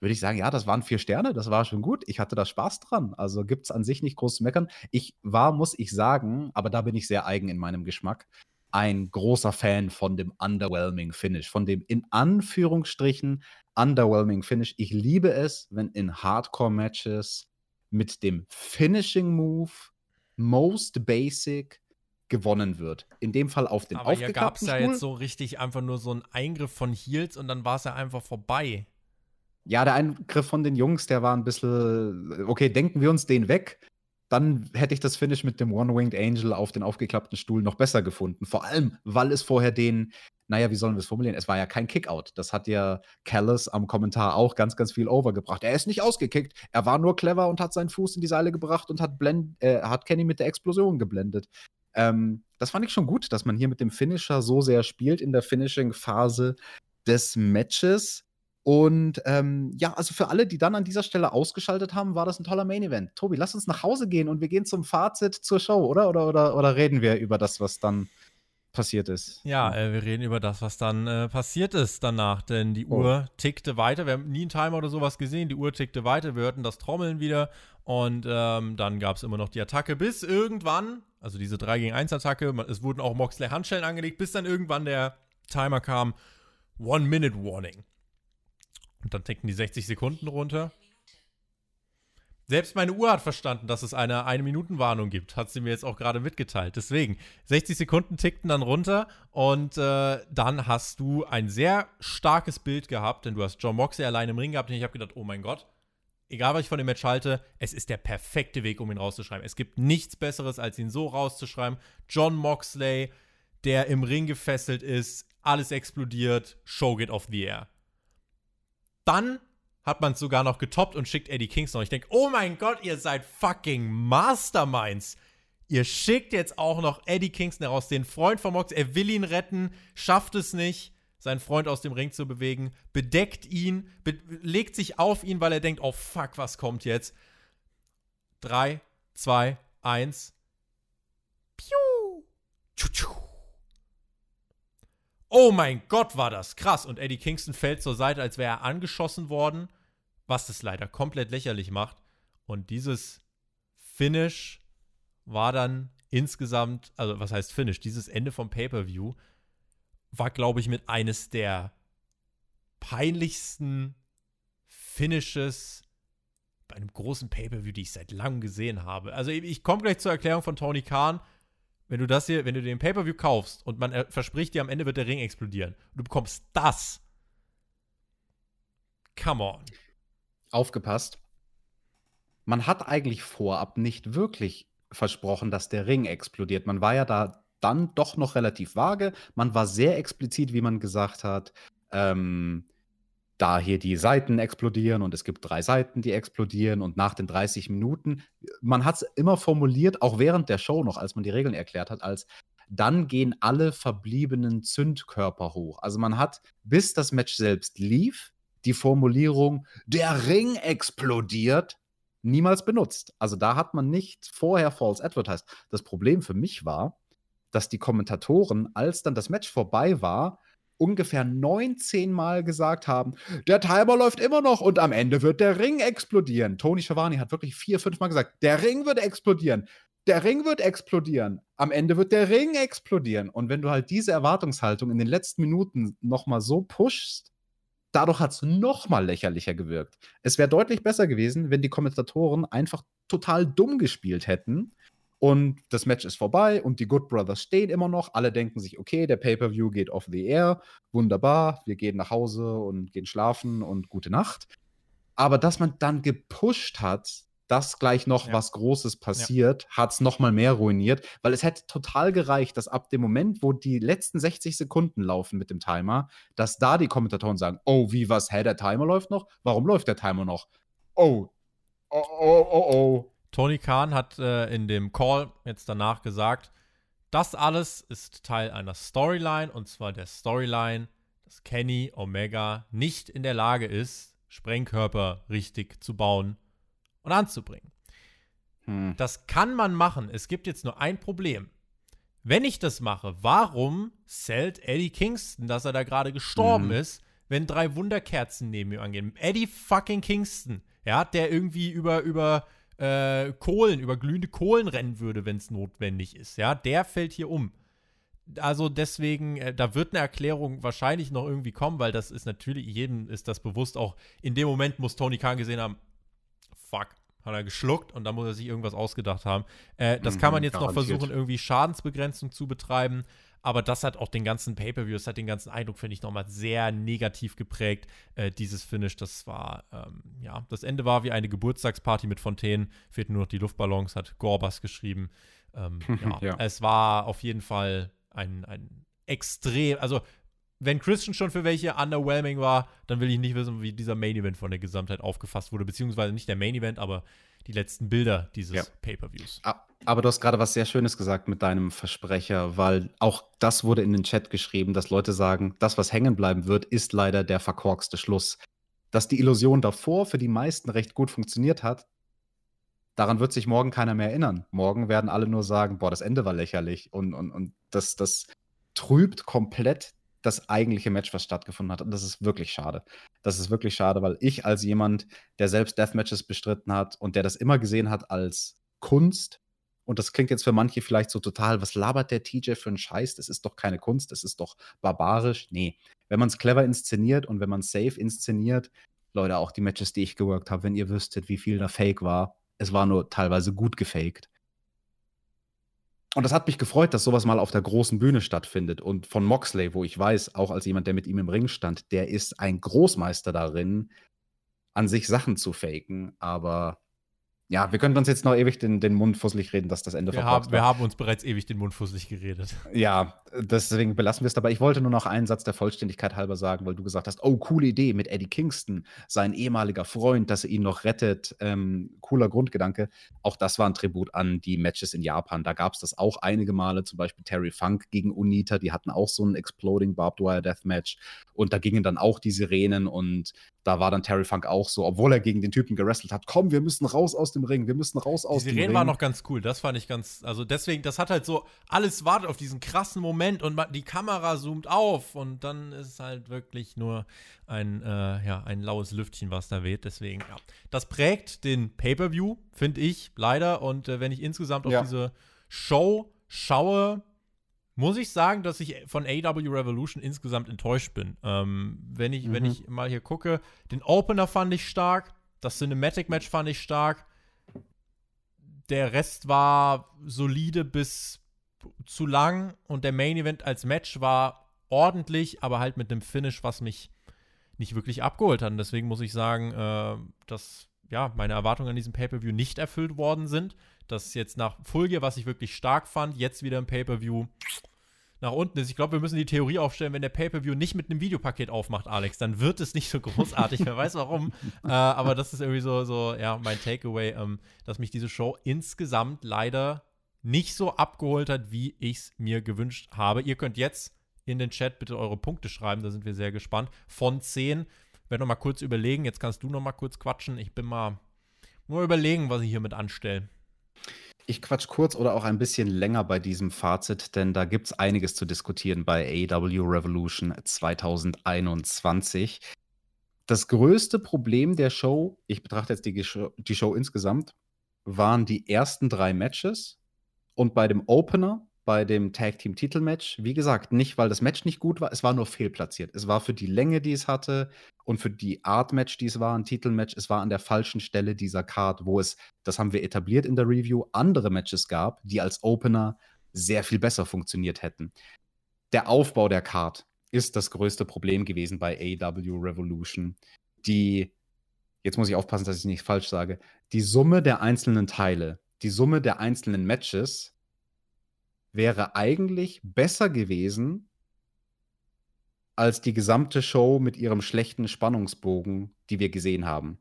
würde ich sagen, ja, das waren vier Sterne, das war schon gut. Ich hatte da Spaß dran. Also gibt es an sich nicht groß zu meckern. Ich war, muss ich sagen, aber da bin ich sehr eigen in meinem Geschmack, ein großer Fan von dem underwhelming Finish, von dem in Anführungsstrichen underwhelming Finish. Ich liebe es, wenn in Hardcore-Matches mit dem Finishing Move most basic gewonnen wird. In dem Fall auf den Aber hier gab es ja jetzt so richtig einfach nur so einen Eingriff von Heels und dann war es ja einfach vorbei. Ja, der Eingriff von den Jungs, der war ein bisschen, okay, denken wir uns den weg, dann hätte ich das Finish mit dem One-Winged Angel auf den aufgeklappten Stuhl noch besser gefunden. Vor allem, weil es vorher den, naja, wie sollen wir es formulieren? Es war ja kein Kickout. Das hat ja Callis am Kommentar auch ganz, ganz viel overgebracht. Er ist nicht ausgekickt, er war nur clever und hat seinen Fuß in die Seile gebracht und hat, blend, äh, hat Kenny mit der Explosion geblendet. Ähm, das fand ich schon gut, dass man hier mit dem Finisher so sehr spielt in der Finishing-Phase des Matches. Und ähm, ja, also für alle, die dann an dieser Stelle ausgeschaltet haben, war das ein toller Main Event. Tobi, lass uns nach Hause gehen und wir gehen zum Fazit zur Show, oder? Oder, oder, oder reden wir über das, was dann passiert ist? Ja, äh, wir reden über das, was dann äh, passiert ist danach, denn die Oh. Uhr tickte weiter. Wir haben nie einen Timer oder sowas gesehen. Die Uhr tickte weiter. Wir hörten das Trommeln wieder und ähm, dann gab es immer noch die Attacke, bis irgendwann, also diese 3 gegen 1 Attacke, es wurden auch Moxley Handschellen angelegt, bis dann irgendwann der Timer kam. One-Minute-Warning. Und dann tickten die 60 Sekunden runter. Selbst meine Uhr hat verstanden, dass es eine 1-Minuten-Warnung gibt. Hat sie mir jetzt auch gerade mitgeteilt. Deswegen, 60 Sekunden tickten dann runter und äh, dann hast du ein sehr starkes Bild gehabt, denn du hast John Moxley allein im Ring gehabt und ich habe gedacht, oh mein Gott, egal was ich von dem Match halte, es ist der perfekte Weg, um ihn rauszuschreiben. Es gibt nichts Besseres, als ihn so rauszuschreiben. John Moxley, der im Ring gefesselt ist, alles explodiert, Show geht off the air. Dann hat man es sogar noch getoppt und schickt Eddie Kingston. Ich denke, oh mein Gott, ihr seid fucking Masterminds. Ihr schickt jetzt auch noch Eddie Kingston heraus, den Freund von Mox. Er will ihn retten, schafft es nicht, seinen Freund aus dem Ring zu bewegen, bedeckt ihn, be legt sich auf ihn, weil er denkt, oh fuck, was kommt jetzt? 3, 2, 1. Piu. Tschu, tschu. Oh mein Gott, war das krass. Und Eddie Kingston fällt zur Seite, als wäre er angeschossen worden, was es leider komplett lächerlich macht. Und dieses Finish war dann insgesamt, also was heißt Finish? Dieses Ende vom Pay-Per-View war, glaube ich, mit eines der peinlichsten Finishes bei einem großen Pay-Per-View, die ich seit langem gesehen habe. Also ich, komme gleich zur Erklärung von Tony Khan. Wenn du das hier, wenn du den Pay-Per-View kaufst und man verspricht dir, am Ende wird der Ring explodieren und du bekommst das. Come on. Aufgepasst. Man hat eigentlich vorab nicht wirklich versprochen, dass der Ring explodiert. Man war ja da dann doch noch relativ vage. Man war sehr explizit, wie man gesagt hat, ähm, da hier die Seiten explodieren und es gibt drei Seiten, die explodieren und nach den 30 Minuten, man hat es immer formuliert, auch während der Show noch, als man die Regeln erklärt hat, als dann gehen alle verbliebenen Zündkörper hoch. Also man hat, bis das Match selbst lief, die Formulierung, der Ring explodiert, niemals benutzt. Also da hat man nicht vorher false advertised. Das Problem für mich war, dass die Kommentatoren, als dann das Match vorbei war, ungefähr 19 Mal gesagt haben, der Timer läuft immer noch und am Ende wird der Ring explodieren. Tony Schiavone hat wirklich vier, fünf Mal gesagt, der Ring wird explodieren. Der Ring wird explodieren. Am Ende wird der Ring explodieren. Und wenn du halt diese Erwartungshaltung in den letzten Minuten nochmal so pushst, dadurch hat es nochmal lächerlicher gewirkt. Es wäre deutlich besser gewesen, wenn die Kommentatoren einfach total dumm gespielt hätten und das Match ist vorbei und die Good Brothers stehen immer noch. Alle denken sich, okay, der Pay-Per-View geht off the air. Wunderbar. Wir gehen nach Hause und gehen schlafen und gute Nacht. Aber dass man dann gepusht hat, dass gleich noch Ja. was Großes passiert, hat es nochmal mehr ruiniert, weil es hätte total gereicht, dass ab dem Moment, wo die letzten 60 Sekunden laufen mit dem Timer, dass da die Kommentatoren sagen, oh, wie was, hä, der Timer läuft noch? Warum läuft der Timer noch? Oh, oh, oh, oh, oh. Tony Khan hat äh, in dem Call jetzt danach gesagt, das alles ist Teil einer Storyline und zwar der Storyline, dass Kenny Omega nicht in der Lage ist, Sprengkörper richtig zu bauen und anzubringen. Hm. Das kann man machen. Es gibt jetzt nur ein Problem. Wenn ich das mache, warum zählt Eddie Kingston, dass er da gerade gestorben Mhm. ist, wenn drei Wunderkerzen neben ihm angehen? Eddie fucking Kingston, ja, der irgendwie über, über äh, Kohlen, über glühende Kohlen rennen würde, wenn es notwendig ist, ja, der fällt hier um. Also deswegen, äh, da wird eine Erklärung wahrscheinlich noch irgendwie kommen, weil das ist natürlich, jedem ist das bewusst, auch in dem Moment muss Tony Khan gesehen haben, fuck, hat er geschluckt und dann muss er sich irgendwas ausgedacht haben. Äh, das kann man Mhm, jetzt noch versuchen, irgendwie Schadensbegrenzung zu betreiben, aber das hat auch den ganzen Pay-Per-View, das hat den ganzen Eindruck, finde ich, nochmal sehr negativ geprägt, äh, dieses Finish. Das war, ähm, ja, das Ende war wie eine Geburtstagsparty mit Fontänen, fehlten nur noch die Luftballons, hat Gorbas geschrieben. Ähm, ja, Ja. es war auf jeden Fall ein, ein extrem, also wenn Christian schon für welche underwhelming war, dann will ich nicht wissen, wie dieser Main Event von der Gesamtheit aufgefasst wurde, beziehungsweise nicht der Main Event, aber die letzten Bilder dieses Ja. Pay-Per-Views. A- Aber du hast gerade was sehr Schönes gesagt mit deinem Versprecher, weil auch das wurde in den Chat geschrieben, dass Leute sagen, das, was hängen bleiben wird, ist leider der verkorkste Schluss. Dass die Illusion davor für die meisten recht gut funktioniert hat, daran wird sich morgen keiner mehr erinnern. Morgen werden alle nur sagen, boah, das Ende war lächerlich und, und, und das, das trübt komplett das eigentliche Match, was stattgefunden hat. Und das ist wirklich schade. Das ist wirklich schade, weil ich als jemand, der selbst Deathmatches bestritten hat und der das immer gesehen hat als Kunst, und das klingt jetzt für manche vielleicht so total, was labert der TJ für einen Scheiß? Das ist doch keine Kunst, das ist doch barbarisch. Nee, wenn man es clever inszeniert und wenn man es safe inszeniert, Leute, auch die Matches, die ich geworkt habe, wenn ihr wüsstet, wie viel da fake war, es war nur teilweise gut gefaked. Und das hat mich gefreut, dass sowas mal auf der großen Bühne stattfindet. Und von Moxley, wo ich weiß, auch als jemand, der mit ihm im Ring stand, der ist ein Großmeister darin, an sich Sachen zu faken. Aber ja, wir können uns jetzt noch ewig den, den Mund fusselig reden, dass das Ende Wir haben, wir war. haben uns bereits ewig den Mund fusselig geredet. Ja, deswegen belassen wir es dabei. Ich wollte nur noch einen Satz der Vollständigkeit halber sagen, weil du gesagt hast, oh, coole Idee mit Eddie Kingston, sein ehemaliger Freund, dass er ihn noch rettet. Ähm, cooler Grundgedanke. Auch das war ein Tribut an die Matches in Japan. Da gab es das auch einige Male, zum Beispiel Terry Funk gegen Unita, die hatten auch so ein Exploding Barbed Wire Deathmatch. Und da gingen dann auch die Sirenen und da war dann Terry Funk auch so, obwohl er gegen den Typen gerestelt hat, komm, wir müssen raus aus dem Ring, wir müssen raus aus Die dem Sirenen Ring. waren noch ganz cool, das fand ich ganz, also deswegen, das hat halt so, alles wartet auf diesen krassen Moment und die Kamera zoomt auf und dann ist es halt wirklich nur ein, äh, ja, ein laues Lüftchen, was da weht, deswegen, ja. Das prägt den Pay-Per-View, finde ich, leider und äh, wenn ich insgesamt auf Ja. diese Show schaue, muss ich sagen, dass ich von AW Revolution insgesamt enttäuscht bin. Ähm, wenn, ich, wenn Mhm. ich mal hier gucke, den Opener fand ich stark, das Cinematic Match fand ich stark. Der Rest war solide bis zu lang und der Main Event als Match war ordentlich, aber halt mit einem Finish, was mich nicht wirklich abgeholt hat. Und deswegen muss ich sagen, äh, das ja, meine Erwartungen an diesem Pay-Per-View nicht erfüllt worden sind. Dass jetzt nach Fulge, was ich wirklich stark fand, jetzt wieder im Pay-Per-View nach unten ist. Ich glaube, wir müssen die Theorie aufstellen, wenn der Pay-Per-View nicht mit einem Videopaket aufmacht, Alex, dann wird es nicht so großartig. Wer weiß warum. äh, aber das ist irgendwie so, so ja, mein Takeaway, ähm, dass mich diese Show insgesamt leider nicht so abgeholt hat, wie ich es mir gewünscht habe. Ihr könnt jetzt in den Chat bitte eure Punkte schreiben, da sind wir sehr gespannt. Von 10. Werde noch mal kurz überlegen, jetzt kannst du noch mal kurz quatschen. Ich bin mal nur überlegen, was ich hiermit anstelle. Ich quatsch kurz oder auch ein bisschen länger bei diesem Fazit, denn da gibt es einiges zu diskutieren bei AW Revolution 2021. Das größte Problem der Show, ich betrachte jetzt die die Show insgesamt, waren die ersten drei Matches und bei dem Opener bei dem Tag Team Titelmatch. Wie gesagt, nicht, weil das Match nicht gut war, es war nur fehlplatziert. Es war für die Länge, die es hatte und für die Art Match, die es war, ein Titelmatch, es war an der falschen Stelle dieser Card, wo es, das haben wir etabliert in der Review, andere Matches gab, die als Opener sehr viel besser funktioniert hätten. Der Aufbau der Card ist das größte Problem gewesen bei AW Revolution. Die, jetzt muss ich aufpassen, dass ich nicht falsch sage, die Summe der einzelnen Teile, die Summe der einzelnen Matches wäre eigentlich besser gewesen als die gesamte Show mit ihrem schlechten Spannungsbogen, die wir gesehen haben.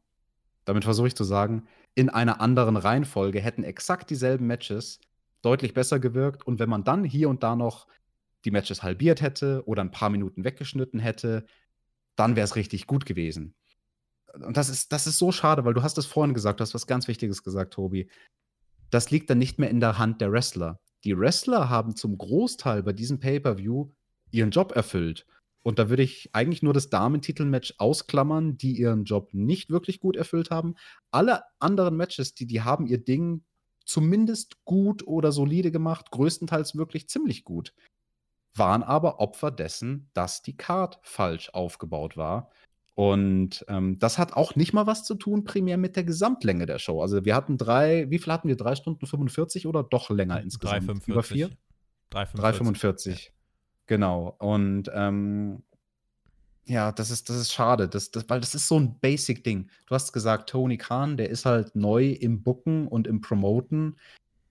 Damit versuche ich zu sagen, in einer anderen Reihenfolge hätten exakt dieselben Matches deutlich besser gewirkt und wenn man dann hier und da noch die Matches halbiert hätte oder ein paar Minuten weggeschnitten hätte, dann wäre es richtig gut gewesen. Und das ist, das ist so schade, weil du hast es vorhin gesagt, du hast was ganz Wichtiges gesagt, Tobi. Das liegt dann nicht mehr in der Hand der Wrestler die Wrestler haben zum Großteil bei diesem Pay-per-View ihren Job erfüllt. Und da würde ich eigentlich nur das Damentitelmatch ausklammern, die ihren Job nicht wirklich gut erfüllt haben. Alle anderen Matches, die die haben ihr Ding zumindest gut oder solide gemacht, größtenteils wirklich ziemlich gut, waren aber Opfer dessen, dass die Card falsch aufgebaut war. Und ähm, das hat auch nicht mal was zu tun, primär mit der Gesamtlänge der Show. Also wir hatten drei, wie viel hatten wir? Drei Stunden 45 oder doch länger insgesamt? 3,45. Über vier? 3,45. Ja. Genau. Und ähm, ja, das ist, das ist schade, das, das, weil das ist so ein Basic-Ding. Du hast gesagt, Tony Khan, der ist halt neu im Booken und im Promoten.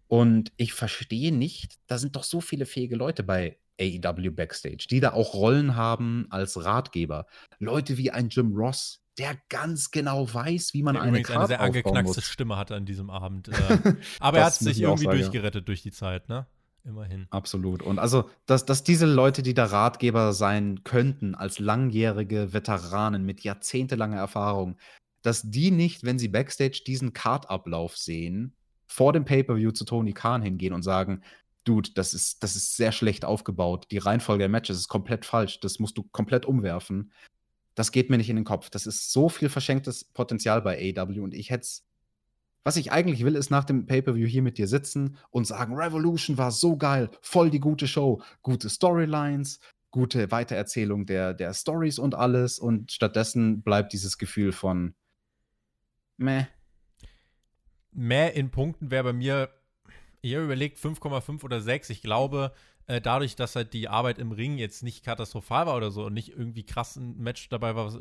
Und ich verstehe nicht, da sind doch so viele fähige Leute bei AEW Backstage, die da auch Rollen haben als Ratgeber. Leute wie ein Jim Ross, der ganz genau weiß, wie man der eine Karte eine sehr angeknackste Stimme hatte an diesem Abend. Äh, aber er hat sich irgendwie sagen, durchgerettet ja. durch die Zeit, ne? Immerhin. Absolut. Und also, dass, dass diese Leute, die da Ratgeber sein könnten, als langjährige Veteranen mit jahrzehntelanger Erfahrung, dass die nicht, wenn sie Backstage diesen Kartablauf sehen, vor dem Pay-Per-View zu Tony Khan hingehen und sagen, Dude, das ist, das ist sehr schlecht aufgebaut. Die Reihenfolge der Matches ist komplett falsch. Das musst du komplett umwerfen. Das geht mir nicht in den Kopf. Das ist so viel verschenktes Potenzial bei AW und ich hätte es. Was ich eigentlich will, ist nach dem Pay-Per-View hier mit dir sitzen und sagen, Revolution war so geil, voll die gute Show, gute Storylines, gute Weitererzählung der, der Stories und alles. Und stattdessen bleibt dieses Gefühl von meh. Mehr in Punkten wäre bei mir ich habe überlegt 5,5 oder 6. Ich glaube, äh, dadurch, dass halt die Arbeit im Ring jetzt nicht katastrophal war oder so und nicht irgendwie krass ein Match dabei war, was,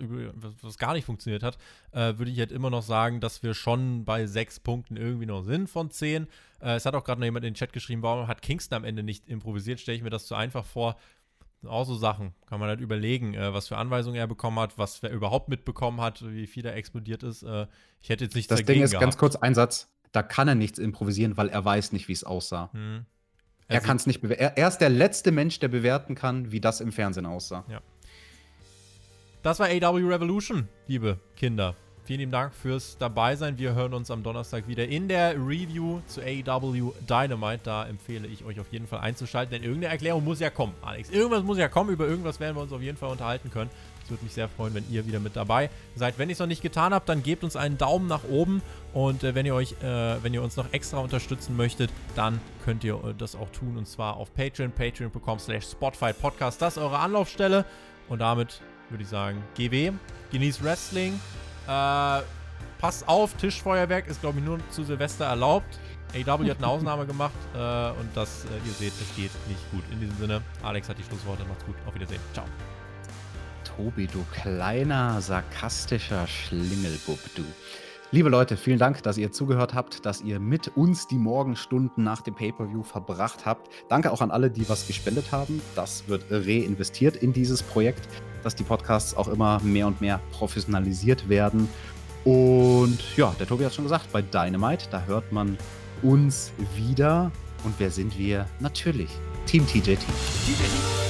was, gar nicht funktioniert hat, äh, würde ich halt immer noch sagen, dass wir schon bei 6 Punkten irgendwie noch sind von 10. Äh, es hat auch gerade noch jemand in den Chat geschrieben, warum hat Kingston am Ende nicht improvisiert? Stelle ich mir das zu einfach vor. Auch so Sachen. Kann man halt überlegen, äh, was für Anweisungen er bekommen hat, was er überhaupt mitbekommen hat, wie viel er explodiert ist. Äh, ich hätte jetzt nichts Das Ding ist gehabt. ganz kurz ein Satz da kann er nichts improvisieren, weil er weiß nicht, wie es aussah. Hm. Er, er kann es nicht bewerten. Er, er, ist der letzte Mensch, der bewerten kann, wie das im Fernsehen aussah. Ja. Das war AW Revolution, liebe Kinder. Vielen lieben Dank fürs Dabeisein. Wir hören uns am Donnerstag wieder in der Review zu AW Dynamite. Da empfehle ich euch auf jeden Fall einzuschalten, denn irgendeine Erklärung muss ja kommen, Alex. Irgendwas muss ja kommen. Über irgendwas werden wir uns auf jeden Fall unterhalten können. Es würde mich sehr freuen, wenn ihr wieder mit dabei seid. Wenn ihr es noch nicht getan habt, dann gebt uns einen Daumen nach oben. Und äh, wenn ihr euch, äh, wenn ihr uns noch extra unterstützen möchtet, dann könnt ihr äh, das auch tun. Und zwar auf Patreon, patreon.com slash Spotify Podcast. Das ist eure Anlaufstelle. Und damit würde ich sagen, GW, genießt Wrestling. Äh, passt auf, Tischfeuerwerk ist, glaube ich, nur zu Silvester erlaubt. AW hat eine Ausnahme gemacht äh, und das, äh, ihr seht, es geht nicht gut. In diesem Sinne, Alex hat die Schlussworte. Macht's gut. Auf Wiedersehen. Ciao. Tobi, du kleiner, sarkastischer Schlingelbub, du. Liebe Leute, vielen Dank, dass ihr zugehört habt, dass ihr mit uns die Morgenstunden nach dem Pay-Per-View verbracht habt. Danke auch an alle, die was gespendet haben. Das wird reinvestiert in dieses Projekt, dass die Podcasts auch immer mehr und mehr professionalisiert werden. Und ja, der Tobi hat schon gesagt, bei Dynamite, da hört man uns wieder. Und wer sind wir? Natürlich Team TJT. TJT.